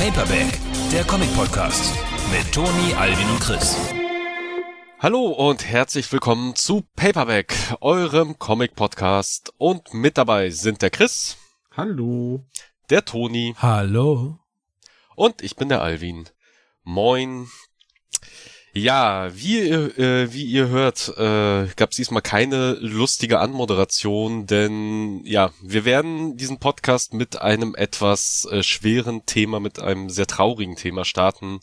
Paperback, der Comic-Podcast mit Toni, Alvin und Chris. Hallo und herzlich willkommen zu Paperback, eurem Comic-Podcast. Und mit dabei sind der Chris. Hallo. Der Toni. Hallo. Und ich bin der Alvin. Moin. Ja, wie, äh, wie ihr hört, äh, gab es diesmal keine lustige Anmoderation, denn ja, wir werden diesen Podcast mit einem etwas äh, schweren Thema, mit einem sehr traurigen Thema starten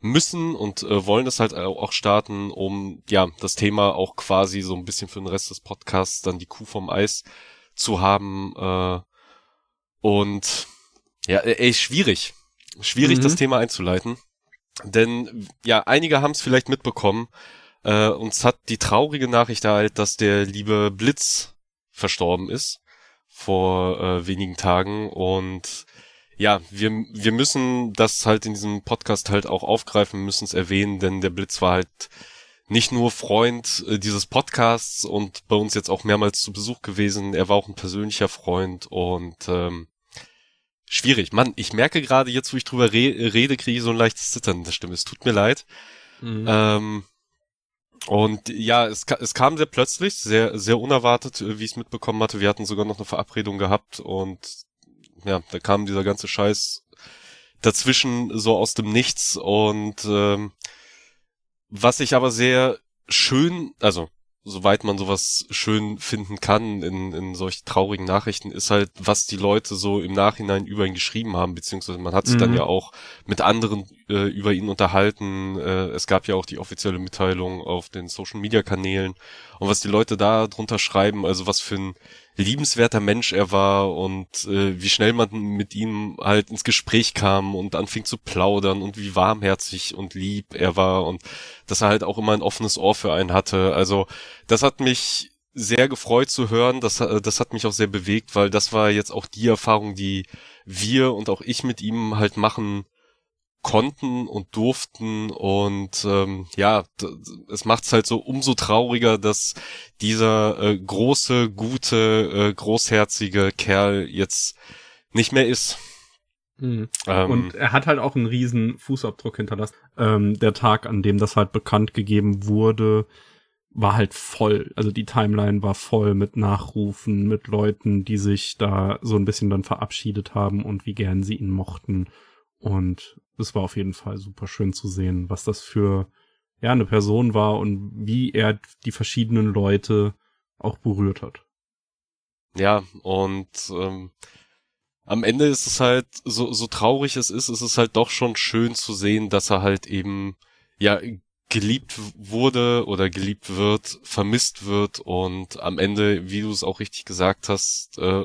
müssen und äh, wollen es halt auch starten, um ja das Thema auch quasi so ein bisschen für den Rest des Podcasts dann die Kuh vom Eis zu haben. Äh, und ja, ey, schwierig. Schwierig, mhm. das Thema einzuleiten. Denn ja, einige haben es vielleicht mitbekommen. Äh, uns hat die traurige Nachricht erhalten, dass der liebe Blitz verstorben ist vor äh, wenigen Tagen und ja, wir, wir müssen das halt in diesem Podcast halt auch aufgreifen, müssen es erwähnen, denn der Blitz war halt nicht nur Freund äh, dieses Podcasts und bei uns jetzt auch mehrmals zu Besuch gewesen, er war auch ein persönlicher Freund und ähm, schwierig. Mann, ich merke gerade jetzt, wo ich drüber re rede, kriege ich so ein leichtes Zittern in der Stimme. Es tut mir leid. Mhm. Ähm, und ja, es, es kam sehr plötzlich, sehr, sehr unerwartet, äh, wie ich es mitbekommen hatte. Wir hatten sogar noch eine Verabredung gehabt und ja, da kam dieser ganze Scheiß dazwischen so aus dem Nichts und ähm, was ich aber sehr schön, also soweit man sowas schön finden kann in, in solch traurigen Nachrichten, ist halt, was die Leute so im Nachhinein über ihn geschrieben haben, beziehungsweise man hat sich mhm. dann ja auch mit anderen äh, über ihn unterhalten. Äh, es gab ja auch die offizielle Mitteilung auf den Social Media Kanälen und was die Leute da drunter schreiben, also was für ein liebenswerter Mensch er war und äh, wie schnell man mit ihm halt ins Gespräch kam und anfing zu plaudern und wie warmherzig und lieb er war und dass er halt auch immer ein offenes Ohr für einen hatte. Also das hat mich sehr gefreut zu hören. Das, das hat mich auch sehr bewegt, weil das war jetzt auch die Erfahrung, die wir und auch ich mit ihm halt machen konnten und durften und ähm, ja, es macht's halt so umso trauriger, dass dieser äh, große, gute, äh, großherzige Kerl jetzt nicht mehr ist. Mhm. Ähm, und er hat halt auch einen riesen Fußabdruck hinterlassen. Ähm, der Tag, an dem das halt bekannt gegeben wurde, war halt voll. Also die Timeline war voll mit Nachrufen, mit Leuten, die sich da so ein bisschen dann verabschiedet haben und wie gern sie ihn mochten. Und es war auf jeden Fall super schön zu sehen, was das für ja eine Person war und wie er die verschiedenen Leute auch berührt hat. Ja, und ähm, am Ende ist es halt, so, so traurig es ist, ist es halt doch schon schön zu sehen, dass er halt eben, ja, geliebt wurde oder geliebt wird, vermisst wird und am Ende, wie du es auch richtig gesagt hast, äh,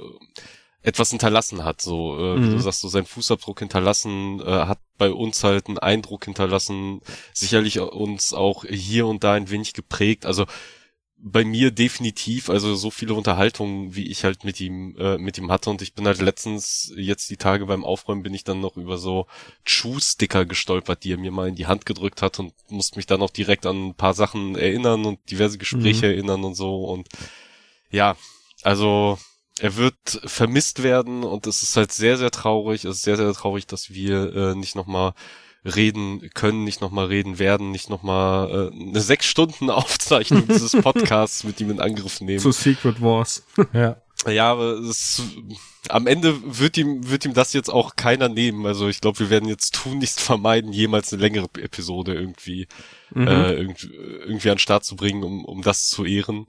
etwas hinterlassen hat. So, äh, mhm. du sagst, so sein Fußabdruck hinterlassen, äh, hat bei uns halt einen Eindruck hinterlassen, sicherlich uns auch hier und da ein wenig geprägt. Also bei mir definitiv, also so viele Unterhaltungen, wie ich halt mit ihm, äh, mit ihm hatte. Und ich bin halt letztens, jetzt die Tage beim Aufräumen, bin ich dann noch über so Chew-Sticker gestolpert, die er mir mal in die Hand gedrückt hat und musste mich dann auch direkt an ein paar Sachen erinnern und diverse Gespräche mhm. erinnern und so. Und ja, also er wird vermisst werden und es ist halt sehr, sehr traurig. Es ist sehr, sehr traurig, dass wir äh, nicht nochmal reden können, nicht nochmal reden werden, nicht nochmal äh, eine sechs Stunden Aufzeichnung dieses Podcasts mit ihm in Angriff nehmen. Zu Secret Wars. ja. Ja, aber es, am Ende wird ihm, wird ihm das jetzt auch keiner nehmen. Also ich glaube, wir werden jetzt tun nichts vermeiden, jemals eine längere Episode irgendwie, mhm. äh, irgendwie, irgendwie an den Start zu bringen, um, um das zu ehren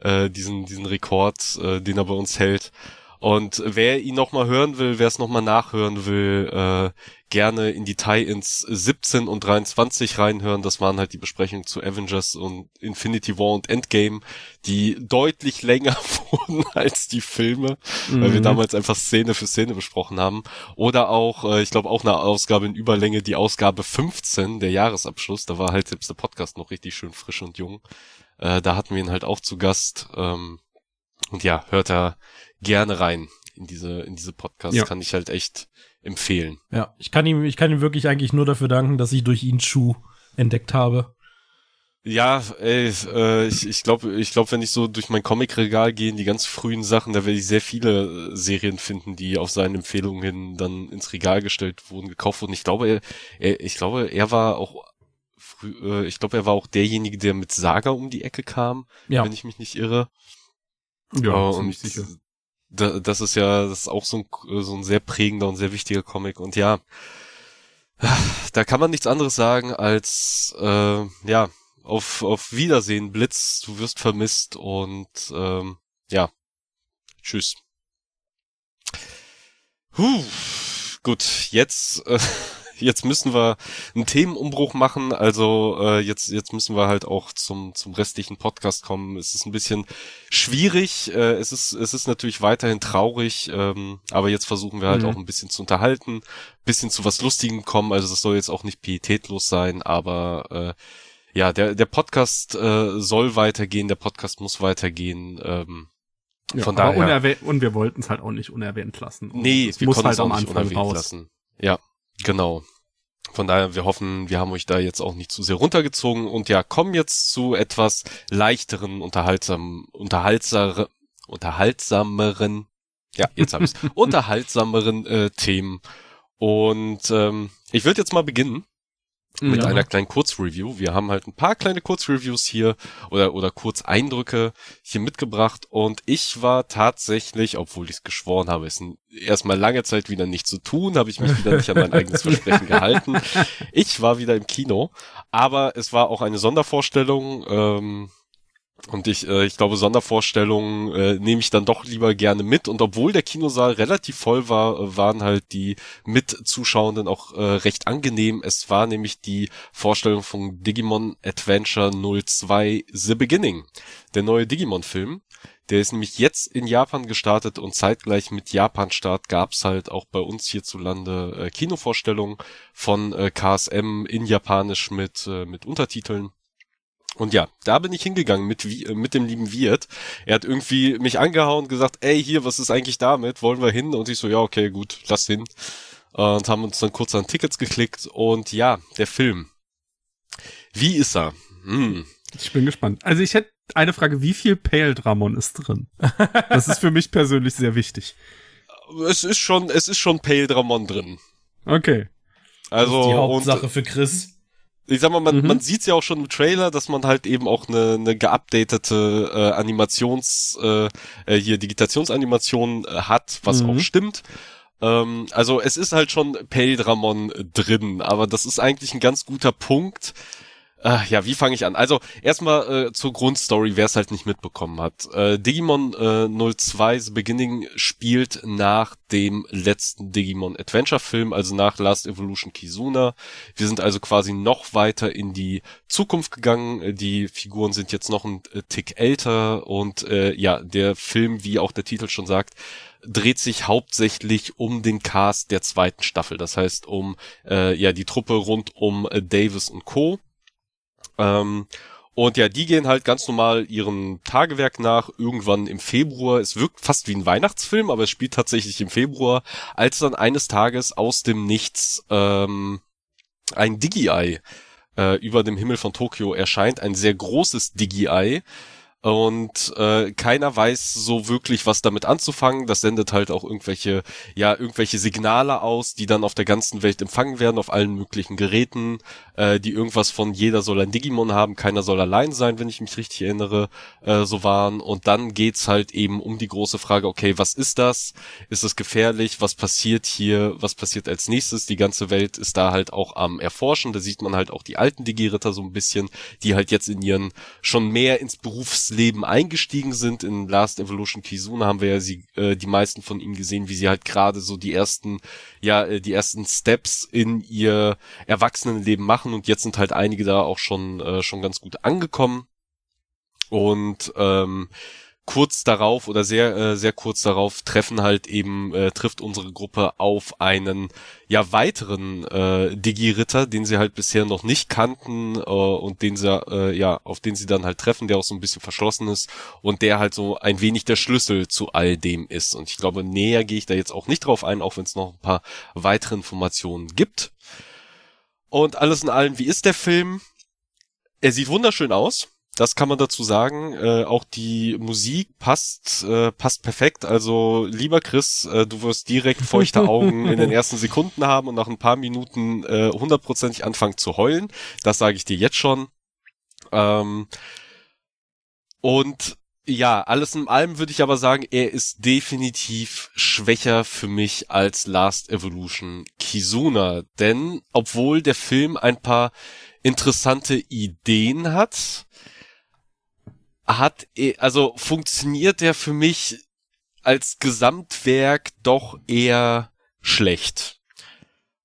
äh, diesen, diesen Rekord, äh, den er bei uns hält. Und wer ihn nochmal hören will, wer es nochmal nachhören will, äh, gerne in die Tie-Ins 17 und 23 reinhören. Das waren halt die Besprechungen zu Avengers und Infinity War und Endgame, die deutlich länger wurden als die Filme, mhm. weil wir mhm. damals einfach Szene für Szene besprochen haben. Oder auch, äh, ich glaube auch eine Ausgabe in Überlänge, die Ausgabe 15, der Jahresabschluss. Da war halt selbst der Podcast noch richtig schön frisch und jung. Äh, da hatten wir ihn halt auch zu Gast. Ähm, und ja, hört er gerne rein in diese, in diese Podcasts. Ja. Kann ich halt echt empfehlen. Ja, ich kann ihm, ich kann ihm wirklich eigentlich nur dafür danken, dass ich durch ihn Schuh entdeckt habe. Ja, ey, äh, ich, ich glaube, ich glaub, wenn ich so durch mein Comicregal gehe, die ganz frühen Sachen, da werde ich sehr viele äh, Serien finden, die auf seinen Empfehlungen hin dann ins Regal gestellt wurden, gekauft wurden. Ich glaube, er, er ich glaube, er war auch früh, äh, ich glaube, er war auch derjenige, der mit Saga um die Ecke kam, ja. wenn ich mich nicht irre. Ja, äh, ziemlich sicher. Da, das ist ja, das ist auch so ein, so ein sehr prägender und sehr wichtiger Comic. Und ja, da kann man nichts anderes sagen als, äh, ja, auf, auf Wiedersehen, Blitz, du wirst vermisst und ähm, ja, tschüss. Puh, gut, jetzt äh, jetzt müssen wir einen Themenumbruch machen. Also äh, jetzt jetzt müssen wir halt auch zum zum restlichen Podcast kommen. Es ist ein bisschen schwierig. Äh, es ist es ist natürlich weiterhin traurig, ähm, aber jetzt versuchen wir halt mhm. auch ein bisschen zu unterhalten, bisschen zu was Lustigem kommen. Also das soll jetzt auch nicht pietätlos sein, aber äh, ja, der der Podcast äh, soll weitergehen. Der Podcast muss weitergehen. Ähm, ja, von daher. und wir wollten es halt auch nicht unerwähnt lassen. Und nee, wir muss halt am Anfang raus. lassen. Ja, Genau. Von daher, wir hoffen, wir haben euch da jetzt auch nicht zu sehr runtergezogen und ja, kommen jetzt zu etwas leichteren, unterhaltsam, unterhaltsare, unterhaltsameren, ja, jetzt habe ich unterhaltsameren äh, Themen. Und ähm, ich würde jetzt mal beginnen mit ja. einer kleinen Kurzreview. Wir haben halt ein paar kleine Kurzreviews hier oder, oder Kurzeindrücke hier mitgebracht und ich war tatsächlich, obwohl ich es geschworen habe, es erstmal lange Zeit wieder nicht zu tun, habe ich mich wieder nicht an mein eigenes Versprechen gehalten. Ich war wieder im Kino, aber es war auch eine Sondervorstellung. Ähm, und ich, äh, ich glaube, Sondervorstellungen äh, nehme ich dann doch lieber gerne mit. Und obwohl der Kinosaal relativ voll war, äh, waren halt die Mitzuschauenden auch äh, recht angenehm. Es war nämlich die Vorstellung von Digimon Adventure 02 The Beginning, der neue Digimon-Film. Der ist nämlich jetzt in Japan gestartet und zeitgleich mit Japan-Start gab's halt auch bei uns hierzulande äh, Kinovorstellungen von äh, KSM in Japanisch mit, äh, mit Untertiteln. Und ja, da bin ich hingegangen mit, äh, mit dem lieben Wirt. Er hat irgendwie mich angehauen und gesagt, ey, hier, was ist eigentlich damit? Wollen wir hin? Und ich so, ja, okay, gut, lass hin. Und haben uns dann kurz an Tickets geklickt. Und ja, der Film. Wie ist er? Hm. Ich bin gespannt. Also ich hätte eine Frage, wie viel Pale Dramon ist drin? Das ist für mich persönlich sehr wichtig. Es ist schon, es ist schon Pale Dramon drin. Okay. Also. Das ist die Hauptsache und, für Chris ich sag mal, man, mhm. man sieht ja auch schon im Trailer, dass man halt eben auch eine, eine geupdatete äh, Animations, äh, äh, hier Digitationsanimation äh, hat, was mhm. auch stimmt. Ähm, also es ist halt schon Peldramon drin, aber das ist eigentlich ein ganz guter Punkt, äh, ja, wie fange ich an? Also erstmal äh, zur Grundstory, wer es halt nicht mitbekommen hat. Äh, Digimon äh, 02 The Beginning spielt nach dem letzten Digimon Adventure Film, also nach Last Evolution Kizuna. Wir sind also quasi noch weiter in die Zukunft gegangen. Die Figuren sind jetzt noch ein äh, Tick älter und äh, ja, der Film, wie auch der Titel schon sagt, dreht sich hauptsächlich um den Cast der zweiten Staffel. Das heißt um äh, ja die Truppe rund um äh, Davis und Co. Ähm, und ja, die gehen halt ganz normal ihrem Tagewerk nach, irgendwann im Februar. Es wirkt fast wie ein Weihnachtsfilm, aber es spielt tatsächlich im Februar, als dann eines Tages aus dem Nichts ähm, ein Digi-Eye äh, über dem Himmel von Tokio erscheint, ein sehr großes Digi-Eye, und äh, keiner weiß so wirklich, was damit anzufangen. Das sendet halt auch irgendwelche, ja, irgendwelche Signale aus, die dann auf der ganzen Welt empfangen werden, auf allen möglichen Geräten, äh, die irgendwas von jeder soll ein Digimon haben, keiner soll allein sein, wenn ich mich richtig erinnere, äh, so waren. Und dann geht's halt eben um die große Frage, okay, was ist das? Ist es gefährlich? Was passiert hier? Was passiert als nächstes? Die ganze Welt ist da halt auch am Erforschen. Da sieht man halt auch die alten Digi-Ritter so ein bisschen, die halt jetzt in ihren schon mehr ins Berufs Leben eingestiegen sind. In Last Evolution Kizuna haben wir ja sie, äh, die meisten von ihnen gesehen, wie sie halt gerade so die ersten, ja, äh, die ersten Steps in ihr Erwachsenenleben machen und jetzt sind halt einige da auch schon, äh, schon ganz gut angekommen. Und ähm, kurz darauf oder sehr äh, sehr kurz darauf treffen halt eben äh, trifft unsere Gruppe auf einen ja weiteren äh, Digi Ritter, den sie halt bisher noch nicht kannten äh, und den sie äh, ja auf den sie dann halt treffen, der auch so ein bisschen verschlossen ist und der halt so ein wenig der Schlüssel zu all dem ist und ich glaube näher gehe ich da jetzt auch nicht drauf ein, auch wenn es noch ein paar weitere Informationen gibt. Und alles in allem, wie ist der Film? er sieht wunderschön aus. Das kann man dazu sagen. Äh, auch die Musik passt, äh, passt perfekt. Also, lieber Chris, äh, du wirst direkt feuchte Augen in den ersten Sekunden haben und nach ein paar Minuten äh, hundertprozentig anfangen zu heulen. Das sage ich dir jetzt schon. Ähm, und ja, alles in allem würde ich aber sagen, er ist definitiv schwächer für mich als Last Evolution Kizuna. Denn obwohl der Film ein paar interessante Ideen hat, hat, er, also funktioniert er für mich als Gesamtwerk doch eher schlecht.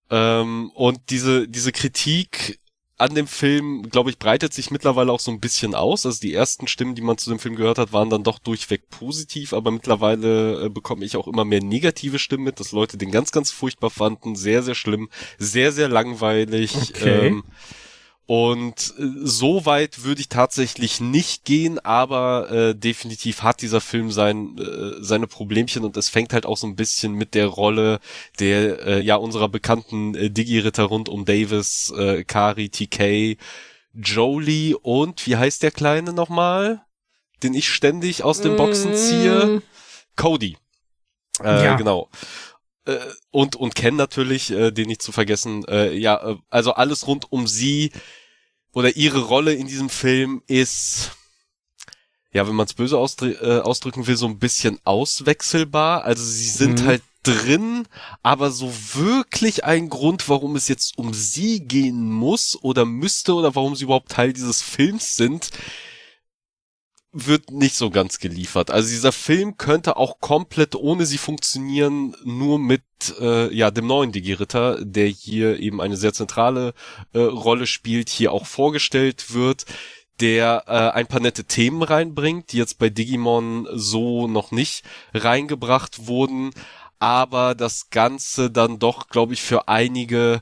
Ähm, und diese, diese Kritik an dem Film, glaube ich, breitet sich mittlerweile auch so ein bisschen aus. Also die ersten Stimmen, die man zu dem Film gehört hat, waren dann doch durchweg positiv, aber mittlerweile äh, bekomme ich auch immer mehr negative Stimmen mit, dass Leute den ganz, ganz furchtbar fanden, sehr, sehr schlimm, sehr, sehr langweilig. Okay. Ähm, und äh, so weit würde ich tatsächlich nicht gehen, aber äh, definitiv hat dieser Film sein, äh, seine Problemchen und es fängt halt auch so ein bisschen mit der Rolle der äh, ja unserer bekannten äh, Digi-Ritter rund um Davis, äh, Kari, TK, Jolie und wie heißt der Kleine nochmal, den ich ständig aus den Boxen ziehe? Mm. Cody. Äh, ja. Genau äh, und und Ken natürlich, äh, den nicht zu vergessen. Äh, ja, äh, also alles rund um sie oder ihre Rolle in diesem Film ist, ja, wenn man es böse ausdrü äh, ausdrücken will, so ein bisschen auswechselbar. Also sie sind mhm. halt drin, aber so wirklich ein Grund, warum es jetzt um sie gehen muss oder müsste oder warum sie überhaupt Teil dieses Films sind, wird nicht so ganz geliefert. Also dieser Film könnte auch komplett ohne sie funktionieren, nur mit äh, ja dem neuen Digi-Ritter, der hier eben eine sehr zentrale äh, Rolle spielt, hier auch vorgestellt wird, der äh, ein paar nette Themen reinbringt, die jetzt bei Digimon so noch nicht reingebracht wurden, aber das Ganze dann doch, glaube ich, für einige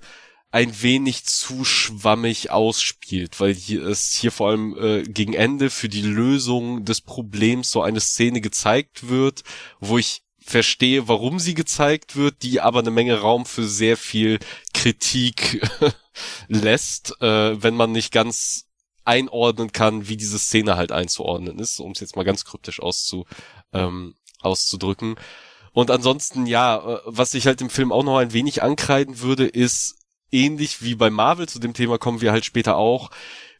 ein wenig zu schwammig ausspielt, weil hier es hier vor allem äh, gegen Ende für die Lösung des Problems so eine Szene gezeigt wird, wo ich verstehe, warum sie gezeigt wird, die aber eine Menge Raum für sehr viel Kritik lässt, äh, wenn man nicht ganz einordnen kann, wie diese Szene halt einzuordnen ist, um es jetzt mal ganz kryptisch auszu, ähm, auszudrücken. Und ansonsten, ja, äh, was ich halt im Film auch noch ein wenig ankreiden würde, ist, ähnlich wie bei Marvel, zu dem Thema kommen wir halt später auch,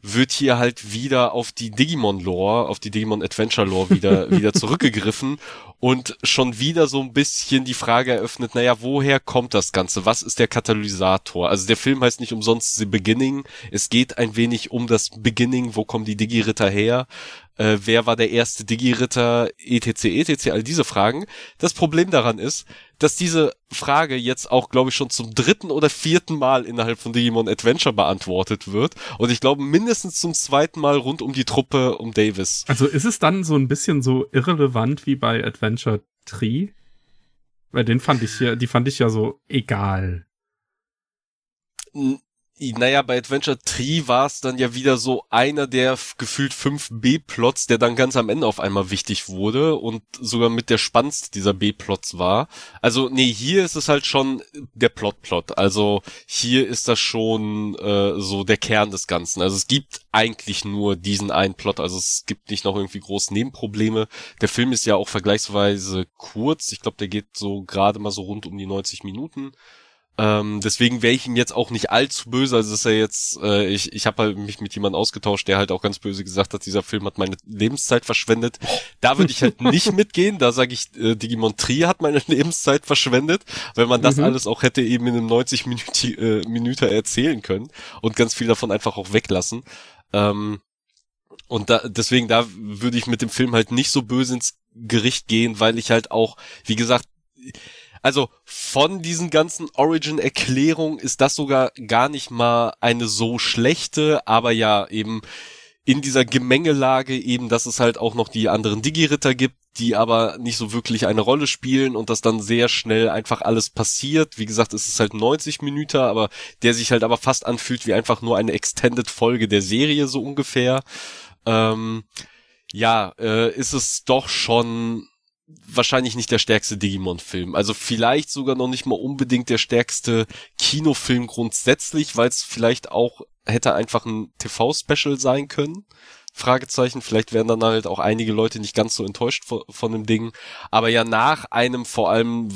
wird hier halt wieder auf die Digimon-Lore, auf die Digimon-Adventure-Lore wieder, wieder zurückgegriffen und schon wieder so ein bisschen die Frage eröffnet, naja, woher kommt das Ganze? Was ist der Katalysator? Also der Film heißt nicht umsonst The Beginning. Es geht ein wenig um das Beginning, wo kommen die Digi-Ritter her? Äh, wer war der erste Digi-Ritter? etc, etc, all diese Fragen. Das Problem daran ist, dass diese Frage jetzt auch, glaube ich, schon zum dritten oder vierten Mal innerhalb von Digimon Adventure beantwortet wird. Und ich glaube mindestens zum zweiten Mal rund um die Truppe um Davis. Also ist es dann so ein bisschen so irrelevant wie bei Adventure Tree? Weil den fand ich ja, die fand ich ja so egal naja, bei Adventure Tree war es dann ja wieder so einer der gefühlt fünf B-Plots, der dann ganz am Ende auf einmal wichtig wurde und sogar mit der spannendste dieser B-Plots war. Also, nee, hier ist es halt schon der Plot-Plot. Also hier ist das schon äh, so der Kern des Ganzen. Also es gibt eigentlich nur diesen einen Plot. Also es gibt nicht noch irgendwie große Nebenprobleme. Der Film ist ja auch vergleichsweise kurz. Ich glaube, der geht so gerade mal so rund um die 90 Minuten. Ähm, deswegen wäre ich ihm jetzt auch nicht allzu böse. Also ist er jetzt, äh, ich, ich habe halt mich mit jemandem ausgetauscht, der halt auch ganz böse gesagt hat, dieser Film hat meine Lebenszeit verschwendet. Da würde ich halt nicht mitgehen. Da sage ich, äh, Digimon Tri hat meine Lebenszeit verschwendet, weil man das mhm. alles auch hätte eben in einem 90 Minuten äh, Minute erzählen können und ganz viel davon einfach auch weglassen. Ähm, und da, deswegen, da würde ich mit dem Film halt nicht so böse ins Gericht gehen, weil ich halt auch, wie gesagt, also von diesen ganzen Origin-Erklärungen ist das sogar gar nicht mal eine so schlechte, aber ja eben in dieser Gemengelage eben, dass es halt auch noch die anderen Digi-Ritter gibt, die aber nicht so wirklich eine Rolle spielen und dass dann sehr schnell einfach alles passiert. Wie gesagt, es ist halt 90 Minuten, aber der sich halt aber fast anfühlt wie einfach nur eine Extended-Folge der Serie so ungefähr. Ähm, ja, äh, ist es doch schon wahrscheinlich nicht der stärkste Digimon-Film. Also vielleicht sogar noch nicht mal unbedingt der stärkste Kinofilm grundsätzlich, weil es vielleicht auch hätte einfach ein TV-Special sein können. Fragezeichen. Vielleicht werden dann halt auch einige Leute nicht ganz so enttäuscht von, von dem Ding. Aber ja, nach einem vor allem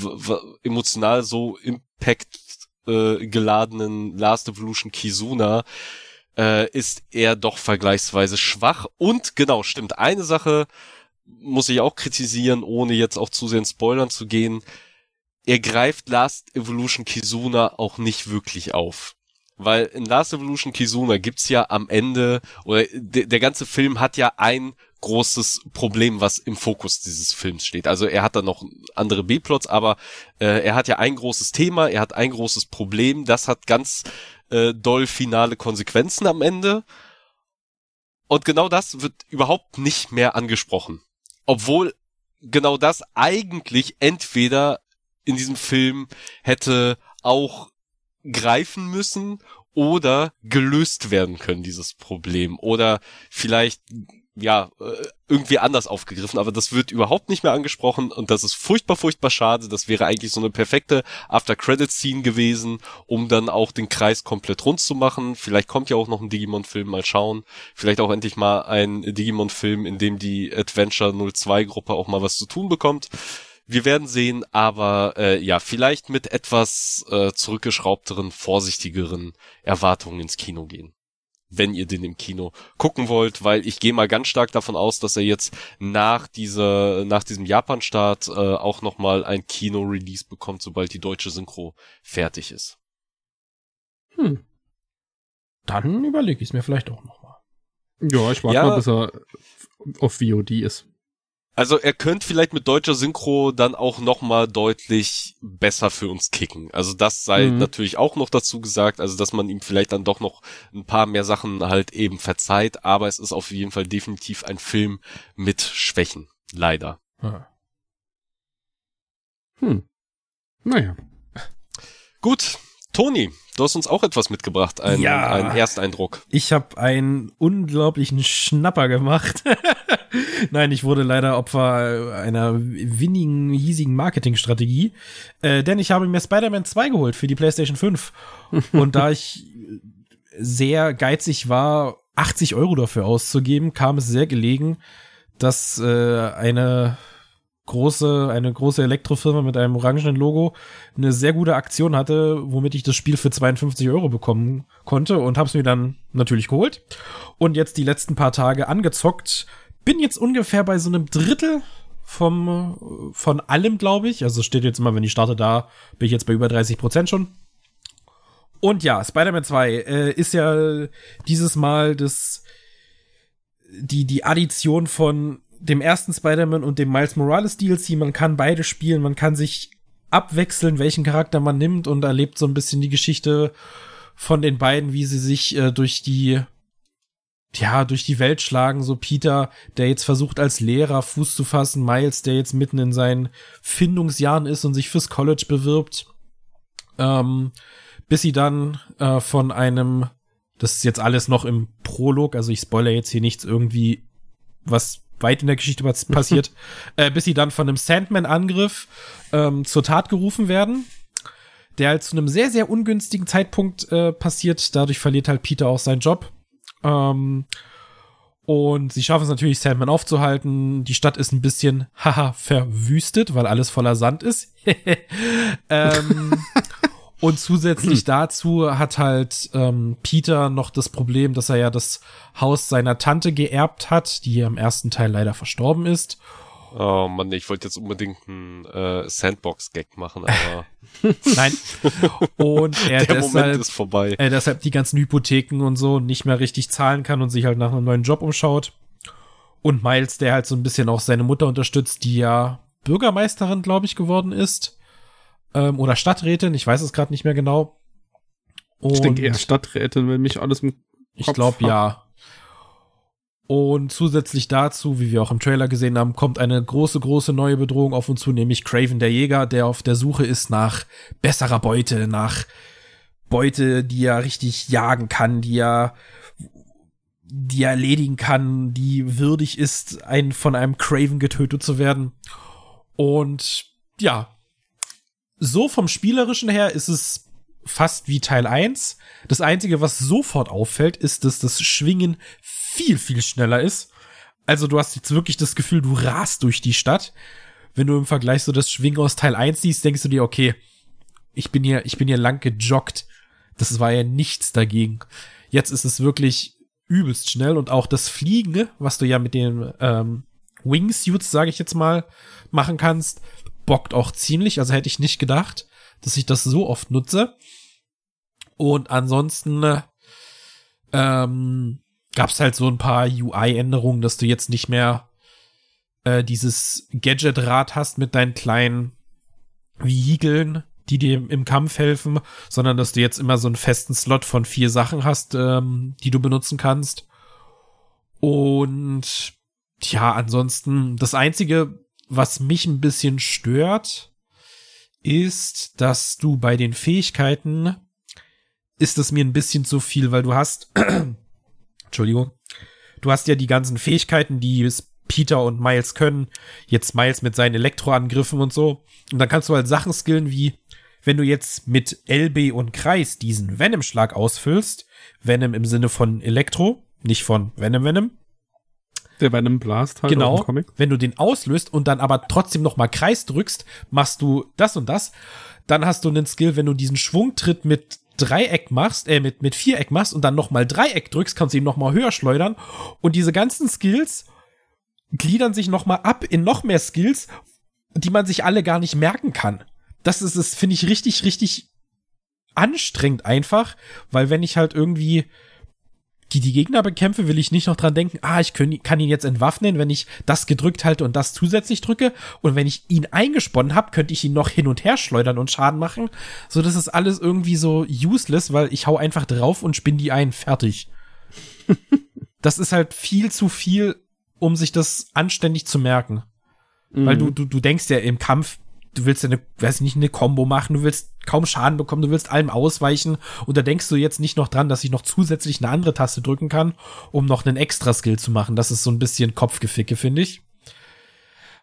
emotional so impact äh, geladenen Last Evolution Kizuna äh, ist er doch vergleichsweise schwach. Und genau, stimmt, eine Sache muss ich auch kritisieren, ohne jetzt auch zu sehr in Spoilern zu gehen. Er greift Last Evolution Kizuna auch nicht wirklich auf. Weil in Last Evolution Kizuna gibt's ja am Ende, oder der ganze Film hat ja ein großes Problem, was im Fokus dieses Films steht. Also er hat da noch andere B-Plots, aber äh, er hat ja ein großes Thema, er hat ein großes Problem, das hat ganz äh, doll finale Konsequenzen am Ende. Und genau das wird überhaupt nicht mehr angesprochen. Obwohl genau das eigentlich entweder in diesem Film hätte auch greifen müssen oder gelöst werden können, dieses Problem. Oder vielleicht, ja, äh, irgendwie anders aufgegriffen, aber das wird überhaupt nicht mehr angesprochen und das ist furchtbar, furchtbar schade. Das wäre eigentlich so eine perfekte After-Credit-Scene gewesen, um dann auch den Kreis komplett rund zu machen. Vielleicht kommt ja auch noch ein Digimon-Film, mal schauen. Vielleicht auch endlich mal ein Digimon-Film, in dem die Adventure 02-Gruppe auch mal was zu tun bekommt. Wir werden sehen, aber äh, ja, vielleicht mit etwas äh, zurückgeschraubteren, vorsichtigeren Erwartungen ins Kino gehen. Wenn ihr den im Kino gucken wollt, weil ich gehe mal ganz stark davon aus, dass er jetzt nach dieser, nach diesem Japan-Start äh, auch nochmal ein Kino-Release bekommt, sobald die deutsche Synchro fertig ist. Hm. Dann überlege ich es mir vielleicht auch nochmal. Ja, ich warte ja, mal, bis er auf VOD ist. Also er könnte vielleicht mit deutscher Synchro dann auch noch mal deutlich besser für uns kicken. Also das sei mhm. natürlich auch noch dazu gesagt, also dass man ihm vielleicht dann doch noch ein paar mehr Sachen halt eben verzeiht, aber es ist auf jeden Fall definitiv ein Film mit Schwächen, leider. Ah. Hm. Naja. Gut, Toni, du hast uns auch etwas mitgebracht, ein, ja, ein Ersteindruck. Ich habe einen unglaublichen Schnapper gemacht. Nein, ich wurde leider Opfer einer winnigen, hiesigen Marketingstrategie, äh, denn ich habe mir Spider-Man 2 geholt für die PlayStation 5. Und da ich sehr geizig war, 80 Euro dafür auszugeben, kam es sehr gelegen, dass äh, eine große, eine große Elektrofirma mit einem orangenen Logo eine sehr gute Aktion hatte, womit ich das Spiel für 52 Euro bekommen konnte und habe es mir dann natürlich geholt und jetzt die letzten paar Tage angezockt. Bin jetzt ungefähr bei so einem Drittel vom von allem, glaube ich. Also steht jetzt immer, wenn ich starte da, bin ich jetzt bei über 30 Prozent schon. Und ja, Spider-Man 2 äh, ist ja dieses Mal das die die Addition von dem ersten Spider-Man und dem Miles Morales DLC. Man kann beide spielen, man kann sich abwechseln, welchen Charakter man nimmt und erlebt so ein bisschen die Geschichte von den beiden, wie sie sich äh, durch die ja, durch die Welt schlagen, so Peter, der jetzt versucht als Lehrer Fuß zu fassen, Miles, der jetzt mitten in seinen Findungsjahren ist und sich fürs College bewirbt, ähm, bis sie dann äh, von einem, das ist jetzt alles noch im Prolog, also ich spoiler jetzt hier nichts irgendwie, was weit in der Geschichte passiert, äh, bis sie dann von einem Sandman-Angriff ähm, zur Tat gerufen werden, der halt zu einem sehr, sehr ungünstigen Zeitpunkt äh, passiert. Dadurch verliert halt Peter auch seinen Job. Ähm, und sie schaffen es natürlich, Sandman aufzuhalten. Die Stadt ist ein bisschen, haha, verwüstet, weil alles voller Sand ist. ähm, und zusätzlich dazu hat halt ähm, Peter noch das Problem, dass er ja das Haus seiner Tante geerbt hat, die im ersten Teil leider verstorben ist. Oh Mann, ich wollte jetzt unbedingt einen äh, Sandbox-Gag machen, aber. Nein. Und er Der deshalb, Moment ist vorbei. Er deshalb die ganzen Hypotheken und so nicht mehr richtig zahlen kann und sich halt nach einem neuen Job umschaut. Und Miles, der halt so ein bisschen auch seine Mutter unterstützt, die ja Bürgermeisterin, glaube ich, geworden ist ähm, oder Stadträtin, ich weiß es gerade nicht mehr genau. Und ich denke eher Stadträtin, wenn mich alles im Kopf Ich glaube ja. Und zusätzlich dazu, wie wir auch im Trailer gesehen haben, kommt eine große, große neue Bedrohung auf uns zu, nämlich Craven der Jäger, der auf der Suche ist nach besserer Beute, nach Beute, die er richtig jagen kann, die er, die er erledigen kann, die würdig ist, ein, von einem Craven getötet zu werden. Und ja, so vom spielerischen her ist es fast wie Teil 1. Das einzige, was sofort auffällt, ist, dass das Schwingen viel, viel schneller ist. Also du hast jetzt wirklich das Gefühl, du rast durch die Stadt. Wenn du im Vergleich so das Schwingen aus Teil 1 siehst, denkst du dir, okay, ich bin hier, ich bin hier lang gejoggt. Das war ja nichts dagegen. Jetzt ist es wirklich übelst schnell und auch das Fliegen, was du ja mit den ähm, Wingsuits, sage ich jetzt mal, machen kannst, bockt auch ziemlich. Also hätte ich nicht gedacht, dass ich das so oft nutze. Und ansonsten ähm, gab es halt so ein paar UI-Änderungen, dass du jetzt nicht mehr äh, dieses Gadget-Rad hast mit deinen kleinen Vehikeln, die dir im Kampf helfen, sondern dass du jetzt immer so einen festen Slot von vier Sachen hast, ähm, die du benutzen kannst. Und ja, ansonsten das einzige, was mich ein bisschen stört, ist, dass du bei den Fähigkeiten ist es mir ein bisschen zu viel, weil du hast, Entschuldigung, du hast ja die ganzen Fähigkeiten, die Peter und Miles können. Jetzt Miles mit seinen Elektroangriffen und so. Und dann kannst du halt Sachen skillen wie, wenn du jetzt mit LB und Kreis diesen Venom-Schlag ausfüllst, Venom im Sinne von Elektro, nicht von Venom Venom, der Venom Blast halt genau, Comic. Wenn du den auslöst und dann aber trotzdem noch mal Kreis drückst, machst du das und das. Dann hast du einen Skill, wenn du diesen Schwungtritt mit Dreieck machst, äh, mit, mit Viereck machst und dann noch mal Dreieck drückst, kannst du ihn noch mal höher schleudern. Und diese ganzen Skills gliedern sich noch mal ab in noch mehr Skills, die man sich alle gar nicht merken kann. Das ist es, finde ich, richtig, richtig anstrengend einfach, weil wenn ich halt irgendwie die, die Gegner bekämpfe, will ich nicht noch dran denken, ah, ich können, kann ihn jetzt entwaffnen, wenn ich das gedrückt halte und das zusätzlich drücke. Und wenn ich ihn eingesponnen habe, könnte ich ihn noch hin und her schleudern und Schaden machen. So, das ist alles irgendwie so useless, weil ich hau einfach drauf und spinn die ein. Fertig. das ist halt viel zu viel, um sich das anständig zu merken. Mhm. Weil du, du, du denkst ja im Kampf, du willst ja eine, weiß nicht, eine Combo machen, du willst kaum Schaden bekommen, du willst allem ausweichen und da denkst du jetzt nicht noch dran, dass ich noch zusätzlich eine andere Taste drücken kann, um noch einen extra Skill zu machen. Das ist so ein bisschen Kopfgeficke, finde ich.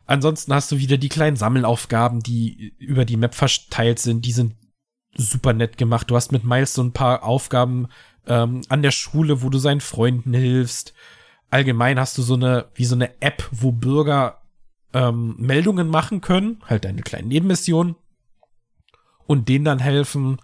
Ansonsten hast du wieder die kleinen Sammelaufgaben, die über die Map verteilt sind, die sind super nett gemacht. Du hast mit Miles so ein paar Aufgaben ähm, an der Schule, wo du seinen Freunden hilfst. Allgemein hast du so eine, wie so eine App, wo Bürger ähm, Meldungen machen können, halt eine kleine Nebenmission und denen dann helfen.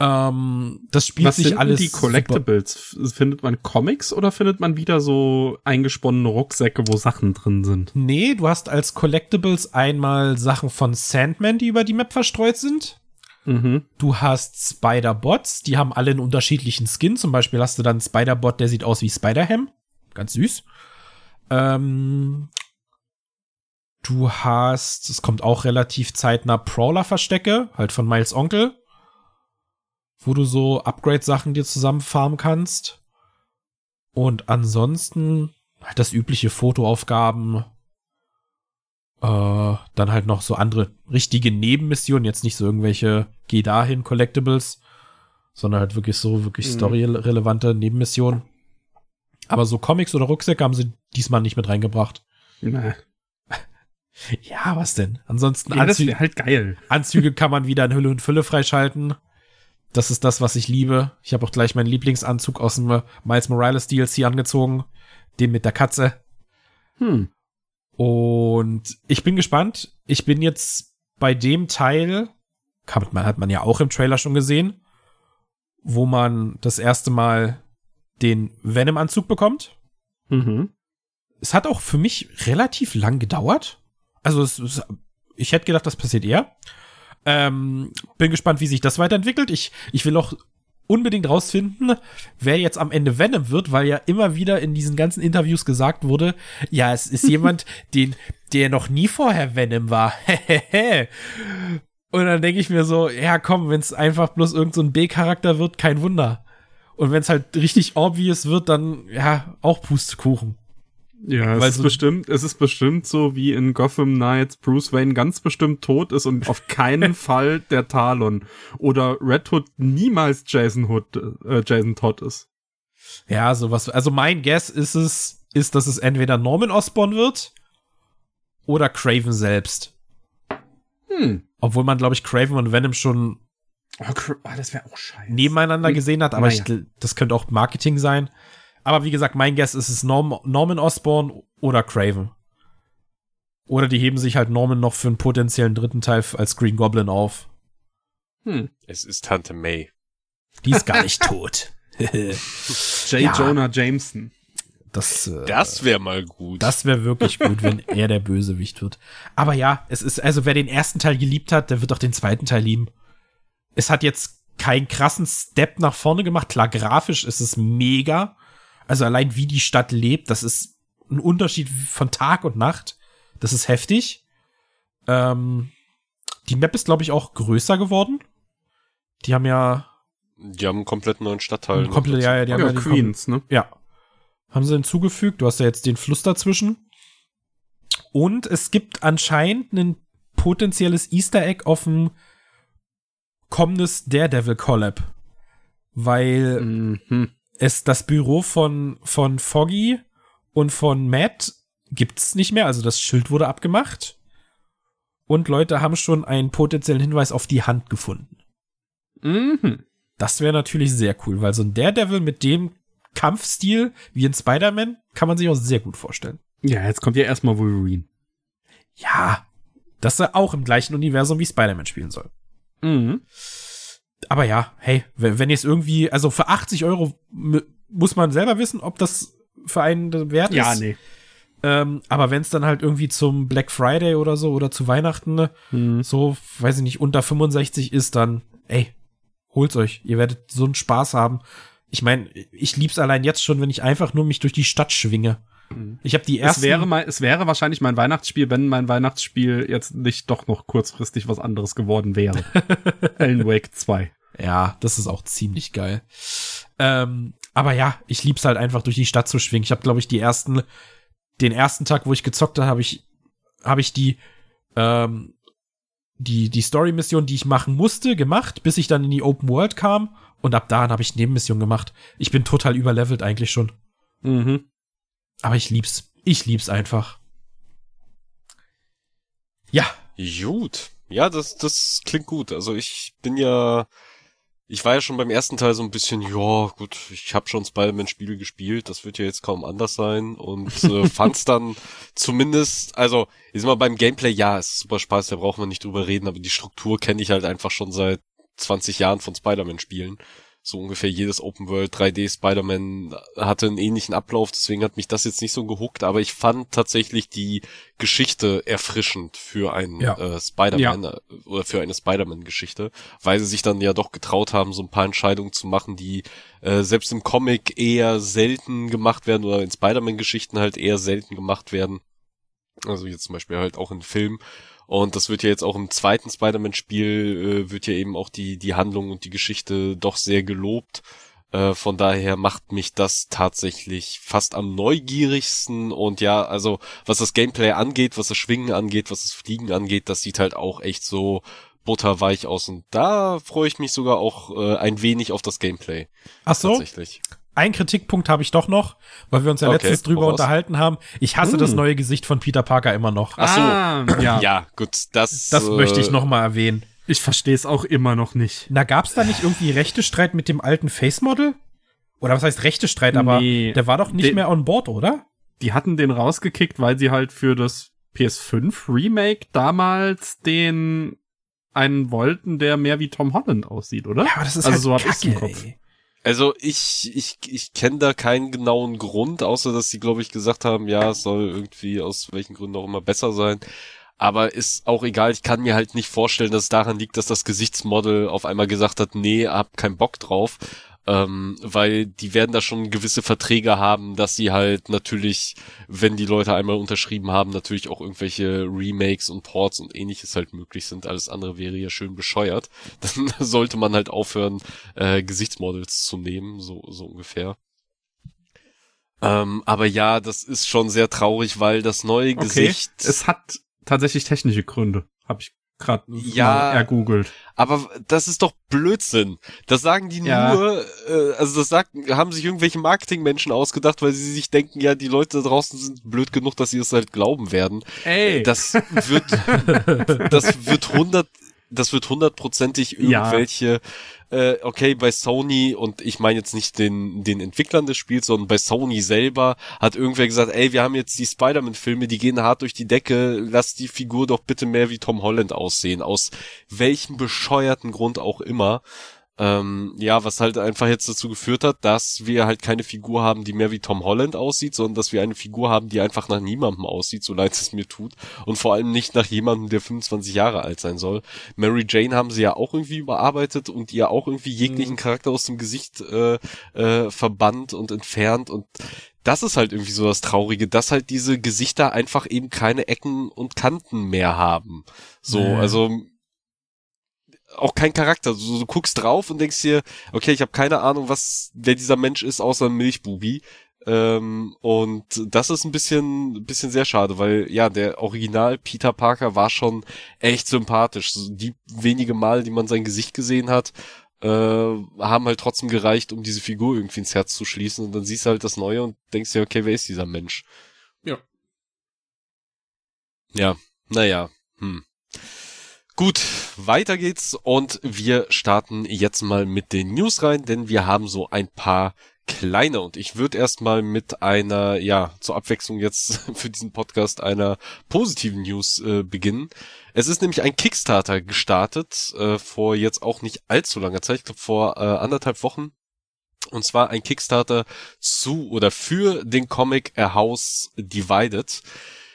Ähm, das spielt Was sich alles. die Collectibles? Super. Findet man Comics oder findet man wieder so eingesponnene Rucksäcke, wo Sachen drin sind? Nee, du hast als Collectibles einmal Sachen von Sandman, die über die Map verstreut sind. Mhm. Du hast Spider-Bots, die haben alle einen unterschiedlichen Skin. Zum Beispiel hast du dann einen Spider-Bot, der sieht aus wie Spider-Ham. Ganz süß. Ähm, Du hast, es kommt auch relativ zeitnah Prowler-Verstecke, halt von Miles Onkel, wo du so Upgrade-Sachen dir zusammen farmen kannst. Und ansonsten halt das übliche Fotoaufgaben, äh, dann halt noch so andere richtige Nebenmissionen, jetzt nicht so irgendwelche Geh dahin Collectibles, sondern halt wirklich so wirklich mhm. storyrelevante Nebenmissionen. Aber so Comics oder Rucksäcke haben sie diesmal nicht mit reingebracht. Nee. Ja, was denn? Ansonsten ja, Anzüge, halt geil. Anzüge kann man wieder in Hülle und Fülle freischalten. Das ist das, was ich liebe. Ich habe auch gleich meinen Lieblingsanzug aus dem Miles Morales DLC angezogen, den mit der Katze. Hm. Und ich bin gespannt. Ich bin jetzt bei dem Teil, hat man, hat man ja auch im Trailer schon gesehen, wo man das erste Mal den Venom-Anzug bekommt. Mhm. Es hat auch für mich relativ lang gedauert. Also es, es, ich hätte gedacht, das passiert eher. Ähm, bin gespannt, wie sich das weiterentwickelt. Ich, ich will auch unbedingt rausfinden, wer jetzt am Ende Venom wird, weil ja immer wieder in diesen ganzen Interviews gesagt wurde, ja, es ist jemand, den, der noch nie vorher Venom war. Und dann denke ich mir so, ja komm, wenn es einfach bloß irgend so ein B-Charakter wird, kein Wunder. Und wenn es halt richtig obvious wird, dann ja, auch Pustekuchen. Ja, es Weil ist so bestimmt, es ist bestimmt so wie in Gotham Knights Bruce Wayne ganz bestimmt tot ist und auf keinen Fall der Talon oder Red Hood niemals Jason Hood, äh, Jason Todd ist. Ja, sowas. Also mein Guess ist es, ist, dass es entweder Norman Osborn wird oder Craven selbst. Hm. Obwohl man, glaube ich, Craven und Venom schon oh, oh, das wäre auch scheiße. nebeneinander gesehen hat, aber naja. ich, das könnte auch Marketing sein. Aber wie gesagt, mein Guess ist es Norm, Norman Osborn oder Craven. Oder die heben sich halt Norman noch für einen potenziellen dritten Teil als Green Goblin auf. Hm. Es ist Tante May. Die ist gar nicht tot. J. Ja. Jonah Jameson. Das, äh, das wäre mal gut. Das wäre wirklich gut, wenn er der Bösewicht wird. Aber ja, es ist, also wer den ersten Teil geliebt hat, der wird auch den zweiten Teil lieben. Es hat jetzt keinen krassen Step nach vorne gemacht. Klar, grafisch ist es mega. Also allein wie die Stadt lebt, das ist ein Unterschied von Tag und Nacht. Das ist heftig. Ähm, die Map ist, glaube ich, auch größer geworden. Die haben ja. Die haben einen komplett neuen Stadtteil. Komplett, ja, ja, die haben ja, ja Queens, ne? Ja. Haben sie hinzugefügt. Du hast ja jetzt den Fluss dazwischen. Und es gibt anscheinend ein potenzielles Easter Egg auf ein kommendes Daredevil Collab. Weil mhm. Es das Büro von, von Foggy und von Matt gibt's nicht mehr. Also das Schild wurde abgemacht. Und Leute haben schon einen potenziellen Hinweis auf die Hand gefunden. Mhm. Das wäre natürlich sehr cool, weil so ein Daredevil mit dem Kampfstil wie in Spider-Man kann man sich auch sehr gut vorstellen. Ja, jetzt kommt ja erstmal Wolverine. Ja, dass er auch im gleichen Universum wie Spider-Man spielen soll. Mhm. Aber ja, hey, wenn ihr es irgendwie, also für 80 Euro muss man selber wissen, ob das für einen wert ist. Ja, nee. Ähm, aber wenn es dann halt irgendwie zum Black Friday oder so oder zu Weihnachten mhm. so, weiß ich nicht, unter 65 ist, dann, ey, holt's euch. Ihr werdet so einen Spaß haben. Ich meine, ich lieb's allein jetzt schon, wenn ich einfach nur mich durch die Stadt schwinge. Mhm. Ich habe die ersten. Es wäre, mein, es wäre wahrscheinlich mein Weihnachtsspiel, wenn mein Weihnachtsspiel jetzt nicht doch noch kurzfristig was anderes geworden wäre. Alan Wake 2. Ja, das ist auch ziemlich geil. Ähm, aber ja, ich lieb's halt einfach durch die Stadt zu schwingen. Ich habe, glaube ich, die ersten, den ersten Tag, wo ich gezockt habe, habe ich, habe ich die ähm, die, die Story-Mission, die ich machen musste, gemacht, bis ich dann in die Open World kam. Und ab da habe ich Nebenmission gemacht. Ich bin total überlevelt eigentlich schon. Mhm. Aber ich lieb's. Ich lieb's einfach. Ja. Gut. Ja, das, das klingt gut. Also ich bin ja ich war ja schon beim ersten Teil so ein bisschen, ja, gut, ich habe schon Spider-Man-Spiele gespielt, das wird ja jetzt kaum anders sein und äh, fand's dann zumindest, also, ist mal beim Gameplay, ja, ist super Spaß, da brauchen wir nicht drüber reden, aber die Struktur kenne ich halt einfach schon seit 20 Jahren von Spider-Man-Spielen so ungefähr jedes Open World 3D Spider-Man hatte einen ähnlichen Ablauf, deswegen hat mich das jetzt nicht so gehuckt, aber ich fand tatsächlich die Geschichte erfrischend für einen ja. äh, Spider-Man ja. Äh, oder für eine Spider-Man-Geschichte, weil sie sich dann ja doch getraut haben, so ein paar Entscheidungen zu machen, die äh, selbst im Comic eher selten gemacht werden oder in Spider-Man-Geschichten halt eher selten gemacht werden. Also jetzt zum Beispiel halt auch in Filmen. Und das wird ja jetzt auch im zweiten Spider-Man-Spiel, äh, wird ja eben auch die, die Handlung und die Geschichte doch sehr gelobt. Äh, von daher macht mich das tatsächlich fast am neugierigsten. Und ja, also was das Gameplay angeht, was das Schwingen angeht, was das Fliegen angeht, das sieht halt auch echt so butterweich aus. Und da freue ich mich sogar auch äh, ein wenig auf das Gameplay. Ach so? Tatsächlich. Ein Kritikpunkt habe ich doch noch, weil wir uns ja okay, letztens drüber voraus. unterhalten haben. Ich hasse hm. das neue Gesicht von Peter Parker immer noch. Ach so. Ah, ja. ja, gut, das Das äh, möchte ich noch mal erwähnen. Ich verstehe es auch immer noch nicht. Na, gab's da nicht irgendwie Rechtestreit mit dem alten Face Model? Oder was heißt Rechtestreit, aber nee, der war doch nicht den, mehr on board, oder? Die hatten den rausgekickt, weil sie halt für das PS5 Remake damals den einen wollten, der mehr wie Tom Holland aussieht, oder? Ja, aber das ist also halt so hab Kacke, im Kopf. Ey. Also ich, ich, ich kenne da keinen genauen Grund, außer dass sie, glaube ich, gesagt haben, ja, es soll irgendwie aus welchen Gründen auch immer besser sein. Aber ist auch egal, ich kann mir halt nicht vorstellen, dass es daran liegt, dass das Gesichtsmodel auf einmal gesagt hat, nee, hab keinen Bock drauf ähm, weil die werden da schon gewisse Verträge haben, dass sie halt natürlich, wenn die Leute einmal unterschrieben haben, natürlich auch irgendwelche Remakes und Ports und ähnliches halt möglich sind. Alles andere wäre ja schön bescheuert. Dann sollte man halt aufhören, äh, Gesichtsmodels zu nehmen, so, so ungefähr. Ähm, aber ja, das ist schon sehr traurig, weil das neue okay. Gesicht. Es hat tatsächlich technische Gründe, habe ich gerade ja, ergoogelt. Aber das ist doch Blödsinn. Das sagen die ja. nur, äh, also das sagt, haben sich irgendwelche Marketingmenschen ausgedacht, weil sie sich denken, ja, die Leute da draußen sind blöd genug, dass sie es halt glauben werden. Ey. Das wird, das wird hundert, das wird hundertprozentig irgendwelche, ja. Äh, okay, bei Sony, und ich meine jetzt nicht den, den Entwicklern des Spiels, sondern bei Sony selber, hat irgendwer gesagt, ey, wir haben jetzt die Spider-Man-Filme, die gehen hart durch die Decke, lass die Figur doch bitte mehr wie Tom Holland aussehen, aus welchem bescheuerten Grund auch immer. Ähm, ja, was halt einfach jetzt dazu geführt hat, dass wir halt keine Figur haben, die mehr wie Tom Holland aussieht, sondern dass wir eine Figur haben, die einfach nach niemandem aussieht, so leid es mir tut. Und vor allem nicht nach jemandem, der 25 Jahre alt sein soll. Mary Jane haben sie ja auch irgendwie überarbeitet und ihr auch irgendwie jeglichen mhm. Charakter aus dem Gesicht äh, äh, verbannt und entfernt und das ist halt irgendwie so das Traurige, dass halt diese Gesichter einfach eben keine Ecken und Kanten mehr haben. So, nee. also auch kein Charakter. Du, du guckst drauf und denkst dir, okay, ich habe keine Ahnung, was wer dieser Mensch ist, außer ein Milchbubi. Ähm, und das ist ein bisschen, ein bisschen sehr schade, weil ja, der Original Peter Parker war schon echt sympathisch. Die wenige Mal, die man sein Gesicht gesehen hat, äh, haben halt trotzdem gereicht, um diese Figur irgendwie ins Herz zu schließen. Und dann siehst du halt das Neue und denkst dir, okay, wer ist dieser Mensch? Ja. Ja, naja, hm. Gut, weiter geht's und wir starten jetzt mal mit den News rein, denn wir haben so ein paar kleine und ich würde erstmal mit einer, ja, zur Abwechslung jetzt für diesen Podcast einer positiven News äh, beginnen. Es ist nämlich ein Kickstarter gestartet, äh, vor jetzt auch nicht allzu langer Zeit, ich glaube vor äh, anderthalb Wochen. Und zwar ein Kickstarter zu oder für den Comic A House Divided.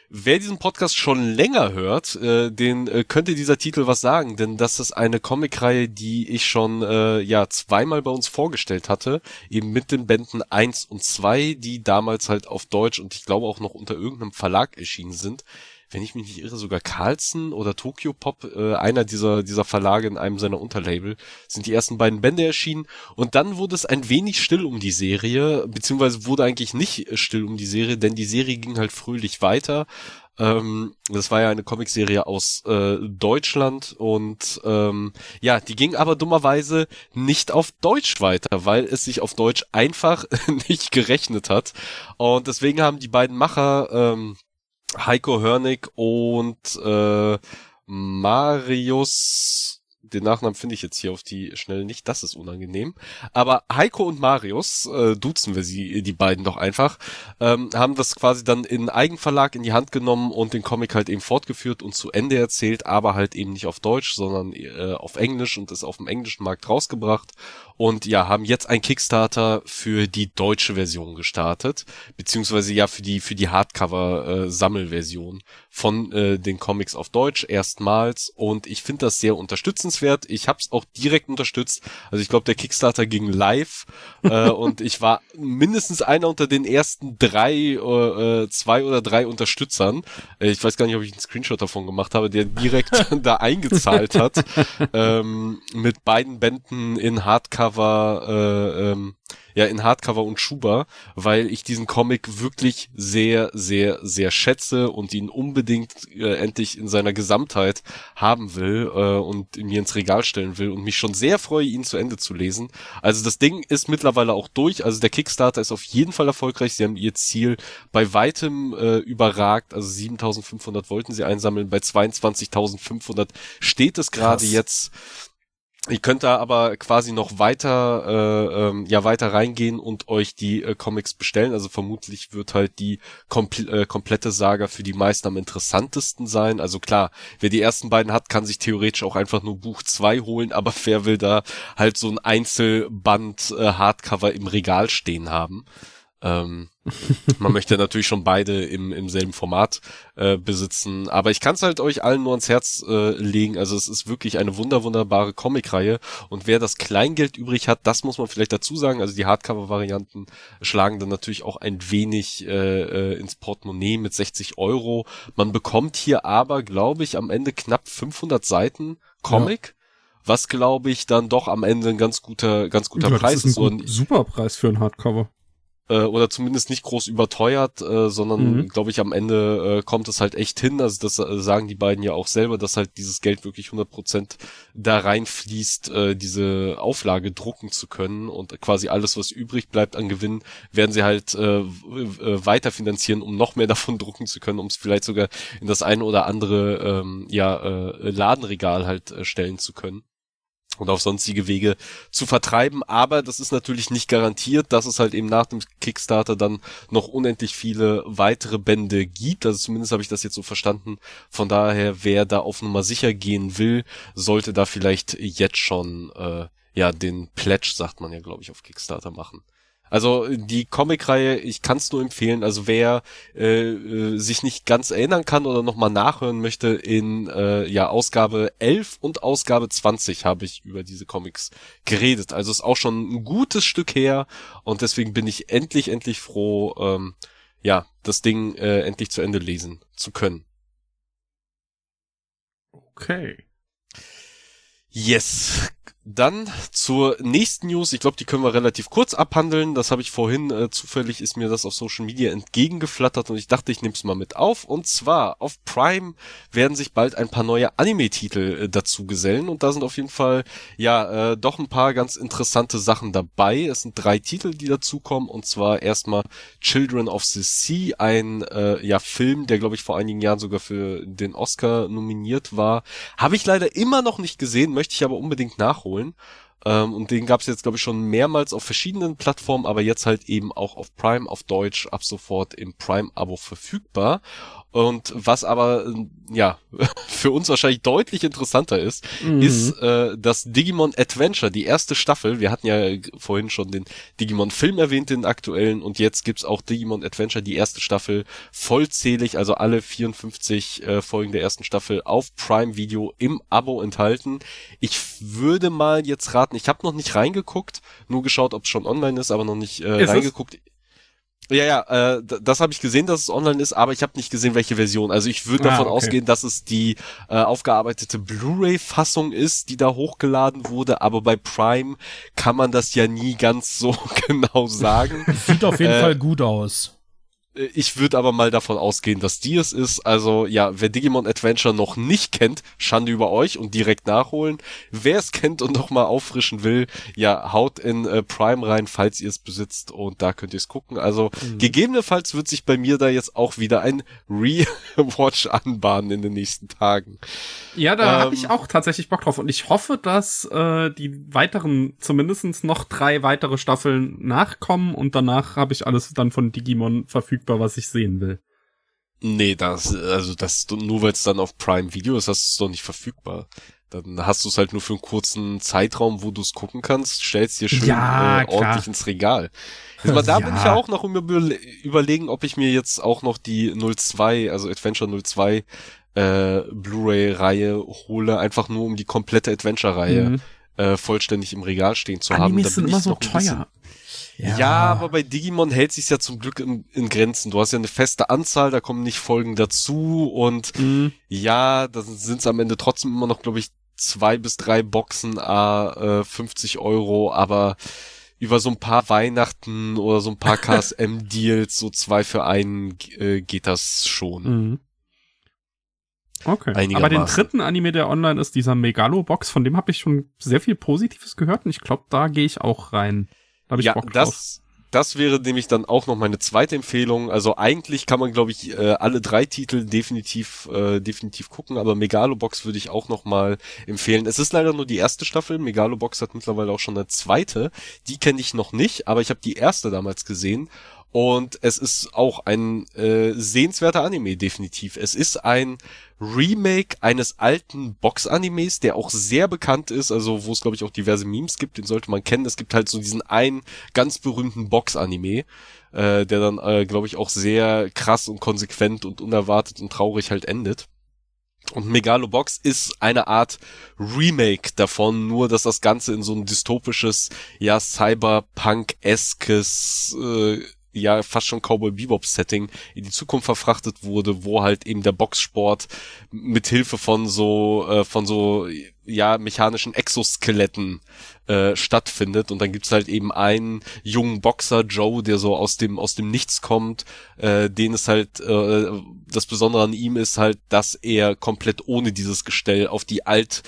Wer diesen Podcast schon länger hört, äh, den äh, könnte dieser Titel was sagen, denn das ist eine Comicreihe, die ich schon äh, ja zweimal bei uns vorgestellt hatte, eben mit den Bänden 1 und 2, die damals halt auf Deutsch und ich glaube auch noch unter irgendeinem Verlag erschienen sind wenn ich mich nicht irre, sogar Carlson oder Tokyo Pop, äh, einer dieser, dieser Verlage in einem seiner Unterlabel, sind die ersten beiden Bände erschienen. Und dann wurde es ein wenig still um die Serie, beziehungsweise wurde eigentlich nicht still um die Serie, denn die Serie ging halt fröhlich weiter. Ähm, das war ja eine Comicserie aus äh, Deutschland und ähm, ja, die ging aber dummerweise nicht auf Deutsch weiter, weil es sich auf Deutsch einfach nicht gerechnet hat. Und deswegen haben die beiden Macher ähm, Heiko Hörnig und äh, Marius den Nachnamen finde ich jetzt hier auf die Schnelle nicht, das ist unangenehm. Aber Heiko und Marius, äh, duzen wir sie, die beiden doch einfach, ähm, haben das quasi dann in Eigenverlag in die Hand genommen und den Comic halt eben fortgeführt und zu Ende erzählt, aber halt eben nicht auf Deutsch, sondern äh, auf Englisch und ist auf dem englischen Markt rausgebracht. Und ja, haben jetzt ein Kickstarter für die deutsche Version gestartet, beziehungsweise ja für die für die Hardcover-Sammelversion äh, von äh, den Comics auf Deutsch erstmals. Und ich finde das sehr unterstützenswert. Ich habe es auch direkt unterstützt. Also ich glaube, der Kickstarter ging live äh, und ich war mindestens einer unter den ersten drei, äh, zwei oder drei Unterstützern. Äh, ich weiß gar nicht, ob ich einen Screenshot davon gemacht habe, der direkt da eingezahlt hat ähm, mit beiden Bänden in Hardcover. Äh, ähm, ja in Hardcover und Schuber, weil ich diesen Comic wirklich sehr, sehr, sehr schätze und ihn unbedingt äh, endlich in seiner Gesamtheit haben will äh, und mir ins Regal stellen will und mich schon sehr freue, ihn zu Ende zu lesen. Also das Ding ist mittlerweile auch durch, also der Kickstarter ist auf jeden Fall erfolgreich. Sie haben ihr Ziel bei weitem äh, überragt, also 7500 wollten sie einsammeln, bei 22.500 steht es gerade jetzt. Ihr könnt da aber quasi noch weiter, äh, ähm, ja weiter reingehen und euch die äh, Comics bestellen. Also vermutlich wird halt die kompl äh, komplette Saga für die meisten am interessantesten sein. Also klar, wer die ersten beiden hat, kann sich theoretisch auch einfach nur Buch 2 holen, aber wer will da halt so ein Einzelband äh, Hardcover im Regal stehen haben? Ähm, man möchte natürlich schon beide im, im selben Format äh, besitzen, aber ich kann es halt euch allen nur ans Herz äh, legen. Also es ist wirklich eine wunder wunderbare Comicreihe und wer das Kleingeld übrig hat, das muss man vielleicht dazu sagen. Also die Hardcover-Varianten schlagen dann natürlich auch ein wenig äh, äh, ins Portemonnaie mit 60 Euro. Man bekommt hier aber, glaube ich, am Ende knapp 500 Seiten Comic. Ja was glaube ich dann doch am Ende ein ganz guter ganz guter ja, Preis ist. Ein ist. Gut, super Preis für ein Hardcover. Äh, oder zumindest nicht groß überteuert, äh, sondern mhm. glaube ich am Ende äh, kommt es halt echt hin. Also das äh, sagen die beiden ja auch selber, dass halt dieses Geld wirklich 100% da reinfließt, äh, diese Auflage drucken zu können und quasi alles, was übrig bleibt an Gewinn, werden sie halt äh weiter finanzieren, um noch mehr davon drucken zu können, um es vielleicht sogar in das eine oder andere ähm, ja äh, Ladenregal halt äh, stellen zu können und auf sonstige Wege zu vertreiben. Aber das ist natürlich nicht garantiert, dass es halt eben nach dem Kickstarter dann noch unendlich viele weitere Bände gibt. Also zumindest habe ich das jetzt so verstanden. Von daher, wer da auf Nummer sicher gehen will, sollte da vielleicht jetzt schon äh, ja den Pledge, sagt man ja, glaube ich, auf Kickstarter machen. Also die Comicreihe, ich kann es nur empfehlen. Also wer äh, äh, sich nicht ganz erinnern kann oder nochmal nachhören möchte, in äh, ja Ausgabe 11 und Ausgabe 20 habe ich über diese Comics geredet. Also ist auch schon ein gutes Stück her und deswegen bin ich endlich, endlich froh, ähm, ja, das Ding äh, endlich zu Ende lesen zu können. Okay. Yes, dann zur nächsten News. Ich glaube, die können wir relativ kurz abhandeln. Das habe ich vorhin, äh, zufällig ist mir das auf Social Media entgegengeflattert und ich dachte, ich nehme es mal mit auf. Und zwar auf Prime werden sich bald ein paar neue Anime-Titel äh, dazu gesellen und da sind auf jeden Fall ja äh, doch ein paar ganz interessante Sachen dabei. Es sind drei Titel, die dazukommen und zwar erstmal Children of the Sea, ein äh, ja Film, der glaube ich vor einigen Jahren sogar für den Oscar nominiert war. Habe ich leider immer noch nicht gesehen, möchte ich aber unbedingt nachholen holen. Ähm, und den gab es jetzt, glaube ich, schon mehrmals auf verschiedenen Plattformen, aber jetzt halt eben auch auf Prime auf Deutsch ab sofort im Prime-Abo verfügbar. Und was aber ja für uns wahrscheinlich deutlich interessanter ist, mhm. ist äh, das Digimon Adventure, die erste Staffel. Wir hatten ja vorhin schon den Digimon Film erwähnt, den aktuellen, und jetzt gibt's auch Digimon Adventure, die erste Staffel, vollzählig, also alle 54 äh, Folgen der ersten Staffel auf Prime Video im Abo enthalten. Ich würde mal jetzt raten, ich habe noch nicht reingeguckt, nur geschaut, ob es schon online ist, aber noch nicht äh, reingeguckt. Es? Ja, ja, äh, das habe ich gesehen, dass es online ist, aber ich habe nicht gesehen, welche Version. Also ich würde ah, davon okay. ausgehen, dass es die äh, aufgearbeitete Blu-ray-Fassung ist, die da hochgeladen wurde, aber bei Prime kann man das ja nie ganz so genau sagen. Sieht auf jeden äh, Fall gut aus. Äh, ich würde aber mal davon ausgehen, dass die es ist. Also ja, wer Digimon Adventure noch nicht kennt, Schande über euch und direkt nachholen. Wer es kennt und noch mal auffrischen will, ja, haut in äh, Prime rein, falls ihr es besitzt und da könnt ihr es gucken. Also mhm. gegebenenfalls wird sich bei mir da jetzt auch wieder ein Rewatch anbahnen in den nächsten Tagen. Ja, da ähm, habe ich auch tatsächlich Bock drauf und ich hoffe, dass äh, die weiteren, zumindestens noch drei weitere Staffeln nachkommen und danach habe ich alles dann von Digimon verfügbar, was ich sehen will. Nee, das, also das, nur weil es dann auf Prime Video ist, hast du es doch nicht verfügbar. Dann hast du es halt nur für einen kurzen Zeitraum, wo du es gucken kannst, stellst dir schön ja, äh, ordentlich ins Regal. Jetzt mal, da ja. bin ich ja auch noch um überlegen, ob ich mir jetzt auch noch die 02, also Adventure 02 äh, Blu-ray-Reihe hole, einfach nur um die komplette Adventure-Reihe mhm. äh, vollständig im Regal stehen zu Animes haben. Da sind immer so teuer. Ja. ja. aber bei Digimon hält sich ja zum Glück in, in, Grenzen. Du hast ja eine feste Anzahl, da kommen nicht Folgen dazu und mhm. ja, dann sind es am Ende trotzdem immer noch, glaube ich, zwei bis drei Boxen, a äh, 50 Euro, aber über so ein paar Weihnachten oder so ein paar KSM-Deals, so zwei für einen, äh, geht das schon. Mhm. Okay. Aber den dritten Anime, der online ist, dieser Megalo-Box, von dem habe ich schon sehr viel Positives gehört und ich glaube, da gehe ich auch rein. Hab ich ja, Bock drauf. das, das wäre nämlich dann auch noch meine zweite Empfehlung. Also eigentlich kann man, glaube ich, äh, alle drei Titel definitiv, äh, definitiv gucken, aber Megalobox würde ich auch noch mal empfehlen. Es ist leider nur die erste Staffel. Megalobox hat mittlerweile auch schon eine zweite. Die kenne ich noch nicht, aber ich habe die erste damals gesehen und es ist auch ein äh, sehenswerter Anime, definitiv. Es ist ein Remake eines alten Box-Animes, der auch sehr bekannt ist, also wo es, glaube ich, auch diverse Memes gibt, den sollte man kennen. Es gibt halt so diesen einen ganz berühmten Box-Anime, äh, der dann, äh, glaube ich, auch sehr krass und konsequent und unerwartet und traurig halt endet. Und Megalobox ist eine Art Remake davon, nur dass das Ganze in so ein dystopisches, ja, Cyberpunk-eskes äh, ja fast schon Cowboy Bebop Setting in die Zukunft verfrachtet wurde, wo halt eben der Boxsport mit Hilfe von so äh, von so ja mechanischen Exoskeletten äh, stattfindet. Und dann gibt's halt eben einen jungen Boxer Joe, der so aus dem aus dem Nichts kommt, äh, den es halt äh, das Besondere an ihm ist halt, dass er komplett ohne dieses Gestell auf die alt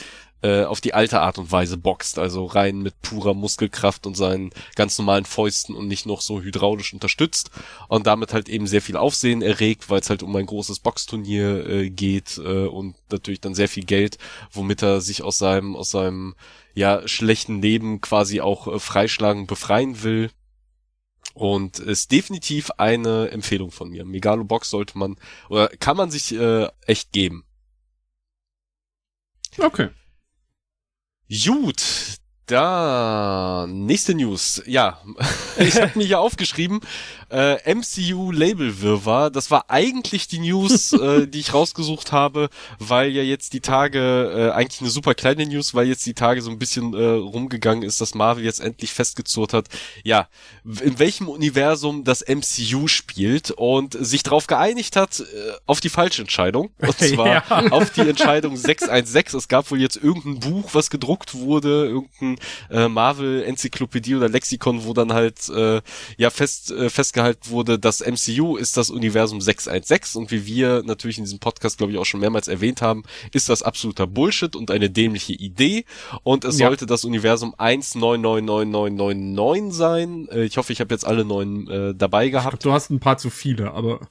äh, auf die alte Art und Weise boxt, also rein mit purer Muskelkraft und seinen ganz normalen Fäusten und nicht noch so hydraulisch unterstützt und damit halt eben sehr viel Aufsehen erregt, weil es halt um ein großes Boxturnier äh, geht äh, und natürlich dann sehr viel Geld, womit er sich aus seinem aus seinem ja schlechten Leben quasi auch äh, freischlagen befreien will. Und ist definitiv eine Empfehlung von mir. Megalobox sollte man oder kann man sich äh, echt geben. Okay. Gut, da nächste News. Ja, ich habe mir hier aufgeschrieben, äh, MCU Label Wirrwarr. Das war eigentlich die News, äh, die ich rausgesucht habe, weil ja jetzt die Tage äh, eigentlich eine super kleine News, weil jetzt die Tage so ein bisschen äh, rumgegangen ist, dass Marvel jetzt endlich festgezurrt hat, ja, in welchem Universum das MCU spielt und sich darauf geeinigt hat äh, auf die falsche Entscheidung und zwar ja. auf die Entscheidung 616. Es gab wohl jetzt irgendein Buch, was gedruckt wurde, irgendein äh, Marvel Enzyklopädie oder Lexikon, wo dann halt äh, ja fest äh, festgehalten wurde, das MCU ist das Universum 616 und wie wir natürlich in diesem Podcast glaube ich auch schon mehrmals erwähnt haben, ist das absoluter Bullshit und eine dämliche Idee und es ja. sollte das Universum 1999999 sein. Äh, ich hoffe, ich habe jetzt alle neun äh, dabei gehabt. Glaub, du hast ein paar zu viele, aber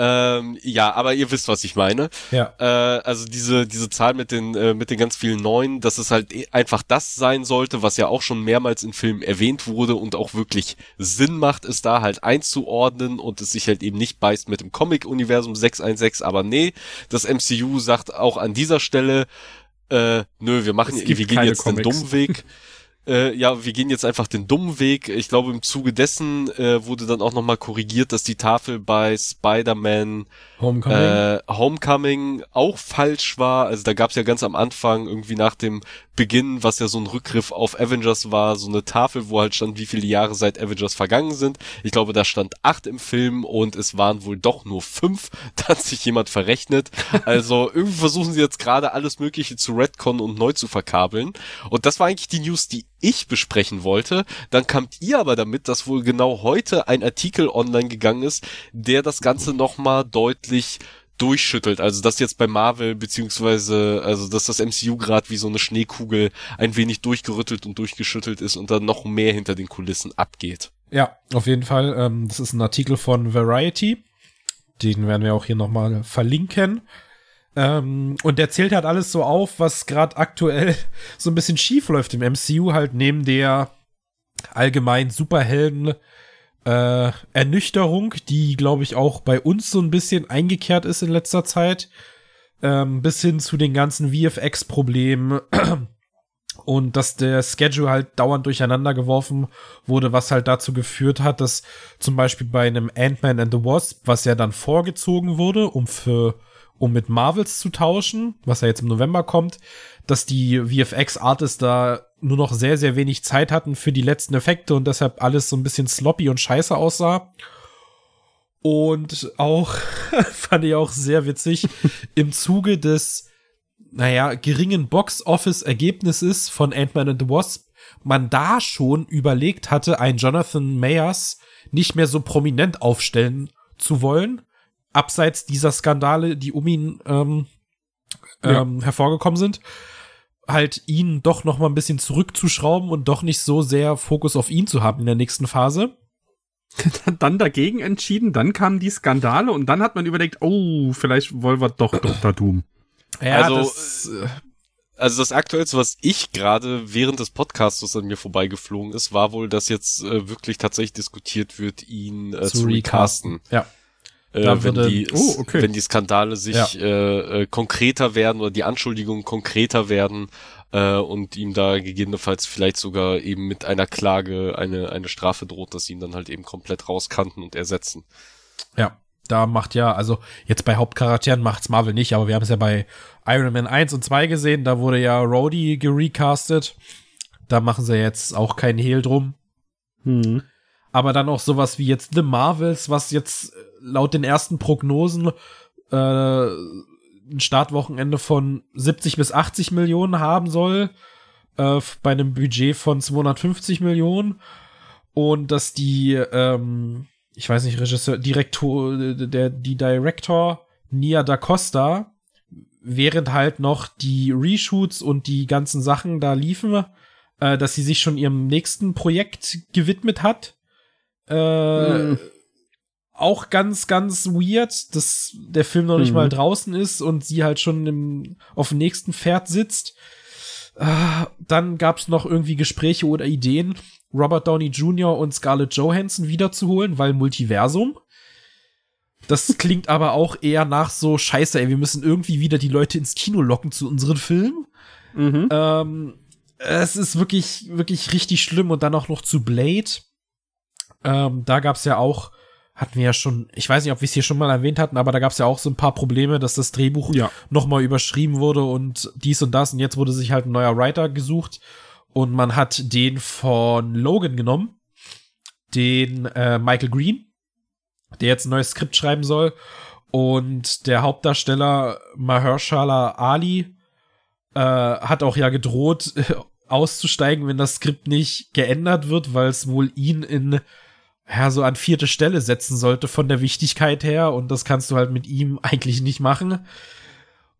ähm, ja, aber ihr wisst, was ich meine. Ja. Äh, also diese diese Zahl mit den äh, mit den ganz vielen Neuen, dass es halt e, einfach das sein sollte, was ja auch schon mehrmals in Filmen erwähnt wurde und auch wirklich Sinn macht, es da halt einzuordnen und es sich halt eben nicht beißt mit dem Comic-Universum 616. Aber nee, das MCU sagt auch an dieser Stelle, äh, nö, wir machen, wir gehen jetzt Comics. den dummen Weg. äh, ja, wir gehen jetzt einfach den dummen Weg. Ich glaube, im Zuge dessen äh, wurde dann auch nochmal korrigiert, dass die Tafel bei Spider-Man Homecoming. Äh, Homecoming auch falsch war. Also da gab es ja ganz am Anfang irgendwie nach dem Beginn, was ja so ein Rückgriff auf Avengers war, so eine Tafel, wo halt stand, wie viele Jahre seit Avengers vergangen sind. Ich glaube, da stand acht im Film und es waren wohl doch nur fünf. Da hat sich jemand verrechnet. Also irgendwie versuchen sie jetzt gerade alles Mögliche zu retconnen und neu zu verkabeln. Und das war eigentlich die News, die ich besprechen wollte. Dann kamt ihr aber damit, dass wohl genau heute ein Artikel online gegangen ist, der das Ganze nochmal deutlich durchschüttelt. Also dass jetzt bei Marvel beziehungsweise also dass das MCU gerade wie so eine Schneekugel ein wenig durchgerüttelt und durchgeschüttelt ist und dann noch mehr hinter den Kulissen abgeht. Ja, auf jeden Fall. Ähm, das ist ein Artikel von Variety. Den werden wir auch hier nochmal verlinken. Ähm, und der zählt halt alles so auf, was gerade aktuell so ein bisschen schief läuft im MCU, halt neben der allgemein Superhelden äh, Ernüchterung, die, glaube ich, auch bei uns so ein bisschen eingekehrt ist in letzter Zeit, ähm, bis hin zu den ganzen VFX-Problemen und dass der Schedule halt dauernd durcheinander geworfen wurde, was halt dazu geführt hat, dass zum Beispiel bei einem Ant-Man and the Wasp, was ja dann vorgezogen wurde, um für um mit Marvels zu tauschen, was ja jetzt im November kommt, dass die VFX-Artists da nur noch sehr, sehr wenig Zeit hatten für die letzten Effekte und deshalb alles so ein bisschen sloppy und scheiße aussah. Und auch, fand ich auch sehr witzig, im Zuge des, naja, geringen Box-Office-Ergebnisses von Ant-Man and the Wasp, man da schon überlegt hatte, einen Jonathan Mayers nicht mehr so prominent aufstellen zu wollen, abseits dieser Skandale, die um ihn ähm, ja. ähm, hervorgekommen sind, halt ihn doch noch mal ein bisschen zurückzuschrauben und doch nicht so sehr Fokus auf ihn zu haben in der nächsten Phase. dann dagegen entschieden, dann kamen die Skandale und dann hat man überlegt, oh, vielleicht wollen wir doch Dr. Doom. Ja, also, das, äh, also das Aktuellste, was ich gerade während des Podcasts an mir vorbeigeflogen ist, war wohl, dass jetzt äh, wirklich tatsächlich diskutiert wird, ihn äh, zu, zu recasten. Ja. Äh, wenn, würde, die, oh, okay. wenn die Skandale sich ja. äh, äh, konkreter werden oder die Anschuldigungen konkreter werden äh, und ihm da gegebenenfalls vielleicht sogar eben mit einer Klage eine, eine Strafe droht, dass sie ihn dann halt eben komplett rauskanten und ersetzen. Ja, da macht ja, also jetzt bei Hauptcharakteren macht's Marvel nicht, aber wir haben es ja bei Iron Man 1 und 2 gesehen, da wurde ja Rhodey gerecastet. Da machen sie jetzt auch keinen Hehl drum. Hm. aber dann auch sowas wie jetzt The Marvels, was jetzt laut den ersten Prognosen äh, ein Startwochenende von 70 bis 80 Millionen haben soll, äh, bei einem Budget von 250 Millionen. Und dass die, ähm, ich weiß nicht, Regisseur, Direktor, der, die Director Nia da Costa, während halt noch die Reshoots und die ganzen Sachen da liefen, äh, dass sie sich schon ihrem nächsten Projekt gewidmet hat. Äh, mm auch ganz, ganz weird, dass der Film noch nicht mhm. mal draußen ist und sie halt schon im, auf dem nächsten Pferd sitzt. Äh, dann gab's noch irgendwie Gespräche oder Ideen, Robert Downey Jr. und Scarlett Johansson wiederzuholen, weil Multiversum. Das klingt aber auch eher nach so Scheiße, ey, wir müssen irgendwie wieder die Leute ins Kino locken zu unseren Filmen. Mhm. Ähm, es ist wirklich, wirklich richtig schlimm und dann auch noch zu Blade. Ähm, da gab's ja auch hatten wir ja schon, ich weiß nicht, ob wir es hier schon mal erwähnt hatten, aber da gab es ja auch so ein paar Probleme, dass das Drehbuch ja. nochmal überschrieben wurde und dies und das und jetzt wurde sich halt ein neuer Writer gesucht und man hat den von Logan genommen, den äh, Michael Green, der jetzt ein neues Skript schreiben soll und der Hauptdarsteller Mahershala Ali äh, hat auch ja gedroht, auszusteigen, wenn das Skript nicht geändert wird, weil es wohl ihn in ja, so an vierte Stelle setzen sollte von der Wichtigkeit her und das kannst du halt mit ihm eigentlich nicht machen.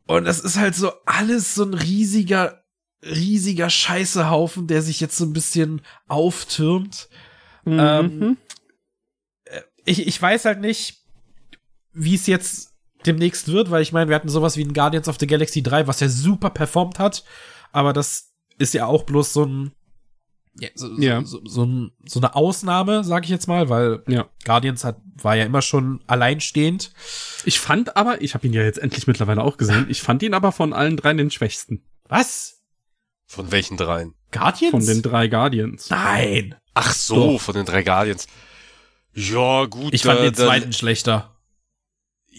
Und das ist halt so alles so ein riesiger, riesiger Scheißehaufen, der sich jetzt so ein bisschen auftürmt. Mhm. Ähm, äh, ich, ich weiß halt nicht, wie es jetzt demnächst wird, weil ich meine, wir hatten sowas wie ein Guardians of the Galaxy 3, was ja super performt hat, aber das ist ja auch bloß so ein ja, so, ja. So, so, so, so eine Ausnahme, sag ich jetzt mal, weil ja. Guardians hat, war ja immer schon alleinstehend. Ich fand aber, ich habe ihn ja jetzt endlich mittlerweile auch gesehen, ich fand ihn aber von allen dreien den schwächsten. Was? Von welchen dreien? Guardians? Von den drei Guardians. Nein. Ach so, Doch. von den drei Guardians. Ja, gut. Ich fand äh, den zweiten schlechter.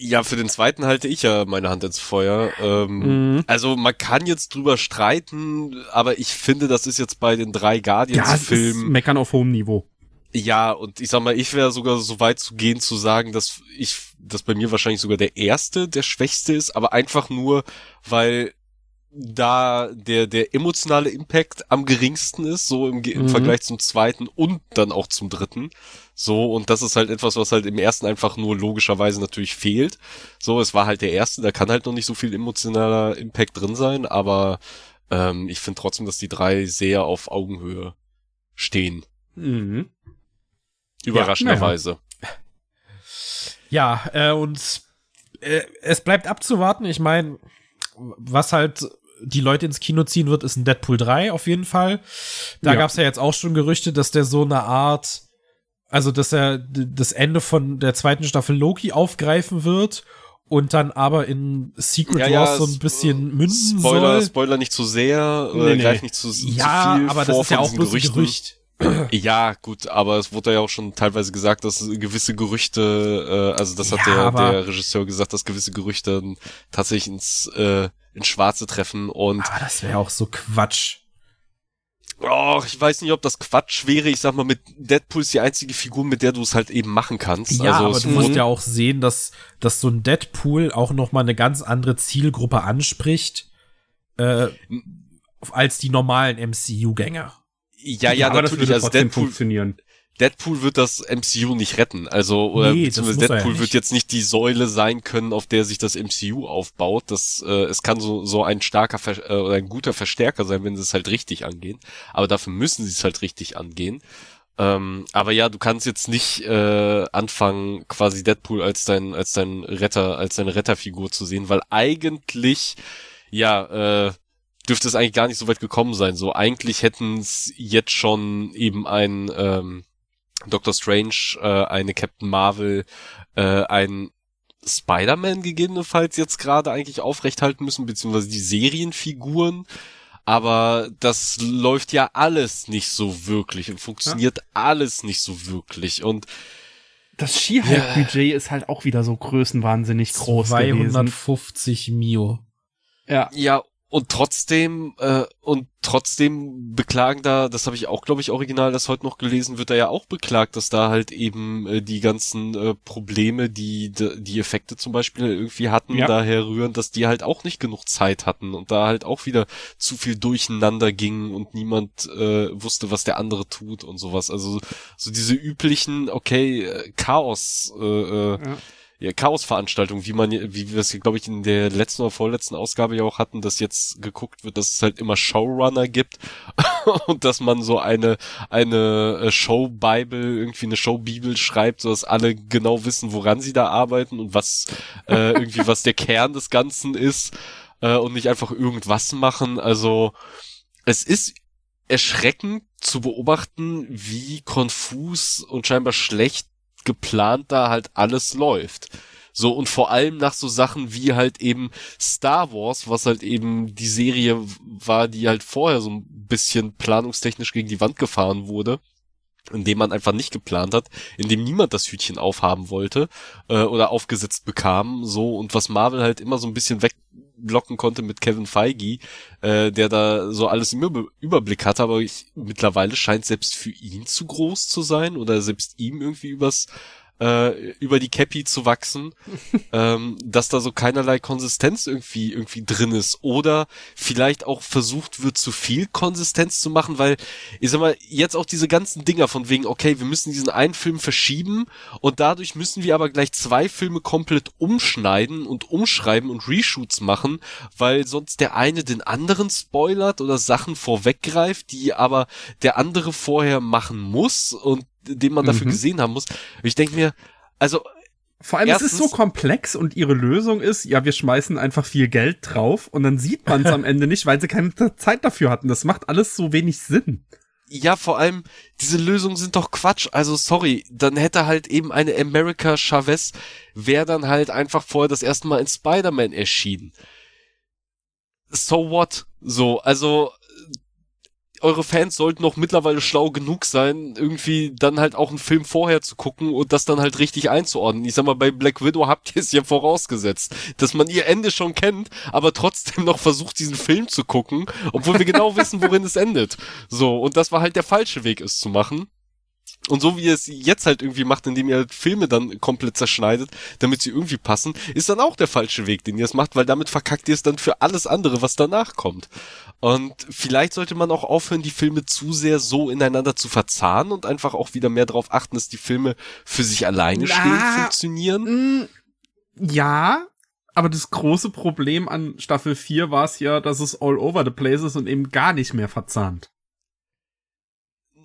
Ja, für den zweiten halte ich ja meine Hand ins Feuer. Ähm, mhm. Also man kann jetzt drüber streiten, aber ich finde, das ist jetzt bei den drei Guardians-Filmen. Ja, meckern auf hohem Niveau. Ja, und ich sag mal, ich wäre sogar so weit zu gehen zu sagen, dass ich, dass bei mir wahrscheinlich sogar der erste der schwächste ist, aber einfach nur, weil da der, der emotionale Impact am geringsten ist, so im, im mhm. Vergleich zum zweiten und dann auch zum dritten. So, und das ist halt etwas, was halt im ersten einfach nur logischerweise natürlich fehlt. So, es war halt der erste, da kann halt noch nicht so viel emotionaler Impact drin sein, aber ähm, ich finde trotzdem, dass die drei sehr auf Augenhöhe stehen. Mhm. Überraschenderweise. Ja, ja äh, und äh, es bleibt abzuwarten. Ich meine, was halt die Leute ins Kino ziehen wird, ist ein Deadpool 3 auf jeden Fall. Da ja. gab es ja jetzt auch schon Gerüchte, dass der so eine Art, also dass er das Ende von der zweiten Staffel Loki aufgreifen wird und dann aber in Secret ja, Wars ja, so ein bisschen münden Spoiler, soll. Spoiler nicht zu sehr, nee, nee. gleich nicht zu, ja, zu viel aber das ist ja auch bloß ein Gerücht. Ja, gut, aber es wurde ja auch schon teilweise gesagt, dass gewisse Gerüchte, äh, also das hat der, der Regisseur gesagt, dass gewisse Gerüchte tatsächlich ins, äh, ins Schwarze treffen und. Aber das wäre auch so Quatsch. Oh, ich weiß nicht, ob das Quatsch wäre. Ich sag mal, mit Deadpool ist die einzige Figur, mit der du es halt eben machen kannst. Ja, also aber du musst ja auch sehen, dass, dass so ein Deadpool auch noch mal eine ganz andere Zielgruppe anspricht, äh, als die normalen MCU-Gänger. Ja, ja, aber natürlich, also Deadpool funktionieren. Deadpool wird das MCU nicht retten. Also, oder nee, beziehungsweise Deadpool ja wird jetzt nicht die Säule sein können, auf der sich das MCU aufbaut. Das, äh, es kann so, so ein starker Ver äh, oder ein guter Verstärker sein, wenn sie es halt richtig angehen. Aber dafür müssen sie es halt richtig angehen. Ähm, aber ja, du kannst jetzt nicht äh, anfangen, quasi Deadpool als dein, als dein Retter, als deine Retterfigur zu sehen, weil eigentlich, ja, äh, dürfte es eigentlich gar nicht so weit gekommen sein. So eigentlich hätten es jetzt schon eben ein ähm, Doctor Strange, äh, eine Captain Marvel, äh, ein Spider-Man gegebenenfalls jetzt gerade eigentlich aufrechthalten müssen, beziehungsweise die Serienfiguren. Aber das läuft ja alles nicht so wirklich und funktioniert ja. alles nicht so wirklich. Und das Ski-Hype-Budget ja. ist halt auch wieder so größenwahnsinnig groß 250 gewesen. Mio. Ja. Ja, und trotzdem äh, und trotzdem beklagen da, das habe ich auch, glaube ich, original, das heute noch gelesen, wird da ja auch beklagt, dass da halt eben äh, die ganzen äh, Probleme, die die Effekte zum Beispiel irgendwie hatten, ja. daher rühren, dass die halt auch nicht genug Zeit hatten und da halt auch wieder zu viel durcheinander ging und niemand äh, wusste, was der andere tut und sowas. Also so diese üblichen, okay, äh, Chaos. Äh, äh ja ja, Chaos-Veranstaltung, wie man, wie wir es, glaube ich, in der letzten oder vorletzten Ausgabe ja auch hatten, dass jetzt geguckt wird, dass es halt immer Showrunner gibt und dass man so eine, eine äh, Show-Bible, irgendwie eine Show-Bibel schreibt, sodass alle genau wissen, woran sie da arbeiten und was, äh, irgendwie, was der Kern des Ganzen ist, äh, und nicht einfach irgendwas machen. Also, es ist erschreckend zu beobachten, wie konfus und scheinbar schlecht geplant da halt alles läuft. So, und vor allem nach so Sachen wie halt eben Star Wars, was halt eben die Serie war, die halt vorher so ein bisschen planungstechnisch gegen die Wand gefahren wurde, indem man einfach nicht geplant hat, indem niemand das Hütchen aufhaben wollte äh, oder aufgesetzt bekam, so und was Marvel halt immer so ein bisschen wegblocken konnte mit Kevin Feige, äh, der da so alles im Überblick hatte, aber ich, mittlerweile scheint selbst für ihn zu groß zu sein oder selbst ihm irgendwie übers äh, über die Cappy zu wachsen, ähm, dass da so keinerlei Konsistenz irgendwie irgendwie drin ist. Oder vielleicht auch versucht wird, zu viel Konsistenz zu machen, weil ich sag mal jetzt auch diese ganzen Dinger von wegen, okay, wir müssen diesen einen Film verschieben und dadurch müssen wir aber gleich zwei Filme komplett umschneiden und umschreiben und Reshoots machen, weil sonst der eine den anderen spoilert oder Sachen vorweggreift, die aber der andere vorher machen muss und den man dafür mhm. gesehen haben muss. Ich denke mir, also vor allem, Erstens, es ist so komplex und ihre Lösung ist, ja, wir schmeißen einfach viel Geld drauf und dann sieht man es am Ende nicht, weil sie keine Zeit dafür hatten. Das macht alles so wenig Sinn. Ja, vor allem, diese Lösungen sind doch Quatsch. Also sorry, dann hätte halt eben eine America Chavez, wäre dann halt einfach vorher das erste Mal in Spider-Man erschienen. So what? So, also eure Fans sollten doch mittlerweile schlau genug sein, irgendwie dann halt auch einen Film vorher zu gucken und das dann halt richtig einzuordnen. Ich sag mal, bei Black Widow habt ihr es ja vorausgesetzt, dass man ihr Ende schon kennt, aber trotzdem noch versucht, diesen Film zu gucken, obwohl wir genau wissen, worin es endet. So, und das war halt der falsche Weg, es zu machen. Und so wie ihr es jetzt halt irgendwie macht, indem ihr halt Filme dann komplett zerschneidet, damit sie irgendwie passen, ist dann auch der falsche Weg, den ihr es macht, weil damit verkackt ihr es dann für alles andere, was danach kommt. Und vielleicht sollte man auch aufhören, die Filme zu sehr so ineinander zu verzahnen und einfach auch wieder mehr darauf achten, dass die Filme für sich alleine Na, stehen, funktionieren. Mm, ja, aber das große Problem an Staffel 4 war es ja, dass es all over the place ist und eben gar nicht mehr verzahnt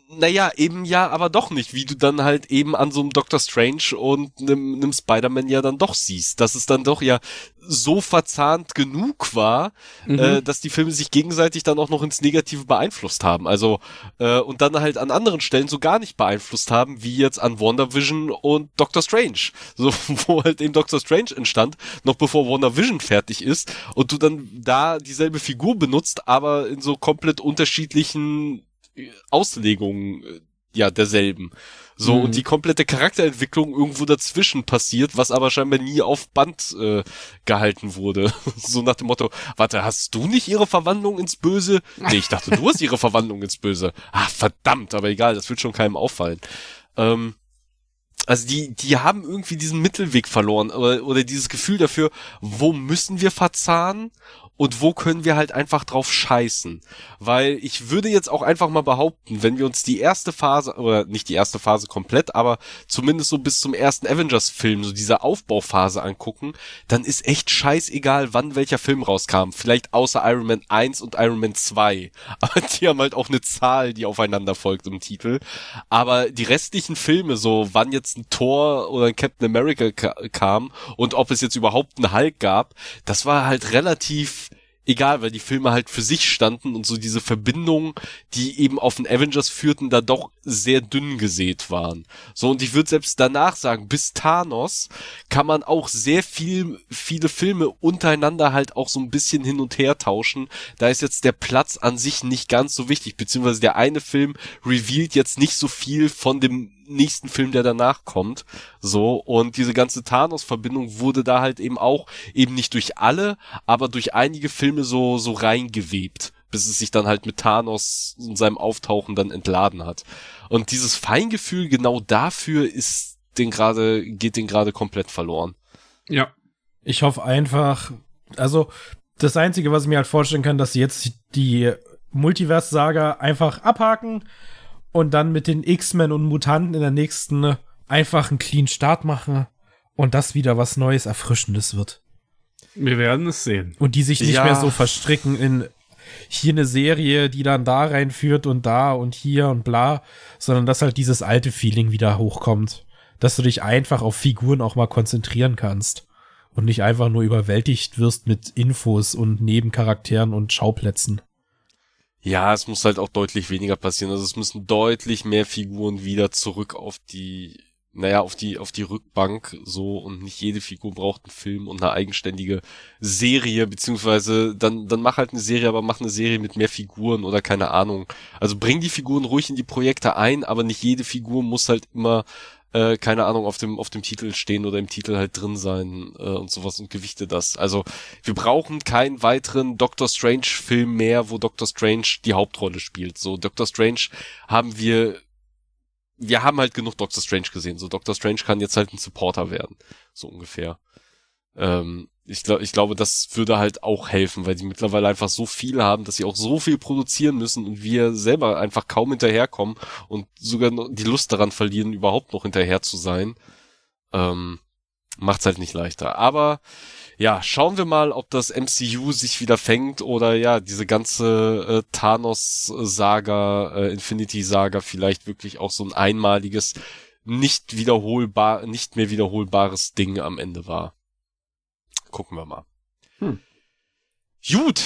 naja, eben ja, aber doch nicht, wie du dann halt eben an so einem Doctor Strange und einem, einem Spider-Man ja dann doch siehst, dass es dann doch ja so verzahnt genug war, mhm. äh, dass die Filme sich gegenseitig dann auch noch ins Negative beeinflusst haben. Also äh, und dann halt an anderen Stellen so gar nicht beeinflusst haben, wie jetzt an WandaVision und Doctor Strange. So, wo halt eben Doctor Strange entstand, noch bevor WandaVision fertig ist und du dann da dieselbe Figur benutzt, aber in so komplett unterschiedlichen Auslegung äh, ja derselben. So, mhm. und die komplette Charakterentwicklung irgendwo dazwischen passiert, was aber scheinbar nie auf Band äh, gehalten wurde. so nach dem Motto, warte, hast du nicht ihre Verwandlung ins Böse? Nee, ich dachte, du hast ihre Verwandlung ins Böse. Ah, verdammt, aber egal, das wird schon keinem auffallen. Ähm, also die, die haben irgendwie diesen Mittelweg verloren oder, oder dieses Gefühl dafür, wo müssen wir verzahnen und wo können wir halt einfach drauf scheißen. Weil ich würde jetzt auch einfach mal behaupten, wenn wir uns die erste Phase, oder nicht die erste Phase komplett, aber zumindest so bis zum ersten Avengers-Film, so diese Aufbauphase angucken, dann ist echt scheißegal, wann welcher Film rauskam. Vielleicht außer Iron Man 1 und Iron Man 2. Aber die haben halt auch eine Zahl, die aufeinander folgt im Titel. Aber die restlichen Filme, so wann jetzt ein Thor oder ein Captain America kam und ob es jetzt überhaupt einen Hulk gab, das war halt relativ egal, weil die Filme halt für sich standen und so diese Verbindungen, die eben auf den Avengers führten, da doch sehr dünn gesät waren. So, und ich würde selbst danach sagen, bis Thanos kann man auch sehr viel, viele Filme untereinander halt auch so ein bisschen hin und her tauschen. Da ist jetzt der Platz an sich nicht ganz so wichtig, beziehungsweise der eine Film revealed jetzt nicht so viel von dem nächsten Film, der danach kommt. So, und diese ganze Thanos-Verbindung wurde da halt eben auch eben nicht durch alle, aber durch einige Filme so, so reingewebt, bis es sich dann halt mit Thanos und seinem Auftauchen dann entladen hat. Und dieses Feingefühl genau dafür ist den gerade, geht den gerade komplett verloren. Ja. Ich hoffe einfach, also das Einzige, was ich mir halt vorstellen kann, dass sie jetzt die Multiverse-Saga einfach abhaken und dann mit den X-Men und Mutanten in der nächsten einfach einen clean Start machen und das wieder was Neues, Erfrischendes wird. Wir werden es sehen. Und die sich nicht ja. mehr so verstricken in hier eine Serie, die dann da reinführt und da und hier und bla, sondern dass halt dieses alte Feeling wieder hochkommt. Dass du dich einfach auf Figuren auch mal konzentrieren kannst und nicht einfach nur überwältigt wirst mit Infos und Nebencharakteren und Schauplätzen. Ja, es muss halt auch deutlich weniger passieren. Also es müssen deutlich mehr Figuren wieder zurück auf die, naja, auf die, auf die Rückbank so und nicht jede Figur braucht einen Film und eine eigenständige Serie, beziehungsweise dann, dann mach halt eine Serie, aber mach eine Serie mit mehr Figuren oder keine Ahnung. Also bring die Figuren ruhig in die Projekte ein, aber nicht jede Figur muss halt immer äh, keine Ahnung, auf dem, auf dem Titel stehen oder im Titel halt drin sein äh, und sowas und gewichte das. Also wir brauchen keinen weiteren Doctor Strange-Film mehr, wo Doctor Strange die Hauptrolle spielt. So, Doctor Strange haben wir wir haben halt genug Doctor Strange gesehen. So, Doctor Strange kann jetzt halt ein Supporter werden. So ungefähr. Ähm, ich, glaube, ich glaube, das würde halt auch helfen, weil sie mittlerweile einfach so viel haben, dass sie auch so viel produzieren müssen und wir selber einfach kaum hinterherkommen und sogar die Lust daran verlieren, überhaupt noch hinterher zu sein. Ähm, macht's halt nicht leichter. Aber ja, schauen wir mal, ob das MCU sich wieder fängt oder ja, diese ganze äh, Thanos-Saga, äh, Infinity-Saga vielleicht wirklich auch so ein einmaliges, nicht wiederholbar, nicht mehr wiederholbares Ding am Ende war gucken wir mal. Hm. Gut,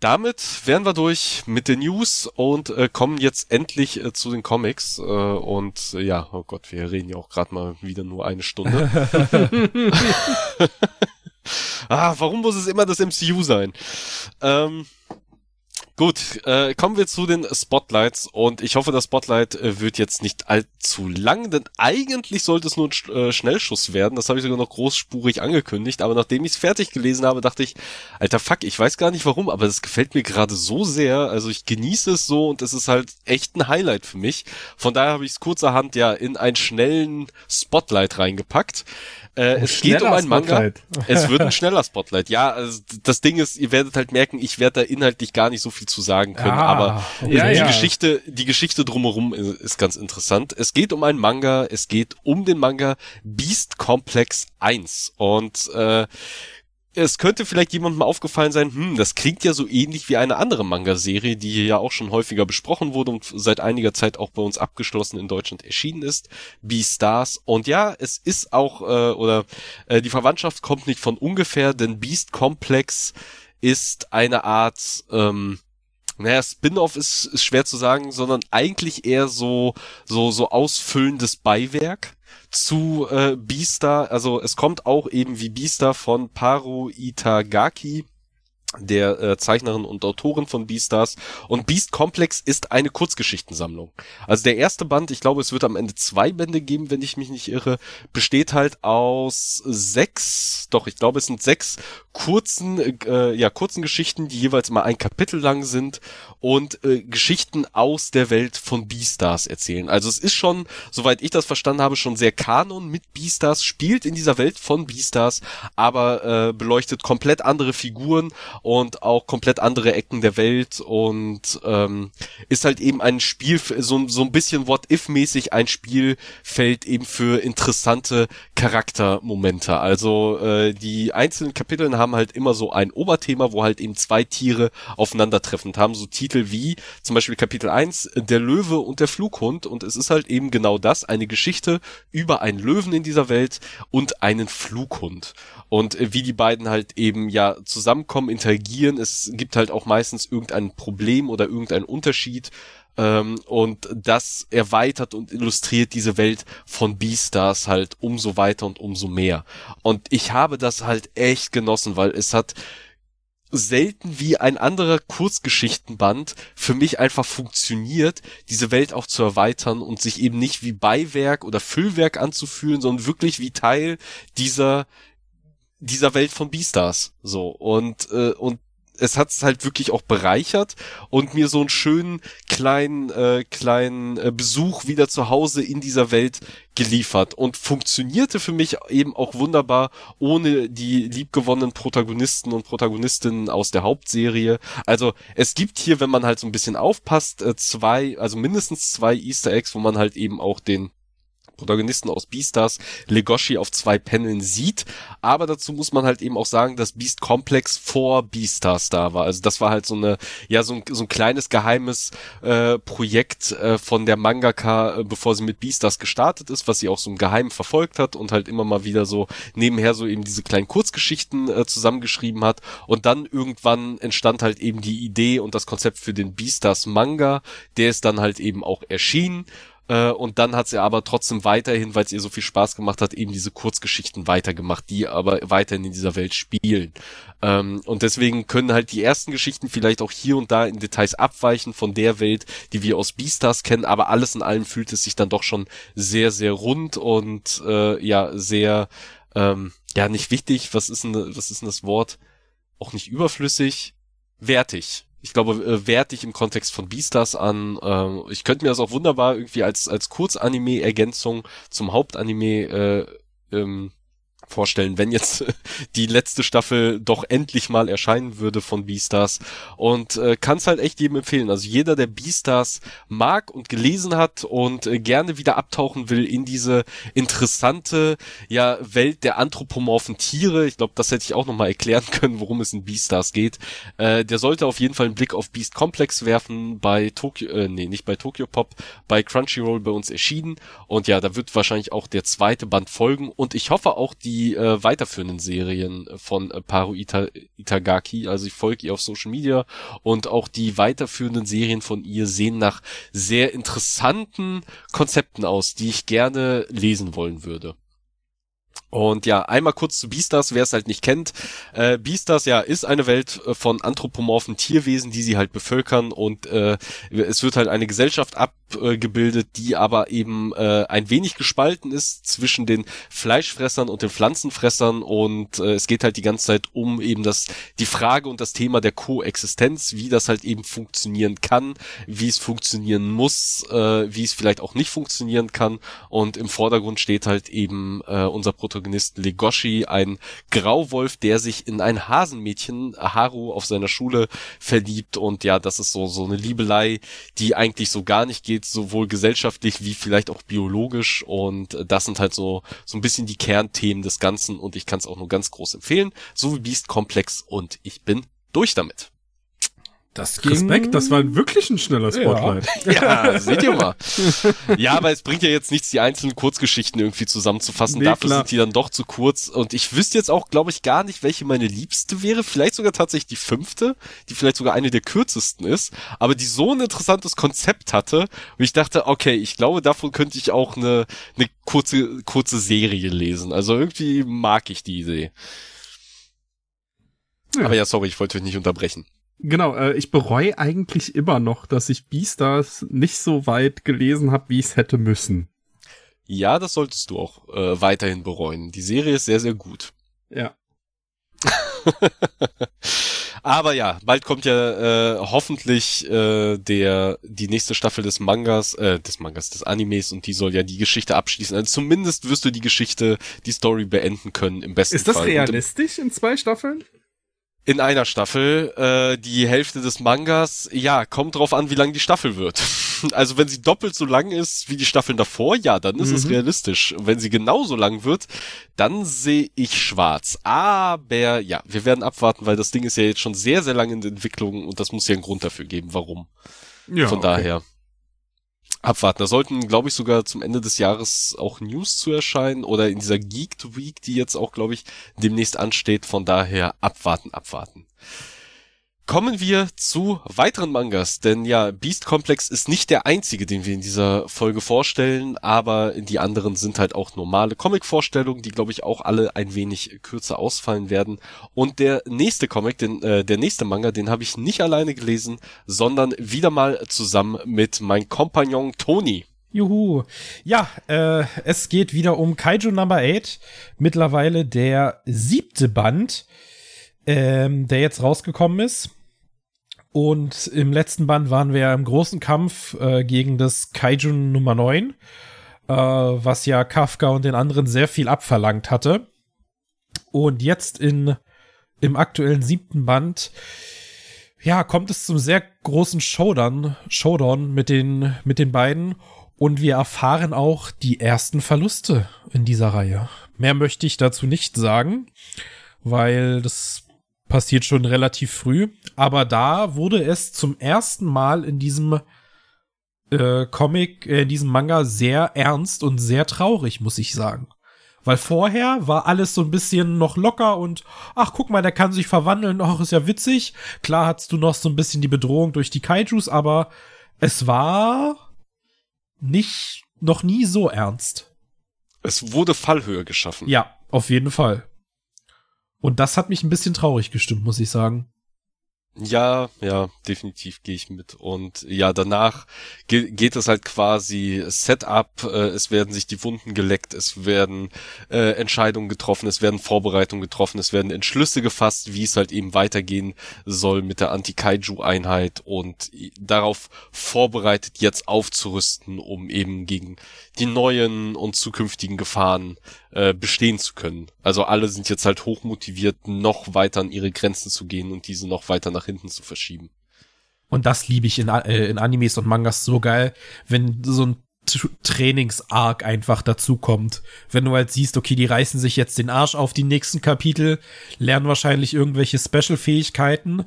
damit wären wir durch mit den News und äh, kommen jetzt endlich äh, zu den Comics. Äh, und äh, ja, oh Gott, wir reden ja auch gerade mal wieder nur eine Stunde. ah, warum muss es immer das MCU sein? Ähm, Gut, äh, kommen wir zu den Spotlights und ich hoffe, das Spotlight äh, wird jetzt nicht allzu lang, denn eigentlich sollte es nur ein äh, Schnellschuss werden. Das habe ich sogar noch großspurig angekündigt, aber nachdem ich es fertig gelesen habe, dachte ich, alter Fuck, ich weiß gar nicht warum, aber das gefällt mir gerade so sehr. Also ich genieße es so und es ist halt echt ein Highlight für mich. Von daher habe ich es kurzerhand ja in einen schnellen Spotlight reingepackt. Äh, es geht um ein Manga. Es wird ein schneller Spotlight. Ja, also das Ding ist, ihr werdet halt merken, ich werde da inhaltlich gar nicht so viel zu sagen können, ah, aber ja, die ja. Geschichte, die Geschichte drumherum ist, ist ganz interessant. Es geht um ein Manga, es geht um den Manga Beast Complex 1 und äh, es könnte vielleicht jemandem aufgefallen sein, hm, das klingt ja so ähnlich wie eine andere Manga-Serie, die hier ja auch schon häufiger besprochen wurde und seit einiger Zeit auch bei uns abgeschlossen in Deutschland erschienen ist, Beastars. Und ja, es ist auch, äh, oder äh, die Verwandtschaft kommt nicht von ungefähr, denn Beast Complex ist eine Art, ähm, naja, Spin-off ist, ist schwer zu sagen, sondern eigentlich eher so, so, so ausfüllendes Beiwerk zu äh, Beastar. Also es kommt auch eben wie Beastar von Paru Itagaki der äh, Zeichnerin und Autorin von Beastars. Und Beast Complex ist eine Kurzgeschichtensammlung. Also der erste Band, ich glaube, es wird am Ende zwei Bände geben, wenn ich mich nicht irre, besteht halt aus sechs, doch, ich glaube, es sind sechs kurzen, äh, ja, kurzen Geschichten, die jeweils mal ein Kapitel lang sind und äh, Geschichten aus der Welt von Beastars erzählen. Also es ist schon, soweit ich das verstanden habe, schon sehr Kanon mit Beastars, spielt in dieser Welt von Beastars, aber äh, beleuchtet komplett andere Figuren und auch komplett andere Ecken der Welt und ähm, ist halt eben ein Spiel, so, so ein bisschen What-If-mäßig ein Spielfeld eben für interessante Charaktermomente. Also äh, die einzelnen Kapitel haben halt immer so ein Oberthema, wo halt eben zwei Tiere aufeinandertreffend haben. So Titel wie zum Beispiel Kapitel 1, der Löwe und der Flughund und es ist halt eben genau das, eine Geschichte über einen Löwen in dieser Welt und einen Flughund und äh, wie die beiden halt eben ja zusammenkommen, interagieren. Es gibt halt auch meistens irgendein Problem oder irgendeinen Unterschied ähm, und das erweitert und illustriert diese Welt von Beastars halt umso weiter und umso mehr. Und ich habe das halt echt genossen, weil es hat selten wie ein anderer Kurzgeschichtenband für mich einfach funktioniert, diese Welt auch zu erweitern und sich eben nicht wie Beiwerk oder Füllwerk anzufühlen, sondern wirklich wie Teil dieser dieser Welt von Beastars so und äh, und es hat es halt wirklich auch bereichert und mir so einen schönen kleinen äh, kleinen äh, Besuch wieder zu Hause in dieser Welt geliefert und funktionierte für mich eben auch wunderbar ohne die liebgewonnenen Protagonisten und Protagonistinnen aus der Hauptserie. Also es gibt hier, wenn man halt so ein bisschen aufpasst, äh, zwei, also mindestens zwei Easter Eggs, wo man halt eben auch den Protagonisten aus Beastars Legoshi auf zwei Paneln sieht. Aber dazu muss man halt eben auch sagen, dass Beast Complex vor Beastars da war. Also das war halt so eine, ja, so ein, so ein kleines geheimes äh, Projekt äh, von der Mangaka, äh, bevor sie mit Beastars gestartet ist, was sie auch so im Geheimen verfolgt hat und halt immer mal wieder so nebenher so eben diese kleinen Kurzgeschichten äh, zusammengeschrieben hat. Und dann irgendwann entstand halt eben die Idee und das Konzept für den Beastars Manga. Der ist dann halt eben auch erschienen äh, und dann hat sie aber trotzdem weiterhin, weil es ihr so viel Spaß gemacht hat, eben diese Kurzgeschichten weitergemacht, die aber weiterhin in dieser Welt spielen. Ähm, und deswegen können halt die ersten Geschichten vielleicht auch hier und da in Details abweichen von der Welt, die wir aus Beastars kennen, aber alles in allem fühlt es sich dann doch schon sehr, sehr rund und äh, ja, sehr, ähm, ja, nicht wichtig, was ist denn, was ist denn das Wort? Auch nicht überflüssig, wertig ich glaube, äh, wertig im Kontext von Beastars an. Äh, ich könnte mir das auch wunderbar irgendwie als, als Kurzanime-Ergänzung zum Hauptanime äh, ähm, vorstellen, wenn jetzt die letzte Staffel doch endlich mal erscheinen würde von Beastars und äh, kann es halt echt jedem empfehlen. Also jeder, der Beastars mag und gelesen hat und äh, gerne wieder abtauchen will in diese interessante ja Welt der anthropomorphen Tiere, ich glaube, das hätte ich auch noch mal erklären können, worum es in Beastars geht. Äh, der sollte auf jeden Fall einen Blick auf Beast Complex werfen bei Tokyo, äh, nee, nicht bei Tokyo Pop, bei Crunchyroll bei uns erschienen und ja, da wird wahrscheinlich auch der zweite Band folgen und ich hoffe auch die die äh, weiterführenden Serien von äh, Paru Ita Itagaki. Also ich folge ihr auf Social Media und auch die weiterführenden Serien von ihr sehen nach sehr interessanten Konzepten aus, die ich gerne lesen wollen würde. Und ja, einmal kurz zu Beastars, wer es halt nicht kennt. Äh, Beastars ja ist eine Welt äh, von anthropomorphen Tierwesen, die sie halt bevölkern. Und äh, es wird halt eine Gesellschaft abgebildet, die aber eben äh, ein wenig gespalten ist zwischen den Fleischfressern und den Pflanzenfressern. Und äh, es geht halt die ganze Zeit um eben das die Frage und das Thema der Koexistenz, wie das halt eben funktionieren kann, wie es funktionieren muss, äh, wie es vielleicht auch nicht funktionieren kann. Und im Vordergrund steht halt eben äh, unser Protagonist Protagonisten Legoshi, ein Grauwolf, der sich in ein Hasenmädchen Haru auf seiner Schule verliebt. Und ja, das ist so so eine Liebelei, die eigentlich so gar nicht geht, sowohl gesellschaftlich wie vielleicht auch biologisch. Und das sind halt so so ein bisschen die Kernthemen des Ganzen. Und ich kann es auch nur ganz groß empfehlen, so wie Beast Komplex und ich bin durch damit. Das ging... Respekt, das war wirklich ein schneller Spotlight. Ja, ja seht ihr mal. Ja, aber es bringt ja jetzt nichts, die einzelnen Kurzgeschichten irgendwie zusammenzufassen. Nee, Dafür klar. sind die dann doch zu kurz. Und ich wüsste jetzt auch, glaube ich, gar nicht, welche meine liebste wäre. Vielleicht sogar tatsächlich die fünfte, die vielleicht sogar eine der kürzesten ist, aber die so ein interessantes Konzept hatte. Und ich dachte, okay, ich glaube, davon könnte ich auch eine, eine kurze, kurze Serie lesen. Also irgendwie mag ich die Idee. Ja. Aber ja, sorry, ich wollte euch nicht unterbrechen. Genau, äh, ich bereue eigentlich immer noch, dass ich Beastars nicht so weit gelesen habe, wie ich es hätte müssen. Ja, das solltest du auch äh, weiterhin bereuen. Die Serie ist sehr, sehr gut. Ja. Aber ja, bald kommt ja äh, hoffentlich äh, der die nächste Staffel des Mangas, äh, des Mangas, des Animes und die soll ja die Geschichte abschließen. Also zumindest wirst du die Geschichte, die Story beenden können im besten Fall. Ist das Fall. realistisch in zwei Staffeln? In einer Staffel. Äh, die Hälfte des Mangas, ja, kommt drauf an, wie lang die Staffel wird. Also wenn sie doppelt so lang ist wie die Staffeln davor, ja, dann ist mhm. es realistisch. Und wenn sie genauso lang wird, dann sehe ich schwarz. Aber ja, wir werden abwarten, weil das Ding ist ja jetzt schon sehr, sehr lange in der Entwicklung und das muss ja einen Grund dafür geben, warum. Ja, Von okay. daher abwarten. Da sollten, glaube ich, sogar zum Ende des Jahres auch News zu erscheinen oder in dieser Geeked Week, die jetzt auch, glaube ich, demnächst ansteht. Von daher abwarten, abwarten. Kommen wir zu weiteren Mangas, denn ja, Beast Complex ist nicht der einzige, den wir in dieser Folge vorstellen, aber die anderen sind halt auch normale Comic-Vorstellungen, die glaube ich auch alle ein wenig kürzer ausfallen werden. Und der nächste Comic, den, äh, der nächste Manga, den habe ich nicht alleine gelesen, sondern wieder mal zusammen mit meinem Kompagnon Toni. Juhu. Ja, äh, es geht wieder um Kaiju Number 8. Mittlerweile der siebte Band, ähm, der jetzt rausgekommen ist. Und im letzten Band waren wir im großen Kampf äh, gegen das Kaiju Nummer 9, äh, was ja Kafka und den anderen sehr viel abverlangt hatte. Und jetzt in, im aktuellen siebten Band, ja, kommt es zum sehr großen Showdown, Showdown mit den, mit den beiden. Und wir erfahren auch die ersten Verluste in dieser Reihe. Mehr möchte ich dazu nicht sagen, weil das passiert schon relativ früh. Aber da wurde es zum ersten Mal in diesem äh, Comic, äh, in diesem Manga sehr ernst und sehr traurig, muss ich sagen. Weil vorher war alles so ein bisschen noch locker und ach, guck mal, der kann sich verwandeln, ach, ist ja witzig. Klar hattest du noch so ein bisschen die Bedrohung durch die Kaijus, aber es war nicht, noch nie so ernst. Es wurde Fallhöhe geschaffen. Ja, auf jeden Fall. Und das hat mich ein bisschen traurig gestimmt, muss ich sagen. Ja, ja, definitiv gehe ich mit. Und ja, danach ge geht es halt quasi Setup, äh, es werden sich die Wunden geleckt, es werden äh, Entscheidungen getroffen, es werden Vorbereitungen getroffen, es werden Entschlüsse gefasst, wie es halt eben weitergehen soll mit der Anti-Kaiju-Einheit und darauf vorbereitet, jetzt aufzurüsten, um eben gegen die neuen und zukünftigen Gefahren äh, bestehen zu können. Also alle sind jetzt halt hochmotiviert, noch weiter an ihre Grenzen zu gehen und diese noch weiter nach hinten zu verschieben. Und das liebe ich in, äh, in Animes und Mangas so geil, wenn so ein Trainings-Arc einfach dazu kommt. Wenn du halt siehst, okay, die reißen sich jetzt den Arsch auf die nächsten Kapitel, lernen wahrscheinlich irgendwelche Special-Fähigkeiten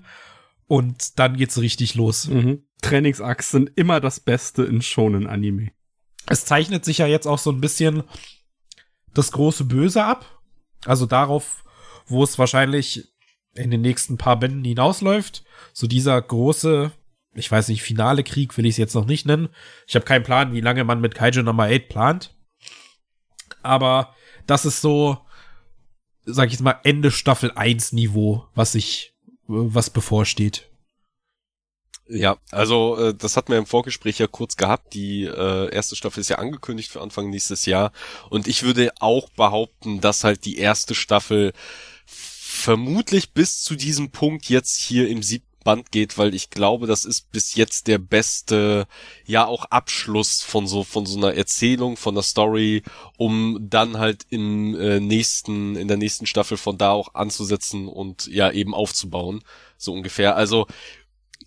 und dann geht's richtig los. Mhm. Trainings-Arcs sind immer das Beste in Shonen Anime. Es zeichnet sich ja jetzt auch so ein bisschen das große Böse ab. Also darauf, wo es wahrscheinlich in den nächsten paar Bänden hinausläuft. So dieser große, ich weiß nicht, finale Krieg will ich es jetzt noch nicht nennen. Ich habe keinen Plan, wie lange man mit Kaiju Nummer 8 plant. Aber das ist so, sag ich jetzt mal, Ende Staffel 1 Niveau, was ich, was bevorsteht. Ja, also äh, das hatten wir im Vorgespräch ja kurz gehabt. Die äh, erste Staffel ist ja angekündigt für Anfang nächstes Jahr. Und ich würde auch behaupten, dass halt die erste Staffel vermutlich bis zu diesem Punkt jetzt hier im siebten Band geht, weil ich glaube, das ist bis jetzt der beste, ja auch Abschluss von so von so einer Erzählung, von der Story, um dann halt im äh, nächsten in der nächsten Staffel von da auch anzusetzen und ja eben aufzubauen, so ungefähr. Also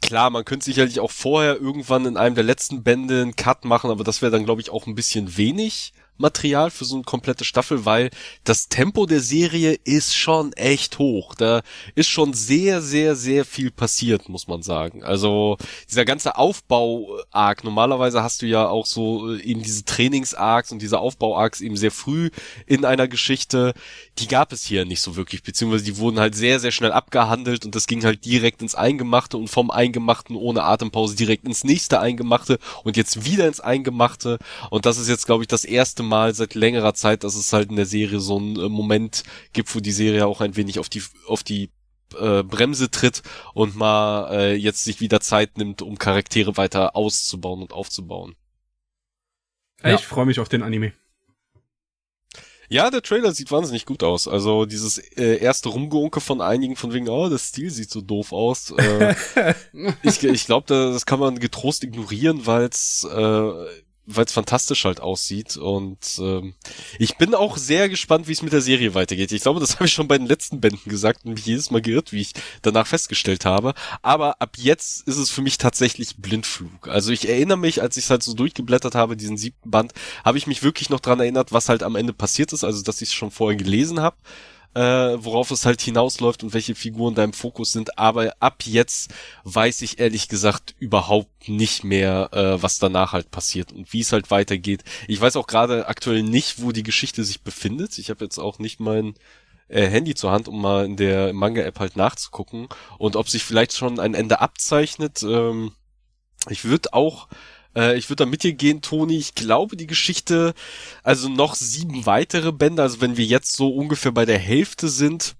klar, man könnte sicherlich auch vorher irgendwann in einem der letzten Bände einen Cut machen, aber das wäre dann, glaube ich, auch ein bisschen wenig. Material für so eine komplette Staffel, weil das Tempo der Serie ist schon echt hoch. Da ist schon sehr, sehr, sehr viel passiert, muss man sagen. Also dieser ganze Aufbau-Arc, normalerweise hast du ja auch so äh, eben diese Trainings-Arcs und diese Aufbau-Arcs eben sehr früh in einer Geschichte. Die gab es hier nicht so wirklich, beziehungsweise die wurden halt sehr, sehr schnell abgehandelt und das ging halt direkt ins Eingemachte und vom Eingemachten ohne Atempause direkt ins nächste Eingemachte und jetzt wieder ins Eingemachte. Und das ist jetzt, glaube ich, das erste Mal seit längerer Zeit, dass es halt in der Serie so einen äh, Moment gibt, wo die Serie auch ein wenig auf die, auf die äh, Bremse tritt und mal äh, jetzt sich wieder Zeit nimmt, um Charaktere weiter auszubauen und aufzubauen. Ja. Ich freue mich auf den Anime. Ja, der Trailer sieht wahnsinnig gut aus. Also dieses äh, erste Rumgeunke von einigen von wegen, oh, das Stil sieht so doof aus. Äh, ich ich glaube, das kann man getrost ignorieren, weil es äh, weil es fantastisch halt aussieht. Und ähm, ich bin auch sehr gespannt, wie es mit der Serie weitergeht. Ich glaube, das habe ich schon bei den letzten Bänden gesagt und mich jedes Mal geirrt, wie ich danach festgestellt habe. Aber ab jetzt ist es für mich tatsächlich Blindflug. Also ich erinnere mich, als ich es halt so durchgeblättert habe, diesen siebten Band, habe ich mich wirklich noch dran erinnert, was halt am Ende passiert ist. Also dass ich es schon vorher gelesen habe äh, worauf es halt hinausläuft und welche Figuren da im Fokus sind. Aber ab jetzt weiß ich ehrlich gesagt überhaupt nicht mehr, äh, was danach halt passiert und wie es halt weitergeht. Ich weiß auch gerade aktuell nicht, wo die Geschichte sich befindet. Ich habe jetzt auch nicht mein äh, Handy zur Hand, um mal in der Manga-App halt nachzugucken und ob sich vielleicht schon ein Ende abzeichnet. Ähm, ich würde auch äh, ich würde da mit dir gehen, Toni. Ich glaube, die Geschichte, also noch sieben weitere Bände, also wenn wir jetzt so ungefähr bei der Hälfte sind,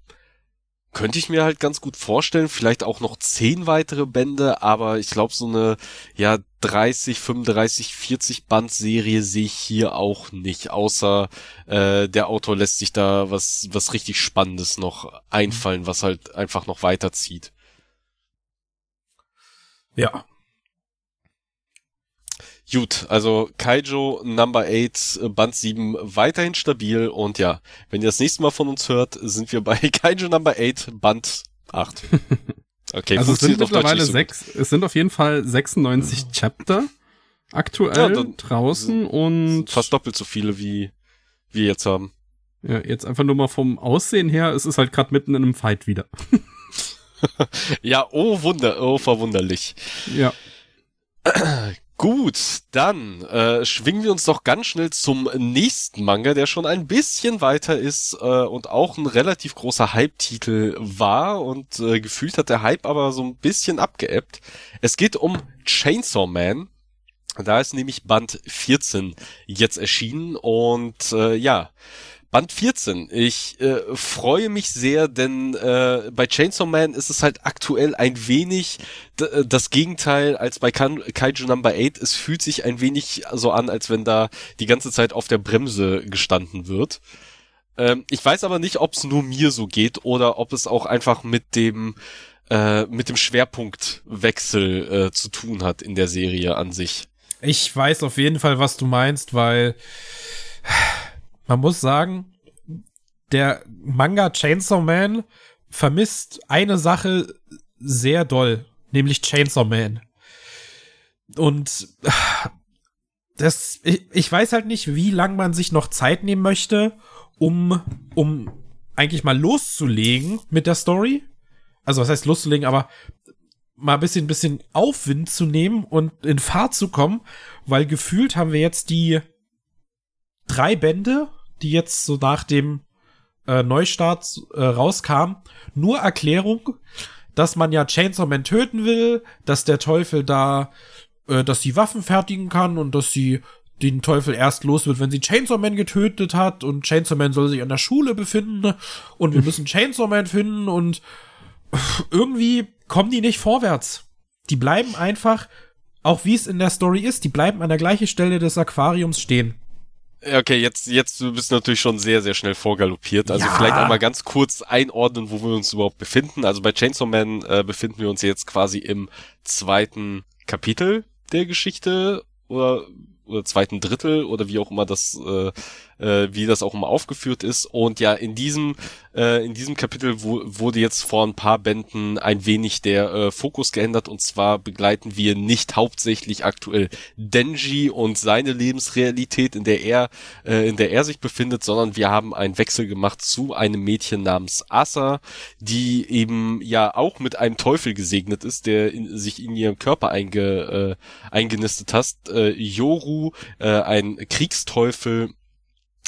könnte ich mir halt ganz gut vorstellen, vielleicht auch noch zehn weitere Bände, aber ich glaube, so eine, ja, 30, 35, 40 Band-Serie sehe ich hier auch nicht, außer äh, der Autor lässt sich da was, was richtig Spannendes noch einfallen, was halt einfach noch weiterzieht. Ja, Gut, also Kaijo Number 8, äh, Band 7 weiterhin stabil und ja, wenn ihr das nächste Mal von uns hört, sind wir bei Kaijo Number 8, Band 8. Okay, also es sind mittlerweile so sechs, gut. es sind auf jeden Fall 96 Chapter aktuell ja, draußen und fast doppelt so viele wie wir jetzt haben. Ja, jetzt einfach nur mal vom Aussehen her, es ist halt gerade mitten in einem Fight wieder. ja, oh Wunder, oh verwunderlich. Ja. Gut, dann äh, schwingen wir uns doch ganz schnell zum nächsten Manga, der schon ein bisschen weiter ist äh, und auch ein relativ großer Hype-Titel war und äh, gefühlt hat der Hype aber so ein bisschen abgeebbt. Es geht um Chainsaw Man. Da ist nämlich Band 14 jetzt erschienen und äh, ja, Band 14. Ich äh, freue mich sehr, denn äh, bei Chainsaw Man ist es halt aktuell ein wenig äh, das Gegenteil als bei kan Kaiju Number 8. Es fühlt sich ein wenig so an, als wenn da die ganze Zeit auf der Bremse gestanden wird. Ähm, ich weiß aber nicht, ob es nur mir so geht oder ob es auch einfach mit dem äh, mit dem Schwerpunktwechsel äh, zu tun hat in der Serie an sich. Ich weiß auf jeden Fall, was du meinst, weil man muss sagen, der Manga Chainsaw Man vermisst eine Sache sehr doll, nämlich Chainsaw Man. Und das, ich, ich weiß halt nicht, wie lang man sich noch Zeit nehmen möchte, um, um eigentlich mal loszulegen mit der Story. Also was heißt loszulegen, aber mal ein bisschen, bisschen Aufwind zu nehmen und in Fahrt zu kommen, weil gefühlt haben wir jetzt die drei Bände die jetzt so nach dem äh, Neustart äh, rauskam, nur Erklärung, dass man ja Chainsaw Man töten will, dass der Teufel da, äh, dass sie Waffen fertigen kann und dass sie den Teufel erst los wird, wenn sie Chainsaw Man getötet hat und Chainsaw Man soll sich an der Schule befinden und wir müssen Chainsaw Man finden und irgendwie kommen die nicht vorwärts. Die bleiben einfach, auch wie es in der Story ist, die bleiben an der gleichen Stelle des Aquariums stehen. Okay, jetzt, jetzt du bist natürlich schon sehr, sehr schnell vorgaloppiert. Also ja. vielleicht einmal ganz kurz einordnen, wo wir uns überhaupt befinden. Also bei Chainsaw Man äh, befinden wir uns jetzt quasi im zweiten Kapitel der Geschichte oder oder zweiten Drittel oder wie auch immer das äh, äh, wie das auch immer aufgeführt ist. Und ja in diesem äh, in diesem Kapitel wo, wurde jetzt vor ein paar Bänden ein wenig der äh, Fokus geändert. Und zwar begleiten wir nicht hauptsächlich aktuell Denji und seine Lebensrealität in der er äh, in der er sich befindet sondern wir haben einen Wechsel gemacht zu einem Mädchen namens Asa die eben ja auch mit einem Teufel gesegnet ist der in, sich in ihrem Körper einge, äh, eingenistet hat äh, Yoru äh, ein Kriegsteufel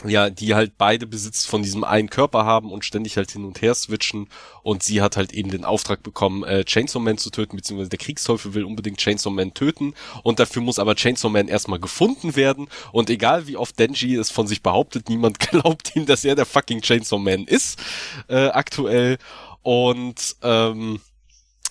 ja, die halt beide Besitz von diesem einen Körper haben und ständig halt hin und her switchen. Und sie hat halt eben den Auftrag bekommen, äh, Chainsaw Man zu töten, beziehungsweise der Kriegsteufel will unbedingt Chainsaw Man töten. Und dafür muss aber Chainsaw Man erstmal gefunden werden. Und egal wie oft Denji es von sich behauptet, niemand glaubt ihm, dass er der fucking Chainsaw Man ist, äh, aktuell. Und ähm,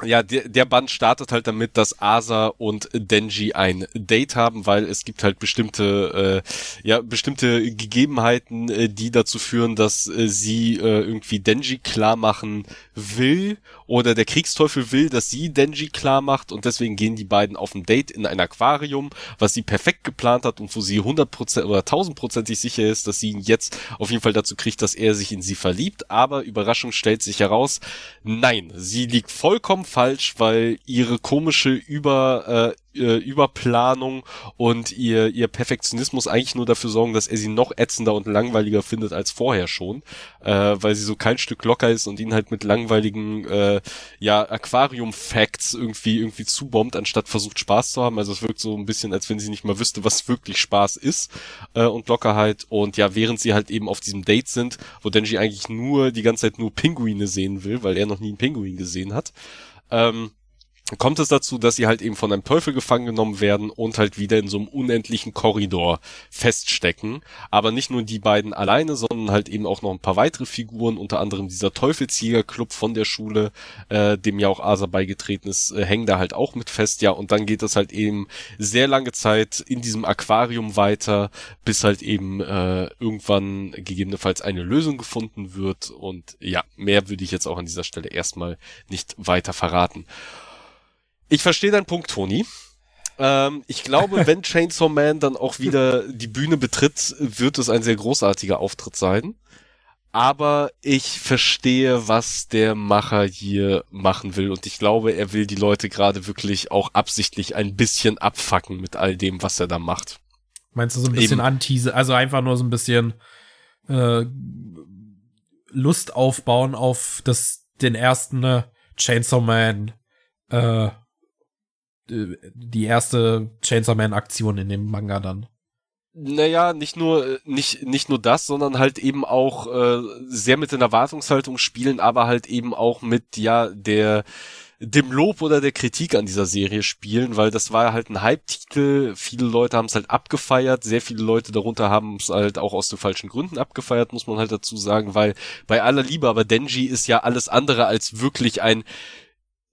ja, der, der Band startet halt damit, dass Asa und Denji ein Date haben, weil es gibt halt bestimmte, äh, ja, bestimmte Gegebenheiten, äh, die dazu führen, dass äh, sie äh, irgendwie Denji klar machen will oder der Kriegsteufel will, dass sie Denji klar macht und deswegen gehen die beiden auf ein Date in ein Aquarium, was sie perfekt geplant hat und wo sie 100% oder 1000%ig sicher ist, dass sie ihn jetzt auf jeden Fall dazu kriegt, dass er sich in sie verliebt, aber Überraschung stellt sich heraus, nein, sie liegt vollkommen falsch, weil ihre komische über äh, äh, Überplanung und ihr, ihr Perfektionismus eigentlich nur dafür sorgen, dass er sie noch ätzender und langweiliger findet als vorher schon, äh, weil sie so kein Stück locker ist und ihn halt mit langweiligen äh, ja Aquarium-Facts irgendwie irgendwie zubombt, anstatt versucht Spaß zu haben. Also es wirkt so ein bisschen, als wenn sie nicht mal wüsste, was wirklich Spaß ist äh, und Lockerheit. Und ja, während sie halt eben auf diesem Date sind, wo Denji eigentlich nur die ganze Zeit nur Pinguine sehen will, weil er noch nie einen Pinguin gesehen hat, ähm, kommt es dazu, dass sie halt eben von einem Teufel gefangen genommen werden und halt wieder in so einem unendlichen Korridor feststecken. Aber nicht nur die beiden alleine, sondern halt eben auch noch ein paar weitere Figuren, unter anderem dieser Teufelsjägerclub von der Schule, äh, dem ja auch Asa beigetreten ist, äh, hängen da halt auch mit fest. Ja, und dann geht es halt eben sehr lange Zeit in diesem Aquarium weiter, bis halt eben äh, irgendwann gegebenenfalls eine Lösung gefunden wird. Und ja, mehr würde ich jetzt auch an dieser Stelle erstmal nicht weiter verraten. Ich verstehe deinen Punkt, Toni. Ähm, ich glaube, wenn Chainsaw Man dann auch wieder die Bühne betritt, wird es ein sehr großartiger Auftritt sein. Aber ich verstehe, was der Macher hier machen will. Und ich glaube, er will die Leute gerade wirklich auch absichtlich ein bisschen abfacken mit all dem, was er da macht. Meinst du so ein bisschen Antease, also einfach nur so ein bisschen äh, Lust aufbauen auf das, den ersten äh, Chainsaw Man äh, die erste Chainsaw Man Aktion in dem Manga dann. Naja, nicht nur nicht nicht nur das, sondern halt eben auch äh, sehr mit den Erwartungshaltung spielen, aber halt eben auch mit ja der dem Lob oder der Kritik an dieser Serie spielen, weil das war halt ein Hype-Titel. Viele Leute haben es halt abgefeiert, sehr viele Leute darunter haben es halt auch aus den falschen Gründen abgefeiert, muss man halt dazu sagen, weil bei aller Liebe, aber Denji ist ja alles andere als wirklich ein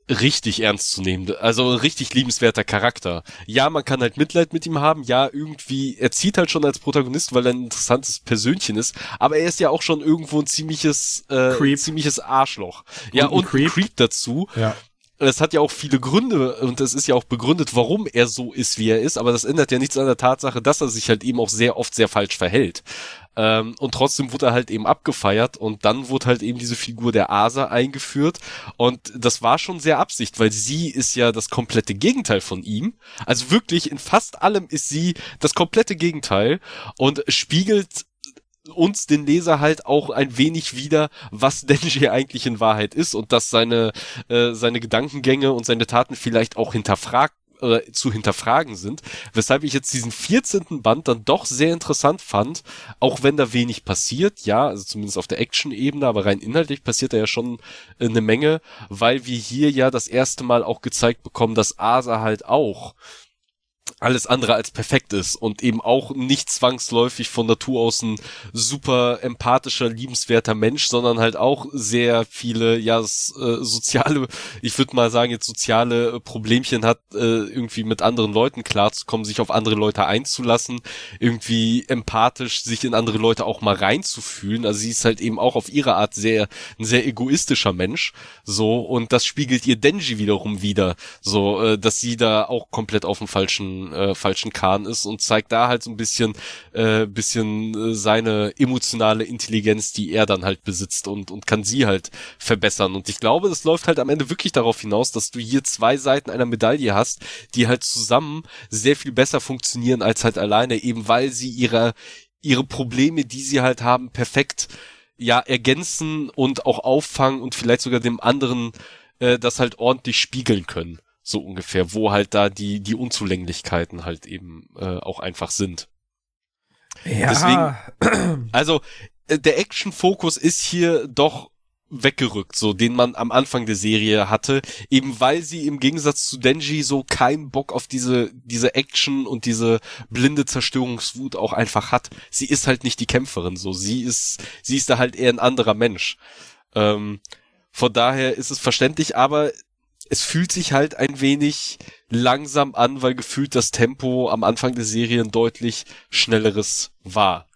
richtig ernst zu nehmen. Also ein richtig liebenswerter Charakter. Ja, man kann halt Mitleid mit ihm haben. Ja, irgendwie, er zieht halt schon als Protagonist, weil er ein interessantes Persönchen ist. Aber er ist ja auch schon irgendwo ein ziemliches, äh, Creep. ziemliches Arschloch. Und ja, und Creep. Creep dazu. Ja. Es hat ja auch viele Gründe und es ist ja auch begründet, warum er so ist, wie er ist, aber das ändert ja nichts an der Tatsache, dass er sich halt eben auch sehr oft sehr falsch verhält. Ähm, und trotzdem wurde er halt eben abgefeiert und dann wurde halt eben diese Figur der Asa eingeführt und das war schon sehr Absicht, weil sie ist ja das komplette Gegenteil von ihm. Also wirklich in fast allem ist sie das komplette Gegenteil und spiegelt uns den Leser halt auch ein wenig wieder, was Denji eigentlich in Wahrheit ist und dass seine äh, seine Gedankengänge und seine Taten vielleicht auch hinterfragt äh, zu hinterfragen sind, weshalb ich jetzt diesen 14. Band dann doch sehr interessant fand, auch wenn da wenig passiert, ja, also zumindest auf der Action-Ebene, aber rein inhaltlich passiert da ja schon äh, eine Menge, weil wir hier ja das erste Mal auch gezeigt bekommen, dass Asa halt auch alles andere als perfekt ist und eben auch nicht zwangsläufig von Natur aus ein super empathischer, liebenswerter Mensch, sondern halt auch sehr viele, ja, äh, soziale, ich würde mal sagen, jetzt soziale Problemchen hat, äh, irgendwie mit anderen Leuten klarzukommen, sich auf andere Leute einzulassen, irgendwie empathisch sich in andere Leute auch mal reinzufühlen. Also sie ist halt eben auch auf ihre Art sehr, ein sehr egoistischer Mensch, so, und das spiegelt ihr Denji wiederum wieder, so, äh, dass sie da auch komplett auf dem falschen äh, falschen Kahn ist und zeigt da halt so ein bisschen, äh, bisschen äh, seine emotionale Intelligenz, die er dann halt besitzt und, und kann sie halt verbessern. Und ich glaube, das läuft halt am Ende wirklich darauf hinaus, dass du hier zwei Seiten einer Medaille hast, die halt zusammen sehr viel besser funktionieren als halt alleine, eben weil sie ihre, ihre Probleme, die sie halt haben, perfekt ja ergänzen und auch auffangen und vielleicht sogar dem anderen äh, das halt ordentlich spiegeln können so ungefähr, wo halt da die, die Unzulänglichkeiten halt eben äh, auch einfach sind. Ja. Deswegen, also äh, der Action-Fokus ist hier doch weggerückt, so den man am Anfang der Serie hatte, eben weil sie im Gegensatz zu Denji so keinen Bock auf diese diese Action und diese blinde Zerstörungswut auch einfach hat. Sie ist halt nicht die Kämpferin, so sie ist sie ist da halt eher ein anderer Mensch. Ähm, von daher ist es verständlich, aber es fühlt sich halt ein wenig langsam an, weil gefühlt das Tempo am Anfang der Serien deutlich schnelleres war.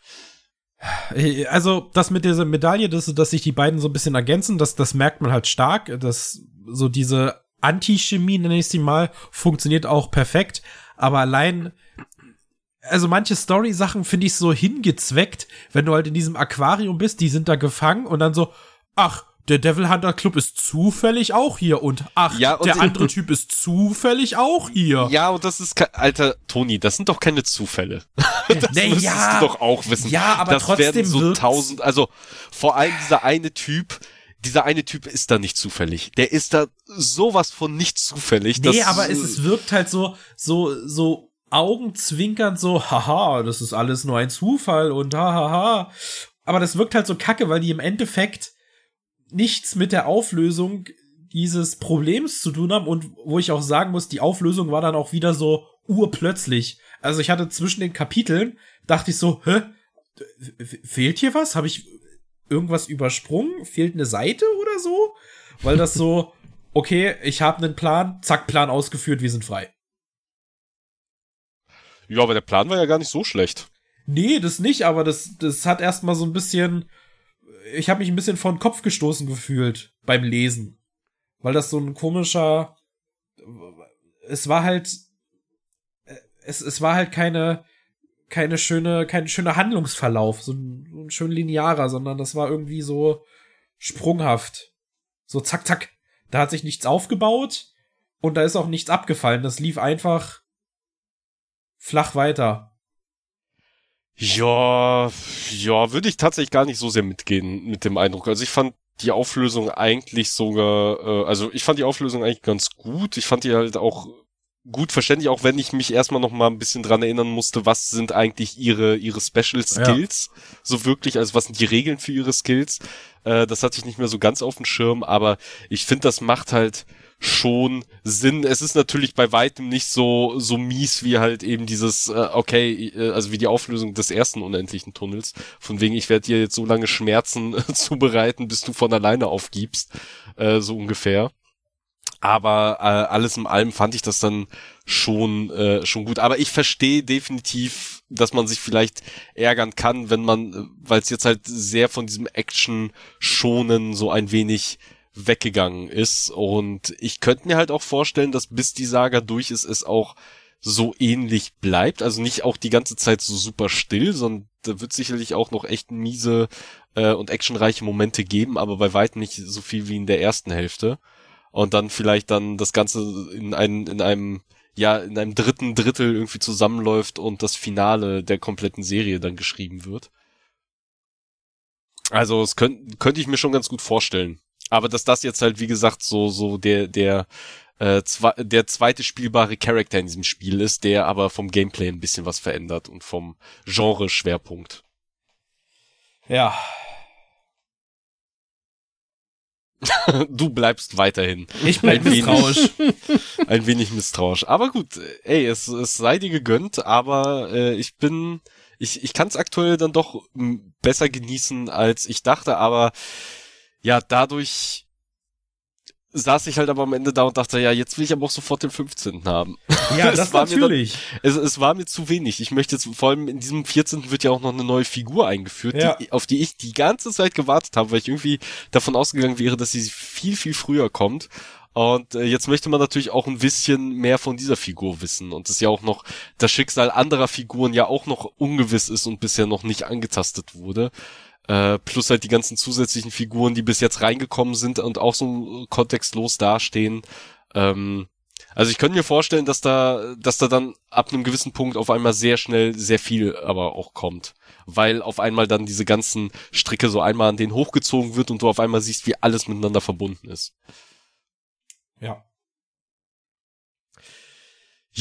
Also, das mit dieser Medaille, dass, dass sich die beiden so ein bisschen ergänzen, das, das merkt man halt stark, dass so diese Antichemie, nenne ich sie mal, funktioniert auch perfekt, aber allein, also manche Story-Sachen finde ich so hingezweckt, wenn du halt in diesem Aquarium bist, die sind da gefangen und dann so, ach, der Devil Hunter Club ist zufällig auch hier und ach, ja, und der andere Typ ist zufällig auch hier. Ja, und das ist, alter Toni, das sind doch keine Zufälle. das nee, müsstest ja, du doch auch wissen. Ja, aber das trotzdem werden so tausend, also vor allem dieser eine Typ, dieser eine Typ ist da nicht zufällig. Der ist da sowas von nicht zufällig. Nee, aber es, es wirkt halt so, so, so augenzwinkernd so, haha, das ist alles nur ein Zufall und hahaha. Aber das wirkt halt so kacke, weil die im Endeffekt nichts mit der Auflösung dieses Problems zu tun haben und wo ich auch sagen muss, die Auflösung war dann auch wieder so urplötzlich. Also ich hatte zwischen den Kapiteln, dachte ich so, hä, fehlt hier was? Habe ich irgendwas übersprungen? Fehlt eine Seite oder so? Weil das so, okay, ich habe einen Plan, zack, Plan ausgeführt, wir sind frei. Ja, aber der Plan war ja gar nicht so schlecht. Nee, das nicht, aber das, das hat erstmal so ein bisschen ich habe mich ein bisschen vor den Kopf gestoßen gefühlt beim Lesen. Weil das so ein komischer. Es war halt. Es, es war halt keine, keine schöne, kein schöner Handlungsverlauf, so ein, so ein schön linearer, sondern das war irgendwie so sprunghaft. So zack, zack. Da hat sich nichts aufgebaut und da ist auch nichts abgefallen. Das lief einfach flach weiter. Ja, ja, würde ich tatsächlich gar nicht so sehr mitgehen mit dem Eindruck. Also ich fand die Auflösung eigentlich sogar, äh, also ich fand die Auflösung eigentlich ganz gut. Ich fand die halt auch gut verständlich, auch wenn ich mich erstmal noch mal ein bisschen dran erinnern musste, was sind eigentlich ihre ihre Special Skills, ja. so wirklich, also was sind die Regeln für ihre Skills. Äh, das hatte ich nicht mehr so ganz auf dem Schirm, aber ich finde, das macht halt schon Sinn. Es ist natürlich bei weitem nicht so so mies wie halt eben dieses äh, okay, äh, also wie die Auflösung des ersten unendlichen Tunnels. Von wegen ich werde dir jetzt so lange Schmerzen zubereiten, bis du von alleine aufgibst, äh, so ungefähr. Aber äh, alles in allem fand ich das dann schon äh, schon gut. Aber ich verstehe definitiv, dass man sich vielleicht ärgern kann, wenn man, weil es jetzt halt sehr von diesem Action schonen so ein wenig weggegangen ist. Und ich könnte mir halt auch vorstellen, dass bis die Saga durch ist, es auch so ähnlich bleibt. Also nicht auch die ganze Zeit so super still, sondern da wird sicherlich auch noch echt miese äh, und actionreiche Momente geben, aber bei weitem nicht so viel wie in der ersten Hälfte. Und dann vielleicht dann das Ganze in, ein, in einem ja, in einem dritten Drittel irgendwie zusammenläuft und das Finale der kompletten Serie dann geschrieben wird. Also, es könnte könnte ich mir schon ganz gut vorstellen. Aber dass das jetzt halt, wie gesagt, so, so der, der, äh, zwe der zweite spielbare Charakter in diesem Spiel ist, der aber vom Gameplay ein bisschen was verändert und vom Genre-Schwerpunkt. Ja. du bleibst weiterhin. Ich bleib ein misstrauisch. ein wenig misstrauisch. Aber gut, ey, es, es sei dir gegönnt, aber äh, ich bin, ich, ich kann es aktuell dann doch besser genießen, als ich dachte, aber ja, dadurch saß ich halt aber am Ende da und dachte, ja, jetzt will ich aber auch sofort den 15. haben. Ja, das war natürlich. Dann, es, es war mir zu wenig. Ich möchte jetzt, vor allem in diesem 14. wird ja auch noch eine neue Figur eingeführt, ja. die, auf die ich die ganze Zeit gewartet habe, weil ich irgendwie davon ausgegangen wäre, dass sie viel, viel früher kommt. Und äh, jetzt möchte man natürlich auch ein bisschen mehr von dieser Figur wissen. Und es ja auch noch das Schicksal anderer Figuren ja auch noch ungewiss ist und bisher noch nicht angetastet wurde. Äh, plus halt die ganzen zusätzlichen Figuren, die bis jetzt reingekommen sind und auch so kontextlos dastehen. Ähm, also ich könnte mir vorstellen, dass da, dass da dann ab einem gewissen Punkt auf einmal sehr schnell sehr viel aber auch kommt. Weil auf einmal dann diese ganzen Stricke so einmal an den hochgezogen wird und du auf einmal siehst, wie alles miteinander verbunden ist. Ja.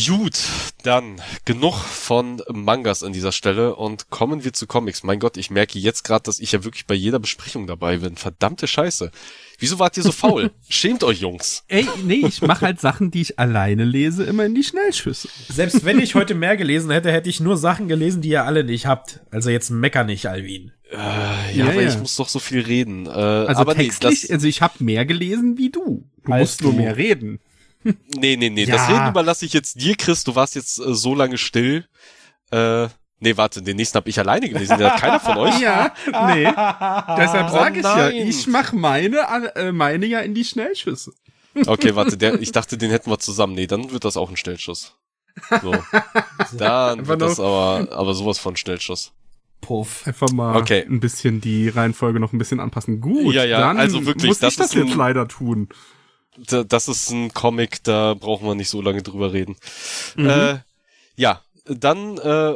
Gut, dann genug von Mangas an dieser Stelle und kommen wir zu Comics. Mein Gott, ich merke jetzt gerade, dass ich ja wirklich bei jeder Besprechung dabei bin. Verdammte Scheiße. Wieso wart ihr so faul? Schämt euch, Jungs. Ey, nee, ich mache halt Sachen, die ich alleine lese, immer in die Schnellschüsse. Selbst wenn ich heute mehr gelesen hätte, hätte ich nur Sachen gelesen, die ihr alle nicht habt. Also jetzt mecker nicht, Alvin. Äh, ja, ja, aber ja. ich muss doch so viel reden. Äh, also aber textlich, nee, also ich habe mehr gelesen wie du. Du musst nur mehr reden. Nee, nee, nee. Ja. Das Reden überlasse ich jetzt dir, Chris. Du warst jetzt äh, so lange still. Äh, nee, warte, den nächsten habe ich alleine gelesen. Den hat keiner von euch. Ja, nee. Deshalb sage oh, ich ja, ich mache meine, äh, meine ja in die Schnellschüsse. Okay, warte, der, ich dachte, den hätten wir zusammen. Nee, dann wird das auch ein Schnellschuss. So. Dann wird das aber, aber sowas von Schnellschuss. Puff. Einfach mal okay. ein bisschen die Reihenfolge noch ein bisschen anpassen. Gut, ja, ja, dann also wirklich, muss das ich das jetzt leider tun. Das ist ein Comic, da brauchen wir nicht so lange drüber reden. Mhm. Äh, ja, dann äh,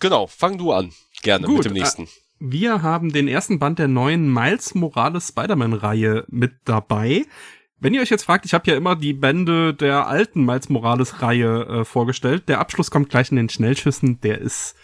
genau, fang du an, gerne Gut, mit dem nächsten. Äh, wir haben den ersten Band der neuen Miles Morales Spider-Man-Reihe mit dabei. Wenn ihr euch jetzt fragt, ich habe ja immer die Bände der alten Miles Morales-Reihe äh, vorgestellt. Der Abschluss kommt gleich in den Schnellschüssen. Der ist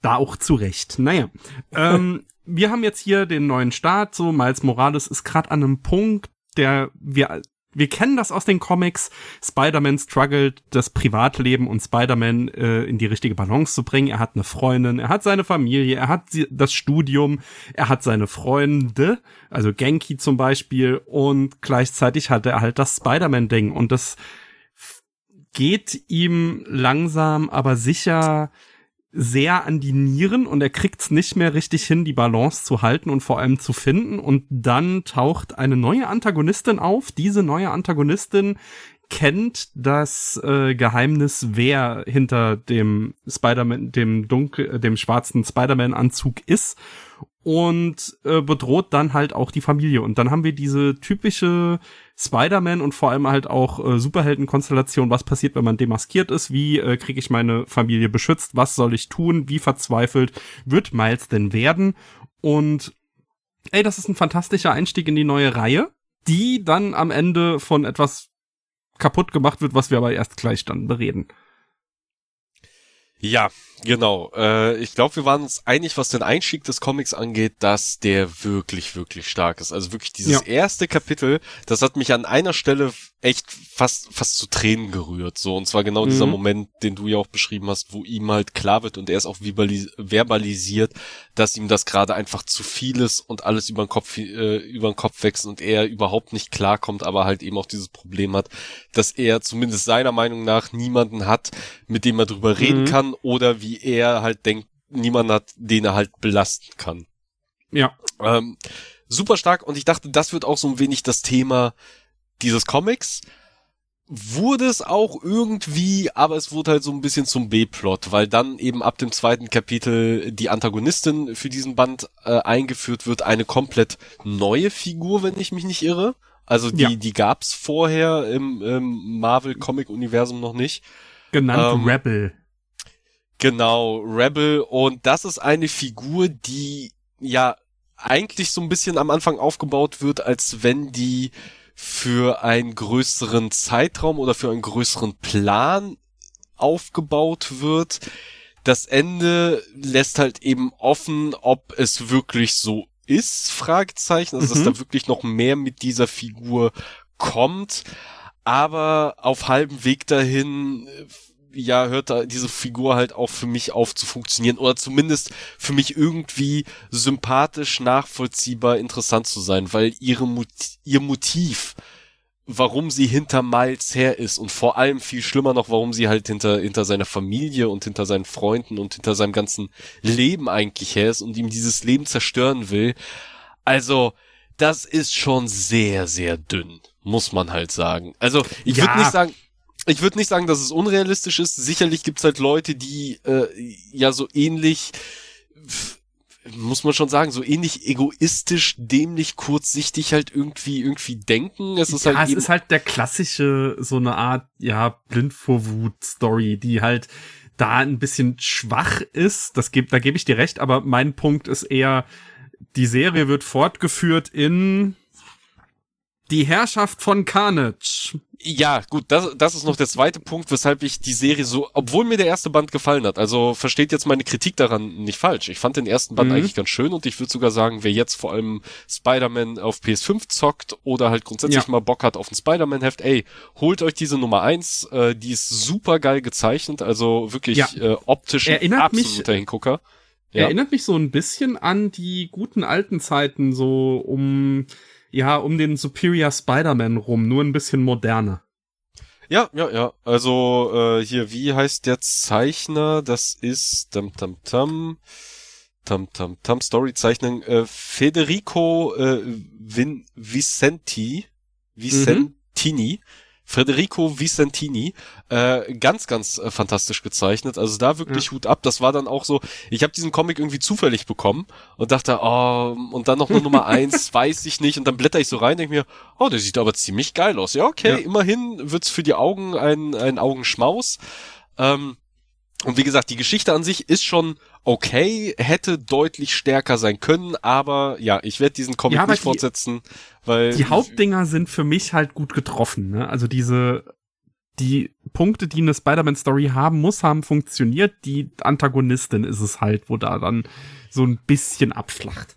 da auch zurecht. Naja, ähm, wir haben jetzt hier den neuen Start. So, Miles Morales ist gerade an einem Punkt, der wir wir kennen das aus den Comics. Spider-Man struggelt, das Privatleben und Spider-Man äh, in die richtige Balance zu bringen. Er hat eine Freundin, er hat seine Familie, er hat das Studium, er hat seine Freunde, also Genki zum Beispiel, und gleichzeitig hat er halt das Spider-Man-Ding. Und das geht ihm langsam, aber sicher sehr an die Nieren und er kriegt's nicht mehr richtig hin, die Balance zu halten und vor allem zu finden. Und dann taucht eine neue Antagonistin auf. Diese neue Antagonistin kennt das äh, Geheimnis, wer hinter dem Spider-Man, dem dunkel, dem schwarzen Spider-Man-Anzug ist und äh, bedroht dann halt auch die Familie. Und dann haben wir diese typische Spider-Man und vor allem halt auch äh, Superhelden-Konstellation. Was passiert, wenn man demaskiert ist? Wie äh, kriege ich meine Familie beschützt? Was soll ich tun? Wie verzweifelt wird Miles denn werden? Und ey, das ist ein fantastischer Einstieg in die neue Reihe, die dann am Ende von etwas kaputt gemacht wird, was wir aber erst gleich dann bereden. Ja, genau. Äh, ich glaube, wir waren uns einig, was den Einstieg des Comics angeht, dass der wirklich, wirklich stark ist. Also wirklich dieses ja. erste Kapitel, das hat mich an einer Stelle echt fast, fast zu Tränen gerührt. So, und zwar genau mhm. dieser Moment, den du ja auch beschrieben hast, wo ihm halt klar wird und er ist auch verbalisiert, dass ihm das gerade einfach zu viel ist und alles über den Kopf, äh, über den Kopf wächst und er überhaupt nicht klarkommt, aber halt eben auch dieses Problem hat, dass er zumindest seiner Meinung nach niemanden hat, mit dem er drüber reden mhm. kann oder wie er halt denkt, niemand hat, den er halt belasten kann. Ja. Ähm, super stark und ich dachte, das wird auch so ein wenig das Thema dieses Comics wurde es auch irgendwie, aber es wurde halt so ein bisschen zum B-Plot, weil dann eben ab dem zweiten Kapitel die Antagonistin für diesen Band äh, eingeführt wird, eine komplett neue Figur, wenn ich mich nicht irre. Also die, ja. die gab's vorher im, im Marvel Comic Universum noch nicht. Genannt ähm, Rebel. Genau, Rebel. Und das ist eine Figur, die ja eigentlich so ein bisschen am Anfang aufgebaut wird, als wenn die für einen größeren Zeitraum oder für einen größeren Plan aufgebaut wird. Das Ende lässt halt eben offen, ob es wirklich so ist, Fragezeichen, also mhm. dass da wirklich noch mehr mit dieser Figur kommt. Aber auf halbem Weg dahin ja, hört da diese Figur halt auch für mich auf zu funktionieren oder zumindest für mich irgendwie sympathisch, nachvollziehbar, interessant zu sein, weil ihre Mot ihr Motiv, warum sie hinter Miles her ist und vor allem viel schlimmer noch, warum sie halt hinter, hinter seiner Familie und hinter seinen Freunden und hinter seinem ganzen Leben eigentlich her ist und ihm dieses Leben zerstören will. Also, das ist schon sehr, sehr dünn, muss man halt sagen. Also, ich ja. würde nicht sagen, ich würde nicht sagen, dass es unrealistisch ist. Sicherlich gibt's halt Leute, die äh, ja so ähnlich, muss man schon sagen, so ähnlich egoistisch, dämlich, kurzsichtig halt irgendwie irgendwie denken. Es ist ja, halt es ist halt der klassische so eine Art ja blind vor Wut Story, die halt da ein bisschen schwach ist. Das gibt, da gebe ich dir recht. Aber mein Punkt ist eher, die Serie wird fortgeführt in die Herrschaft von Carnage. Ja, gut, das, das ist noch der zweite Punkt, weshalb ich die Serie so, obwohl mir der erste Band gefallen hat, also versteht jetzt meine Kritik daran nicht falsch. Ich fand den ersten Band mhm. eigentlich ganz schön und ich würde sogar sagen, wer jetzt vor allem Spider-Man auf PS5 zockt oder halt grundsätzlich ja. mal Bock hat auf ein Spider-Man-Heft, ey, holt euch diese Nummer eins, äh, die ist super geil gezeichnet, also wirklich ja. äh, optisch Erinnert ein absoluter mich, Hingucker. Ja. Erinnert mich so ein bisschen an die guten alten Zeiten, so um ja, um den Superior Spider-Man rum, nur ein bisschen moderner. Ja, ja, ja. Also äh, hier, wie heißt der Zeichner? Das ist tam tam tam tam tam tam Storyzeichnung äh, Federico äh, Vin Vicenti Vicentini. Mhm. Federico Vicentini, äh, ganz, ganz äh, fantastisch gezeichnet. Also da wirklich ja. Hut ab. Das war dann auch so, ich habe diesen Comic irgendwie zufällig bekommen und dachte, oh, und dann noch eine Nummer eins, weiß ich nicht. Und dann blätter ich so rein, denke mir, oh, der sieht aber ziemlich geil aus. Ja, okay, ja. immerhin wird's für die Augen ein, ein Augenschmaus. Ähm, und wie gesagt, die Geschichte an sich ist schon okay, hätte deutlich stärker sein können, aber ja, ich werde diesen Comic ja, nicht die, fortsetzen, weil die Hauptdinger sind für mich halt gut getroffen, ne? Also diese die Punkte, die eine Spider-Man Story haben muss, haben funktioniert. Die Antagonistin ist es halt, wo da dann so ein bisschen abflacht.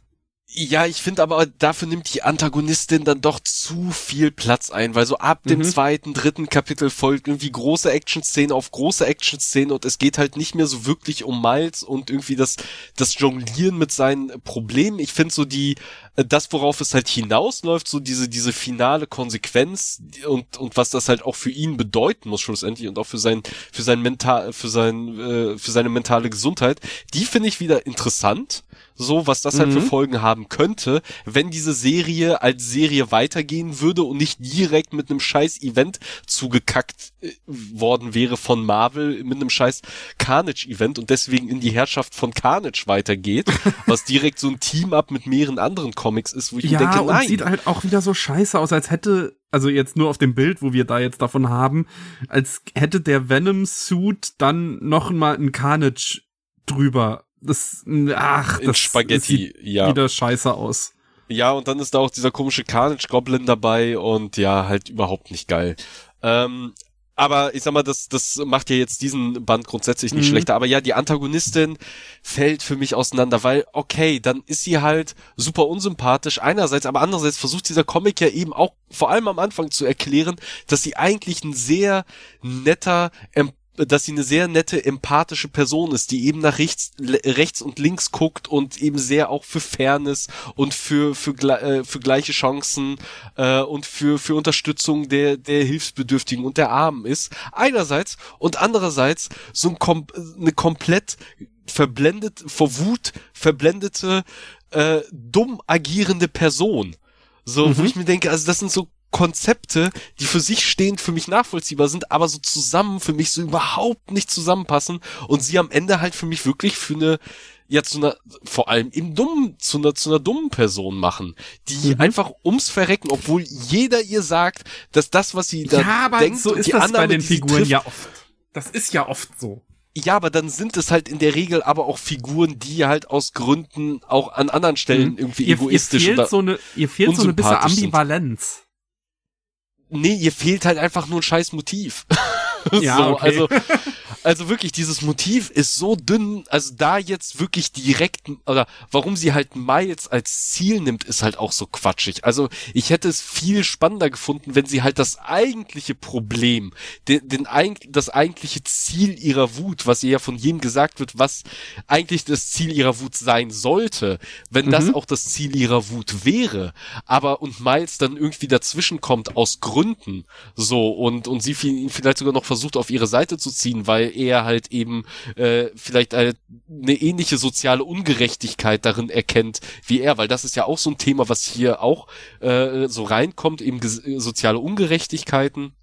Ja, ich finde aber, dafür nimmt die Antagonistin dann doch zu viel Platz ein, weil so ab dem mhm. zweiten, dritten Kapitel folgt irgendwie große Action-Szenen auf große Action-Szenen und es geht halt nicht mehr so wirklich um Miles und irgendwie das, das Jonglieren mit seinen Problemen. Ich finde so die, äh, das, worauf es halt hinausläuft, so diese, diese finale Konsequenz und, und was das halt auch für ihn bedeuten muss schlussendlich und auch für sein, für sein mental, für sein, äh, für seine mentale Gesundheit, die finde ich wieder interessant so, was das mhm. halt für mhm. Folgen haben könnte, wenn diese Serie als Serie weitergehen würde und nicht direkt mit einem scheiß Event zugekackt äh, worden wäre von Marvel mit einem scheiß Carnage-Event und deswegen in die Herrschaft von Carnage weitergeht, was direkt so ein Team-Up mit mehreren anderen Comics ist, wo ich ja, mir denke, nein. und sieht halt auch wieder so scheiße aus, als hätte also jetzt nur auf dem Bild, wo wir da jetzt davon haben, als hätte der Venom-Suit dann noch mal ein Carnage drüber das, ach, das Spaghetti, sieht ja. wieder scheiße aus. Ja, und dann ist da auch dieser komische Carnage Goblin dabei und ja, halt überhaupt nicht geil. Ähm, aber ich sag mal, das, das macht ja jetzt diesen Band grundsätzlich nicht mhm. schlechter. Aber ja, die Antagonistin fällt für mich auseinander, weil, okay, dann ist sie halt super unsympathisch einerseits, aber andererseits versucht dieser Comic ja eben auch vor allem am Anfang zu erklären, dass sie eigentlich ein sehr netter, dass sie eine sehr nette, empathische Person ist, die eben nach rechts, rechts und links guckt und eben sehr auch für Fairness und für, für, äh, für gleiche Chancen äh, und für, für Unterstützung der, der Hilfsbedürftigen und der Armen ist. Einerseits und andererseits so ein kom eine komplett verblendet, vor Wut verblendete, äh, dumm agierende Person. So, mhm. wo ich mir denke, also das sind so Konzepte, die für sich stehend für mich nachvollziehbar sind, aber so zusammen für mich so überhaupt nicht zusammenpassen und sie am Ende halt für mich wirklich für eine ja zu einer vor allem im dummen zu einer zu einer dummen Person machen, die mhm. einfach ums Verrecken, obwohl jeder ihr sagt, dass das was sie da ja, aber denkt so ist die das Annahme, bei den Figuren trifft, ja oft. Das ist ja oft so. Ja, aber dann sind es halt in der Regel aber auch Figuren, die halt aus Gründen auch an anderen Stellen mhm. irgendwie ihr, egoistisch ihr fehlt oder so eine, ihr fehlt so eine bisschen Ambivalenz. Nee, ihr fehlt halt einfach nur ein scheiß Motiv. Ja, so, okay. also, also wirklich, dieses Motiv ist so dünn, also da jetzt wirklich direkt, oder warum sie halt Miles als Ziel nimmt, ist halt auch so quatschig. Also ich hätte es viel spannender gefunden, wenn sie halt das eigentliche Problem, den, den, das eigentliche Ziel ihrer Wut, was ihr ja von jedem gesagt wird, was eigentlich das Ziel ihrer Wut sein sollte, wenn mhm. das auch das Ziel ihrer Wut wäre, aber und Miles dann irgendwie dazwischen kommt aus Gründen, so, und, und sie vielleicht sogar noch versucht, auf ihre Seite zu ziehen, weil er halt eben äh, vielleicht eine, eine ähnliche soziale Ungerechtigkeit darin erkennt wie er, weil das ist ja auch so ein Thema, was hier auch äh, so reinkommt, eben soziale Ungerechtigkeiten.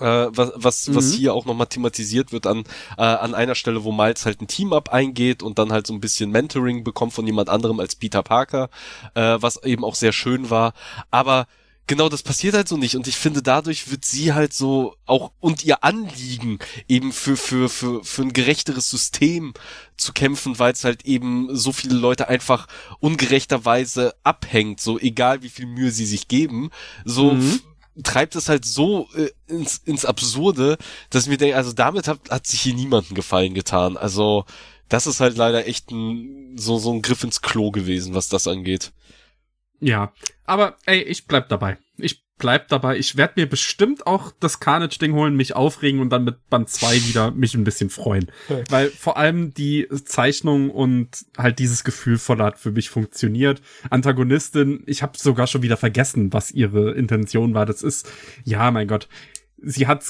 Äh, was was, mhm. was hier auch nochmal thematisiert wird an, äh, an einer Stelle, wo Miles halt ein Team-Up eingeht und dann halt so ein bisschen Mentoring bekommt von jemand anderem als Peter Parker, äh, was eben auch sehr schön war. Aber genau das passiert halt so nicht und ich finde dadurch wird sie halt so auch und ihr Anliegen eben für für für für ein gerechteres System zu kämpfen, weil es halt eben so viele Leute einfach ungerechterweise abhängt, so egal wie viel Mühe sie sich geben, so mhm. treibt es halt so äh, ins ins Absurde, dass ich mir denke, also damit hat hat sich hier niemanden Gefallen getan. Also das ist halt leider echt ein so so ein Griff ins Klo gewesen, was das angeht. Ja, aber ey, ich bleib dabei. Ich bleib dabei. Ich werde mir bestimmt auch das Carnage-Ding holen, mich aufregen und dann mit Band 2 wieder mich ein bisschen freuen. Weil vor allem die Zeichnung und halt dieses Gefühl voll hat für mich funktioniert. Antagonistin, ich habe sogar schon wieder vergessen, was ihre Intention war. Das ist, ja, mein Gott, sie hat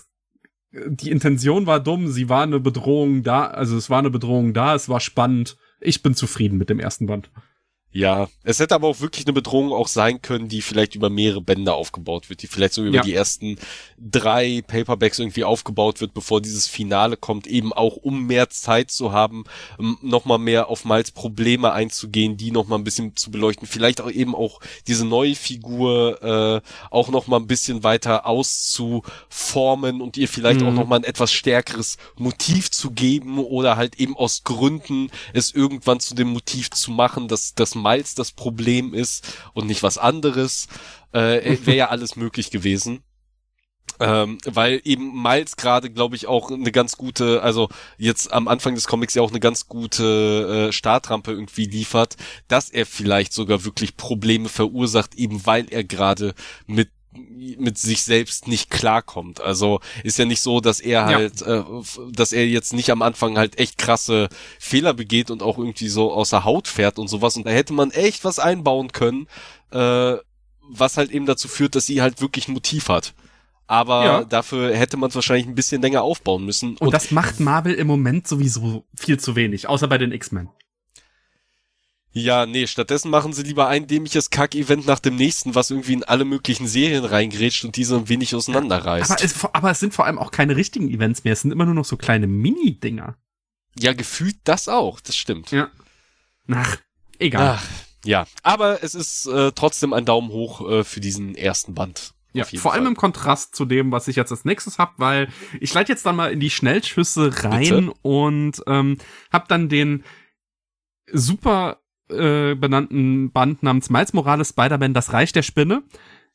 die Intention war dumm, sie war eine Bedrohung da, also es war eine Bedrohung da, es war spannend. Ich bin zufrieden mit dem ersten Band. Ja, es hätte aber auch wirklich eine Bedrohung auch sein können, die vielleicht über mehrere Bände aufgebaut wird, die vielleicht so über ja. die ersten drei Paperbacks irgendwie aufgebaut wird, bevor dieses Finale kommt, eben auch um mehr Zeit zu haben, nochmal mehr auf Miles Probleme einzugehen, die nochmal ein bisschen zu beleuchten, vielleicht auch eben auch diese neue Figur äh, auch nochmal ein bisschen weiter auszuformen und ihr vielleicht mhm. auch nochmal ein etwas stärkeres Motiv zu geben oder halt eben aus Gründen es irgendwann zu dem Motiv zu machen, dass das Miles das Problem ist und nicht was anderes, äh, wäre ja alles möglich gewesen. Ähm, weil eben Miles gerade, glaube ich, auch eine ganz gute, also jetzt am Anfang des Comics ja auch eine ganz gute äh, Startrampe irgendwie liefert, dass er vielleicht sogar wirklich Probleme verursacht, eben weil er gerade mit mit sich selbst nicht klarkommt. Also ist ja nicht so, dass er halt, ja. äh, dass er jetzt nicht am Anfang halt echt krasse Fehler begeht und auch irgendwie so außer Haut fährt und sowas. Und da hätte man echt was einbauen können, äh, was halt eben dazu führt, dass sie halt wirklich ein Motiv hat. Aber ja. dafür hätte man es wahrscheinlich ein bisschen länger aufbauen müssen. Und, und das macht Marvel im Moment sowieso viel zu wenig, außer bei den X-Men. Ja, nee, stattdessen machen sie lieber ein dämliches Kack-Event nach dem nächsten, was irgendwie in alle möglichen Serien reingrätscht und diese ein wenig auseinanderreißt. Aber es, aber es sind vor allem auch keine richtigen Events mehr, es sind immer nur noch so kleine Mini-Dinger. Ja, gefühlt das auch, das stimmt. Ja. Ach, egal. Ach, ja, aber es ist äh, trotzdem ein Daumen hoch äh, für diesen ersten Band. Ja, vor Fall. allem im Kontrast zu dem, was ich jetzt als nächstes hab, weil ich leite jetzt dann mal in die Schnellschüsse rein Bitte? und ähm, hab dann den super äh, benannten Band namens Miles Morales Spider-Man Das Reich der Spinne.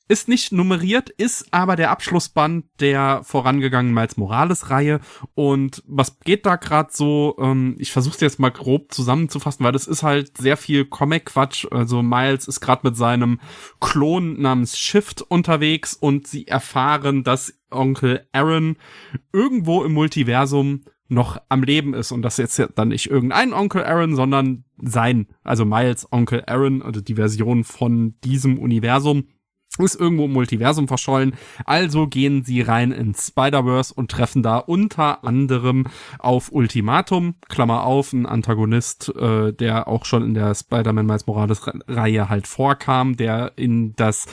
Ist nicht nummeriert, ist aber der Abschlussband der vorangegangenen Miles Morales-Reihe. Und was geht da gerade so? Ähm, ich versuche es jetzt mal grob zusammenzufassen, weil das ist halt sehr viel Comic-Quatsch. Also Miles ist gerade mit seinem Klon namens Shift unterwegs und sie erfahren, dass Onkel Aaron irgendwo im Multiversum noch am Leben ist und das jetzt dann nicht irgendein Onkel Aaron, sondern sein, also Miles Onkel Aaron, also die Version von diesem Universum ist irgendwo im Multiversum verschollen. Also gehen sie rein ins Spider-Verse und treffen da unter anderem auf Ultimatum, Klammer auf, ein Antagonist, äh, der auch schon in der Spider-Man Miles Morales Reihe halt vorkam, der in das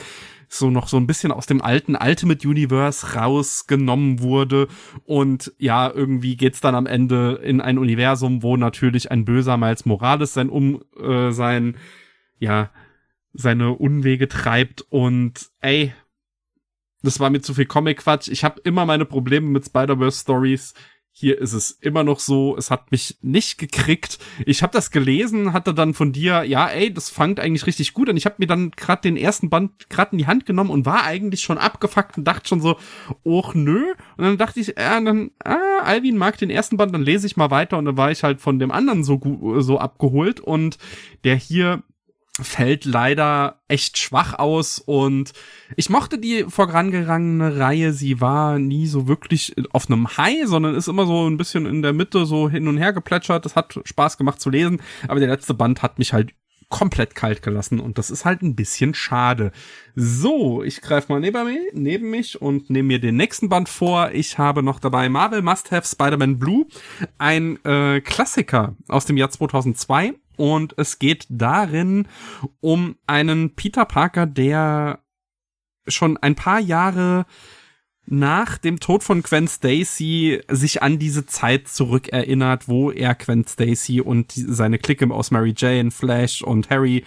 so noch so ein bisschen aus dem alten Ultimate Universe rausgenommen wurde. Und ja, irgendwie geht's dann am Ende in ein Universum, wo natürlich ein böser Miles Morales sein um äh, sein ja seine Unwege treibt und ey, das war mir zu viel Comic-Quatsch. Ich habe immer meine Probleme mit Spider-Verse-Stories. Hier ist es immer noch so, es hat mich nicht gekriegt. Ich habe das gelesen, hatte dann von dir, ja, ey, das fangt eigentlich richtig gut an. Ich habe mir dann gerade den ersten Band gerade in die Hand genommen und war eigentlich schon abgefuckt und dachte schon so, och nö. Und dann dachte ich, ja, dann, ah, Alvin mag den ersten Band, dann lese ich mal weiter und dann war ich halt von dem anderen so so abgeholt und der hier fällt leider echt schwach aus und ich mochte die vorangegangene Reihe, sie war nie so wirklich auf einem High, sondern ist immer so ein bisschen in der Mitte so hin und her geplätschert. Das hat Spaß gemacht zu lesen, aber der letzte Band hat mich halt komplett kalt gelassen und das ist halt ein bisschen schade. So, ich greife mal neben, mich, neben mich und nehme mir den nächsten Band vor. Ich habe noch dabei Marvel Must Have Spider-Man Blue, ein äh, Klassiker aus dem Jahr 2002 und es geht darin um einen Peter Parker, der schon ein paar Jahre nach dem Tod von Gwen Stacy sich an diese Zeit zurückerinnert, wo er Gwen Stacy und seine Clique aus Mary Jane, Flash und Harry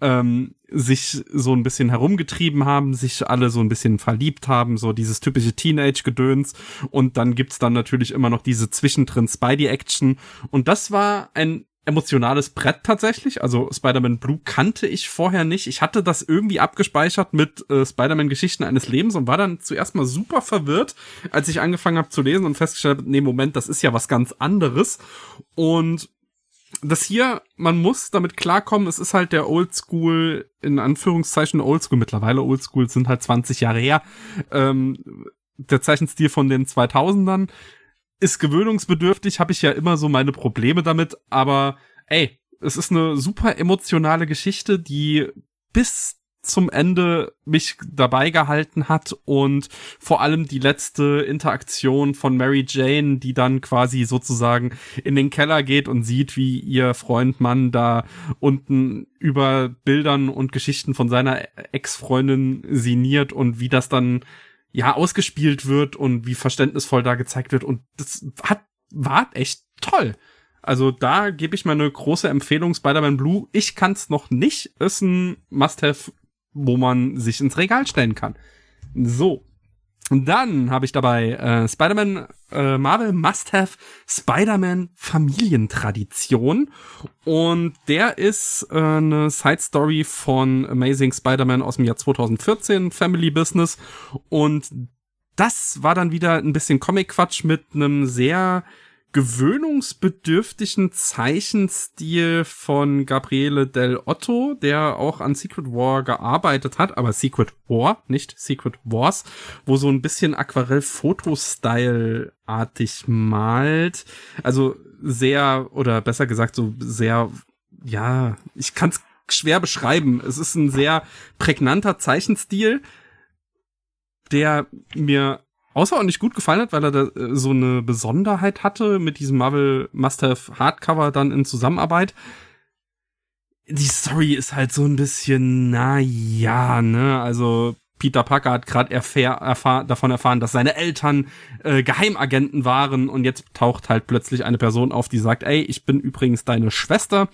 ähm, sich so ein bisschen herumgetrieben haben, sich alle so ein bisschen verliebt haben, so dieses typische Teenage-Gedöns. Und dann gibt's dann natürlich immer noch diese zwischendrin Spidey-Action. Und das war ein emotionales Brett tatsächlich. Also Spider-Man Blue kannte ich vorher nicht. Ich hatte das irgendwie abgespeichert mit äh, Spider-Man Geschichten eines Lebens und war dann zuerst mal super verwirrt, als ich angefangen habe zu lesen und festgestellt, nee, Moment, das ist ja was ganz anderes. Und das hier, man muss damit klarkommen, es ist halt der Oldschool, in Anführungszeichen Oldschool, mittlerweile Oldschool sind halt 20 Jahre her, ähm, der Zeichenstil von den 2000ern ist gewöhnungsbedürftig, habe ich ja immer so meine Probleme damit, aber ey, es ist eine super emotionale Geschichte, die bis zum Ende mich dabei gehalten hat und vor allem die letzte Interaktion von Mary Jane, die dann quasi sozusagen in den Keller geht und sieht, wie ihr Freund Mann da unten über Bildern und Geschichten von seiner Ex-Freundin sinniert und wie das dann ja ausgespielt wird und wie verständnisvoll da gezeigt wird und das hat war echt toll. Also da gebe ich mal eine große Empfehlung, Spider-Man Blue. Ich kann es noch nicht. Ist ein Must-Have, wo man sich ins Regal stellen kann. So. Und dann habe ich dabei äh, Spider-Man äh, Marvel Must-Have Spider-Man Familientradition. Und der ist äh, eine Side-Story von Amazing Spider-Man aus dem Jahr 2014, Family Business. Und das war dann wieder ein bisschen Comic-Quatsch mit einem sehr gewöhnungsbedürftigen Zeichenstil von Gabriele Del Otto, der auch an Secret War gearbeitet hat, aber Secret War, nicht Secret Wars, wo so ein bisschen Aquarell-Foto-Style-artig malt. Also sehr, oder besser gesagt, so sehr, ja, ich kann es schwer beschreiben. Es ist ein sehr prägnanter Zeichenstil, der mir außerordentlich gut gefallen hat, weil er da äh, so eine Besonderheit hatte mit diesem Marvel Must-Have Hardcover dann in Zusammenarbeit. Die Story ist halt so ein bisschen, na ja, ne, also Peter Parker hat gerade erfahr, davon erfahren, dass seine Eltern äh, Geheimagenten waren und jetzt taucht halt plötzlich eine Person auf, die sagt, ey, ich bin übrigens deine Schwester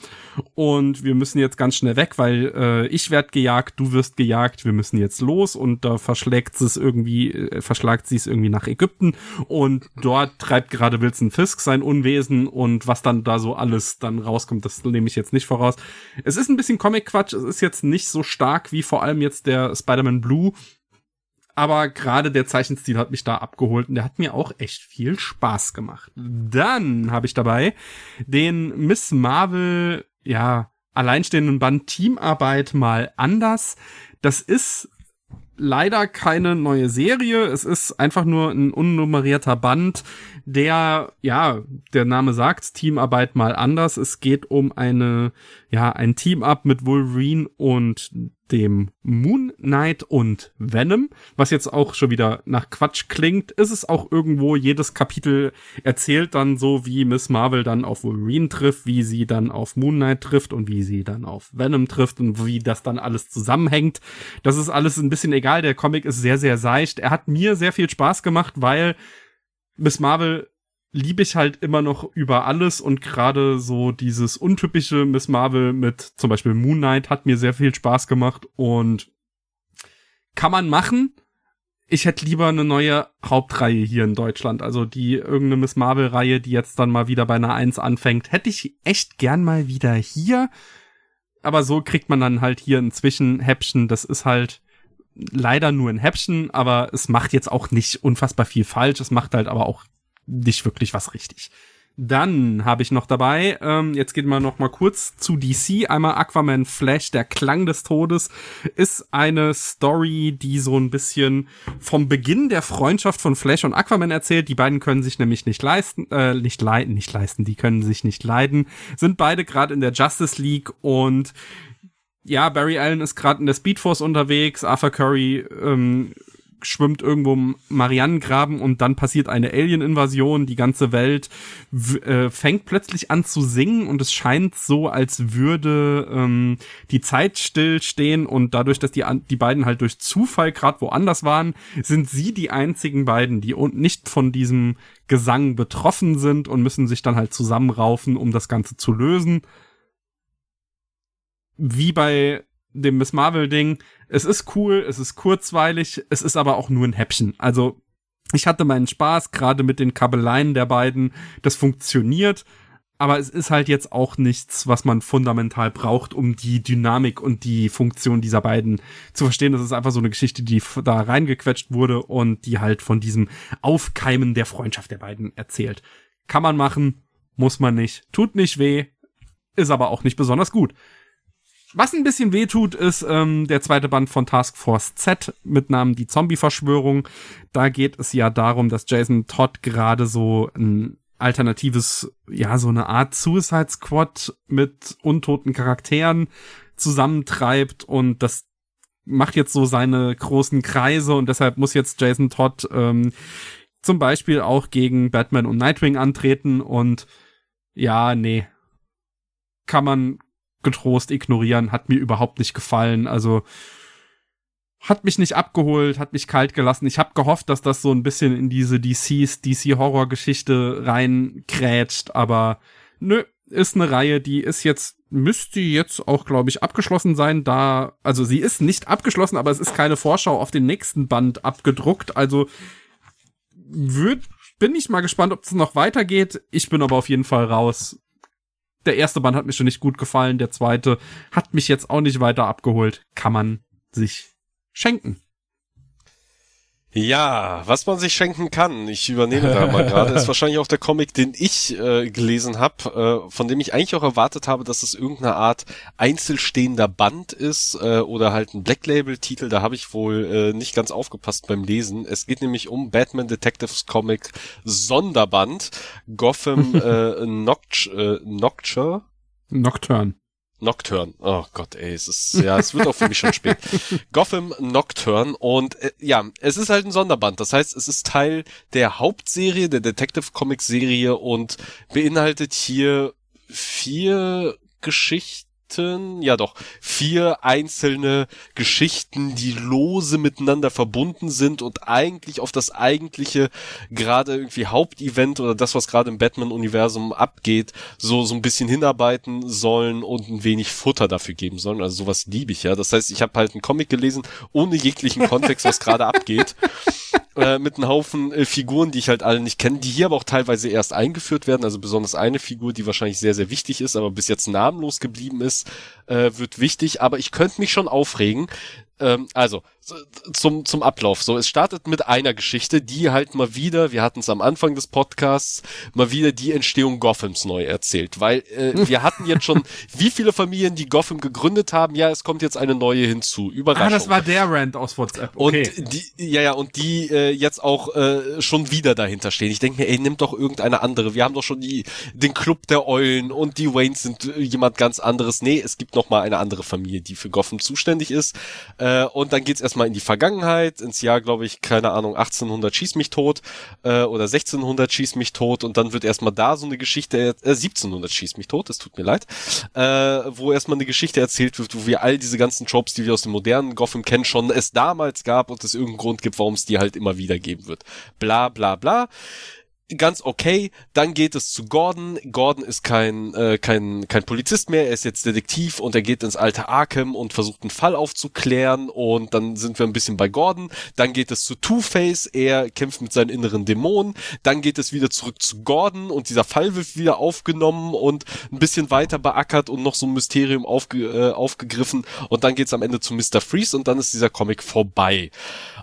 und wir müssen jetzt ganz schnell weg, weil äh, ich werd gejagt, du wirst gejagt, wir müssen jetzt los und da verschlägt es irgendwie, äh, verschlagt sie es irgendwie nach Ägypten und dort treibt gerade Wilson Fisk sein Unwesen und was dann da so alles dann rauskommt, das nehme ich jetzt nicht voraus. Es ist ein bisschen Comic-Quatsch, es ist jetzt nicht so stark wie vor allem jetzt der Spider-Man Blue, aber gerade der Zeichenstil hat mich da abgeholt und der hat mir auch echt viel Spaß gemacht. Dann habe ich dabei den Miss Marvel, ja, alleinstehenden Band Teamarbeit mal anders. Das ist leider keine neue Serie. Es ist einfach nur ein unnummerierter Band, der, ja, der Name sagt, Teamarbeit mal anders. Es geht um eine, ja, ein Team-Up mit Wolverine und dem Moon Knight und Venom, was jetzt auch schon wieder nach Quatsch klingt, ist es auch irgendwo, jedes Kapitel erzählt dann so, wie Miss Marvel dann auf Wolverine trifft, wie sie dann auf Moon Knight trifft und wie sie dann auf Venom trifft und wie das dann alles zusammenhängt. Das ist alles ein bisschen egal, der Comic ist sehr, sehr seicht. Er hat mir sehr viel Spaß gemacht, weil Miss Marvel liebe ich halt immer noch über alles und gerade so dieses untypische Miss Marvel mit zum Beispiel Moon Knight hat mir sehr viel Spaß gemacht und kann man machen. Ich hätte lieber eine neue Hauptreihe hier in Deutschland, also die irgendeine Miss Marvel Reihe, die jetzt dann mal wieder bei einer 1 anfängt, hätte ich echt gern mal wieder hier. Aber so kriegt man dann halt hier ein Zwischenhäppchen, das ist halt leider nur ein Häppchen, aber es macht jetzt auch nicht unfassbar viel falsch, es macht halt aber auch nicht wirklich was richtig. Dann habe ich noch dabei, ähm, jetzt geht mal noch mal kurz zu DC. Einmal Aquaman Flash, der Klang des Todes, ist eine Story, die so ein bisschen vom Beginn der Freundschaft von Flash und Aquaman erzählt. Die beiden können sich nämlich nicht leisten, äh, nicht leiden, nicht leisten, die können sich nicht leiden, sind beide gerade in der Justice League und ja, Barry Allen ist gerade in der Speedforce unterwegs, Arthur Curry ähm, schwimmt irgendwo im Marianengraben und dann passiert eine Alien-Invasion, die ganze Welt äh, fängt plötzlich an zu singen und es scheint so, als würde ähm, die Zeit stillstehen und dadurch, dass die, die beiden halt durch Zufall gerade woanders waren, sind sie die einzigen beiden, die nicht von diesem Gesang betroffen sind und müssen sich dann halt zusammenraufen, um das Ganze zu lösen. Wie bei dem Miss Marvel Ding, es ist cool, es ist kurzweilig, es ist aber auch nur ein Häppchen. Also ich hatte meinen Spaß, gerade mit den Kabeleien der beiden, das funktioniert, aber es ist halt jetzt auch nichts, was man fundamental braucht, um die Dynamik und die Funktion dieser beiden zu verstehen. Das ist einfach so eine Geschichte, die da reingequetscht wurde und die halt von diesem Aufkeimen der Freundschaft der beiden erzählt. Kann man machen, muss man nicht, tut nicht weh, ist aber auch nicht besonders gut. Was ein bisschen weh tut, ist ähm, der zweite Band von Task Force Z mit Namen Die Zombie-Verschwörung. Da geht es ja darum, dass Jason Todd gerade so ein alternatives, ja, so eine Art Suicide Squad mit untoten Charakteren zusammentreibt und das macht jetzt so seine großen Kreise und deshalb muss jetzt Jason Todd ähm, zum Beispiel auch gegen Batman und Nightwing antreten und ja, nee. Kann man getrost ignorieren, hat mir überhaupt nicht gefallen. Also hat mich nicht abgeholt, hat mich kalt gelassen. Ich habe gehofft, dass das so ein bisschen in diese DCs DC Horror Geschichte reinkrätscht, aber nö, ist eine Reihe, die ist jetzt müsste jetzt auch glaube ich abgeschlossen sein, da also sie ist nicht abgeschlossen, aber es ist keine Vorschau auf den nächsten Band abgedruckt, also würd, bin ich mal gespannt, ob es noch weitergeht. Ich bin aber auf jeden Fall raus. Der erste Band hat mir schon nicht gut gefallen, der zweite hat mich jetzt auch nicht weiter abgeholt. Kann man sich schenken. Ja, was man sich schenken kann, ich übernehme da mal gerade, ist wahrscheinlich auch der Comic, den ich äh, gelesen habe, äh, von dem ich eigentlich auch erwartet habe, dass es irgendeine Art einzelstehender Band ist äh, oder halt ein Black Label Titel. Da habe ich wohl äh, nicht ganz aufgepasst beim Lesen. Es geht nämlich um Batman Detectives Comic Sonderband Gotham äh, Noct äh, Nocture. Nocturne. Nocturne. Oh Gott, ey, es ist, ja, es wird auch für mich schon spät. Gotham Nocturne und äh, ja, es ist halt ein Sonderband. Das heißt, es ist Teil der Hauptserie, der Detective Comics Serie und beinhaltet hier vier Geschichten Geschichten, ja doch, vier einzelne Geschichten, die lose miteinander verbunden sind und eigentlich auf das eigentliche gerade irgendwie Hauptevent oder das, was gerade im Batman-Universum abgeht, so, so ein bisschen hinarbeiten sollen und ein wenig Futter dafür geben sollen. Also sowas liebe ich ja. Das heißt, ich habe halt einen Comic gelesen, ohne jeglichen Kontext, was gerade abgeht. Äh, mit einem Haufen äh, Figuren, die ich halt alle nicht kenne, die hier aber auch teilweise erst eingeführt werden. Also besonders eine Figur, die wahrscheinlich sehr, sehr wichtig ist, aber bis jetzt namenlos geblieben ist, äh, wird wichtig. Aber ich könnte mich schon aufregen. Ähm, also, zum, zum Ablauf. So, es startet mit einer Geschichte, die halt mal wieder, wir hatten es am Anfang des Podcasts, mal wieder die Entstehung Gothams neu erzählt. Weil äh, wir hatten jetzt schon, wie viele Familien, die Gotham gegründet haben, ja, es kommt jetzt eine neue hinzu. Überraschung. Ah, das war der Rand aus WhatsApp. Okay. Und die, ja, ja, und die äh, jetzt auch äh, schon wieder dahinter stehen. Ich denke mir, ey, nimm doch irgendeine andere. Wir haben doch schon die, den Club der Eulen und die Waynes sind äh, jemand ganz anderes. Nee, es gibt noch mal eine andere Familie, die für Gotham zuständig ist. Äh, und dann geht's erstmal in die Vergangenheit, ins Jahr, glaube ich, keine Ahnung, 1800 schieß mich tot äh, oder 1600 schieß mich tot. Und dann wird erstmal da so eine Geschichte, äh, 1700 schieß mich tot, es tut mir leid, äh, wo erstmal eine Geschichte erzählt wird, wo wir all diese ganzen Tropes, die wir aus dem modernen Gotham kennen, schon es damals gab und es irgendeinen Grund gibt, warum es die halt immer wieder geben wird. Bla bla bla ganz okay. Dann geht es zu Gordon. Gordon ist kein, äh, kein, kein Polizist mehr, er ist jetzt Detektiv und er geht ins alte Arkham und versucht einen Fall aufzuklären und dann sind wir ein bisschen bei Gordon. Dann geht es zu Two-Face, er kämpft mit seinen inneren Dämonen. Dann geht es wieder zurück zu Gordon und dieser Fall wird wieder aufgenommen und ein bisschen weiter beackert und noch so ein Mysterium aufge, äh, aufgegriffen und dann geht's am Ende zu Mr. Freeze und dann ist dieser Comic vorbei.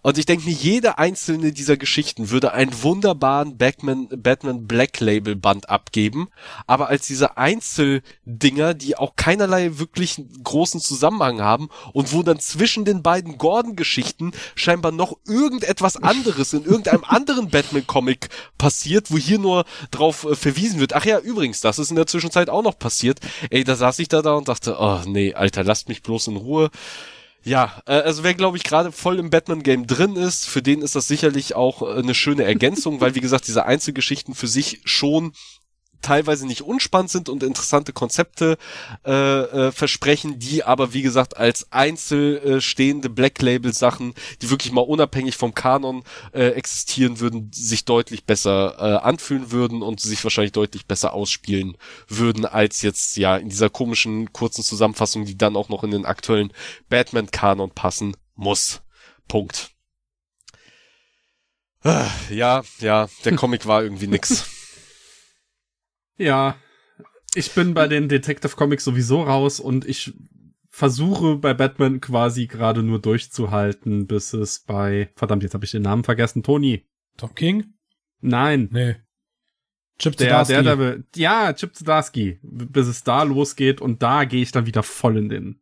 Und ich denke mir, jede einzelne dieser Geschichten würde einen wunderbaren Batman, Batman Black Label Band abgeben, aber als diese Einzeldinger, die auch keinerlei wirklich großen Zusammenhang haben und wo dann zwischen den beiden Gordon-Geschichten scheinbar noch irgendetwas anderes in irgendeinem anderen Batman-Comic passiert, wo hier nur drauf äh, verwiesen wird. Ach ja, übrigens, das ist in der Zwischenzeit auch noch passiert. Ey, da saß ich da da und dachte, oh nee, Alter, lasst mich bloß in Ruhe. Ja, äh, also wer glaube ich gerade voll im Batman-Game drin ist, für den ist das sicherlich auch äh, eine schöne Ergänzung, weil wie gesagt, diese Einzelgeschichten für sich schon teilweise nicht unspannend sind und interessante Konzepte äh, äh, versprechen, die aber wie gesagt als einzel äh, stehende Black Label Sachen, die wirklich mal unabhängig vom Kanon äh, existieren würden, sich deutlich besser äh, anfühlen würden und sich wahrscheinlich deutlich besser ausspielen würden als jetzt ja in dieser komischen kurzen Zusammenfassung, die dann auch noch in den aktuellen Batman Kanon passen muss. Punkt. Ah, ja, ja, der Comic war irgendwie nix. Ja, ich bin bei den Detective Comics sowieso raus und ich versuche bei Batman quasi gerade nur durchzuhalten, bis es bei, verdammt, jetzt habe ich den Namen vergessen, Tony. Tom King? Nein. Nee. Chip der, der, der, ja, Chip Zdarsky, bis es da losgeht und da gehe ich dann wieder voll in den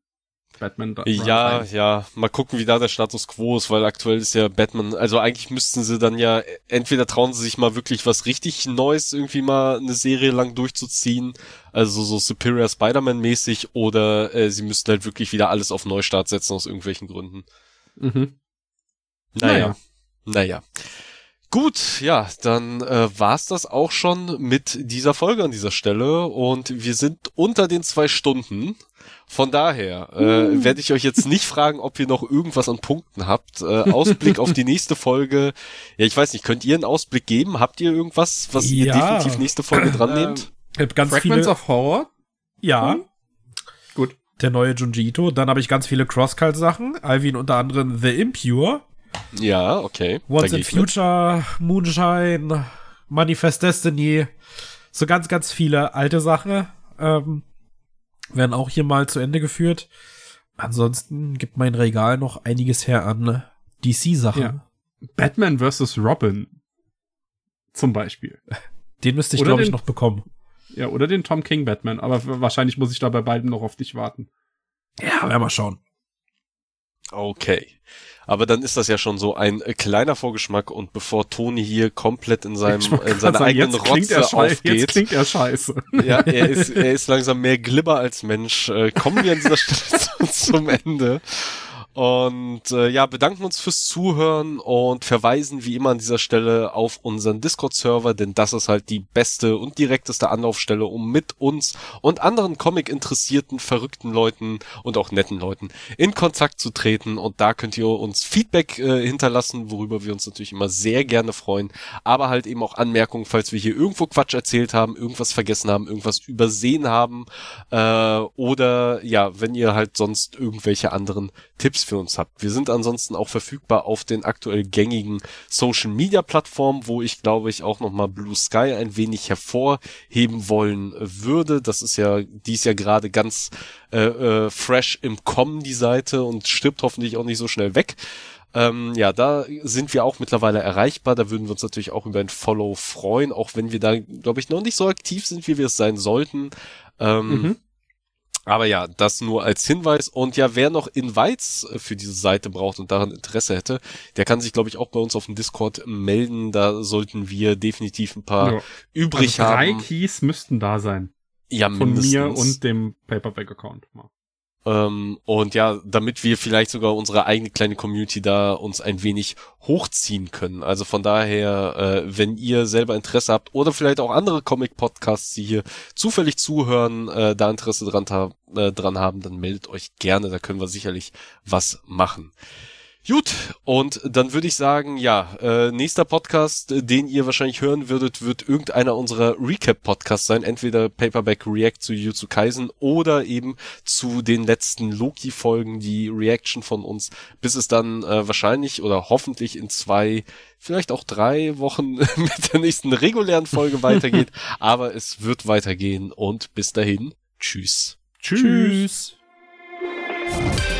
Batman. Ja, ja, mal gucken, wie da der Status quo ist, weil aktuell ist ja Batman, also eigentlich müssten sie dann ja, entweder trauen sie sich mal wirklich was richtig Neues irgendwie mal eine Serie lang durchzuziehen, also so Superior Spider-Man mäßig, oder äh, sie müssten halt wirklich wieder alles auf Neustart setzen aus irgendwelchen Gründen. Mhm. Naja. Naja. naja. Gut, ja, dann äh, war's das auch schon mit dieser Folge an dieser Stelle und wir sind unter den zwei Stunden. Von daher äh, uh. werde ich euch jetzt nicht fragen, ob ihr noch irgendwas an Punkten habt. Äh, Ausblick auf die nächste Folge. Ja, ich weiß nicht, könnt ihr einen Ausblick geben? Habt ihr irgendwas, was ja. ihr definitiv nächste Folge dran nehmt? Ich hab ganz Fragments viele... of Horror? Ja. Hm? Gut. Der neue Junji Ito. Dann habe ich ganz viele Crosscult-Sachen. Alvin unter anderem The Impure. Ja, okay. Once in Future, mit. Moonshine, Manifest Destiny, so ganz, ganz viele alte Sachen ähm, werden auch hier mal zu Ende geführt. Ansonsten gibt mein Regal noch einiges her an DC-Sachen. Ja. Batman vs. Robin zum Beispiel. Den müsste ich, glaube ich, noch bekommen. Ja, oder den Tom King Batman, aber wahrscheinlich muss ich da bei beiden noch auf dich warten. Ja, werden wir schauen. Okay. Aber dann ist das ja schon so ein äh, kleiner Vorgeschmack und bevor Toni hier komplett in seinem in seiner eigenen jetzt Rotze aufgeht. Jetzt klingt er scheiße. Ja, er ist er ist langsam mehr Glibber als Mensch. Äh, kommen wir an dieser Stelle zum Ende. Und äh, ja, bedanken uns fürs Zuhören und verweisen wie immer an dieser Stelle auf unseren Discord-Server, denn das ist halt die beste und direkteste Anlaufstelle, um mit uns und anderen Comic-interessierten, verrückten Leuten und auch netten Leuten in Kontakt zu treten. Und da könnt ihr uns Feedback äh, hinterlassen, worüber wir uns natürlich immer sehr gerne freuen, aber halt eben auch Anmerkungen, falls wir hier irgendwo Quatsch erzählt haben, irgendwas vergessen haben, irgendwas übersehen haben äh, oder ja, wenn ihr halt sonst irgendwelche anderen Tipps für uns habt. Wir sind ansonsten auch verfügbar auf den aktuell gängigen Social Media Plattformen, wo ich glaube ich auch nochmal Blue Sky ein wenig hervorheben wollen würde. Das ist ja, die ist ja gerade ganz äh, äh, fresh im Kommen, die Seite, und stirbt hoffentlich auch nicht so schnell weg. Ähm, ja, da sind wir auch mittlerweile erreichbar. Da würden wir uns natürlich auch über ein Follow freuen, auch wenn wir da, glaube ich, noch nicht so aktiv sind, wie wir es sein sollten. Ähm, mhm. Aber ja, das nur als Hinweis. Und ja, wer noch Invites für diese Seite braucht und daran Interesse hätte, der kann sich, glaube ich, auch bei uns auf dem Discord melden. Da sollten wir definitiv ein paar ja. übrig also drei haben. Drei Keys müssten da sein. Ja, Von mindestens. mir und dem Paperback-Account. Ähm, und ja, damit wir vielleicht sogar unsere eigene kleine Community da uns ein wenig hochziehen können. Also von daher, äh, wenn ihr selber Interesse habt oder vielleicht auch andere Comic-Podcasts, die hier zufällig zuhören, äh, da Interesse dran, äh, dran haben, dann meldet euch gerne, da können wir sicherlich was machen. Gut, und dann würde ich sagen, ja, äh, nächster Podcast, den ihr wahrscheinlich hören würdet, wird irgendeiner unserer Recap-Podcasts sein. Entweder Paperback React zu Jujutsu Kaisen oder eben zu den letzten Loki-Folgen, die Reaction von uns, bis es dann äh, wahrscheinlich oder hoffentlich in zwei, vielleicht auch drei Wochen mit der nächsten regulären Folge weitergeht. Aber es wird weitergehen und bis dahin, tschüss. Tschüss. tschüss.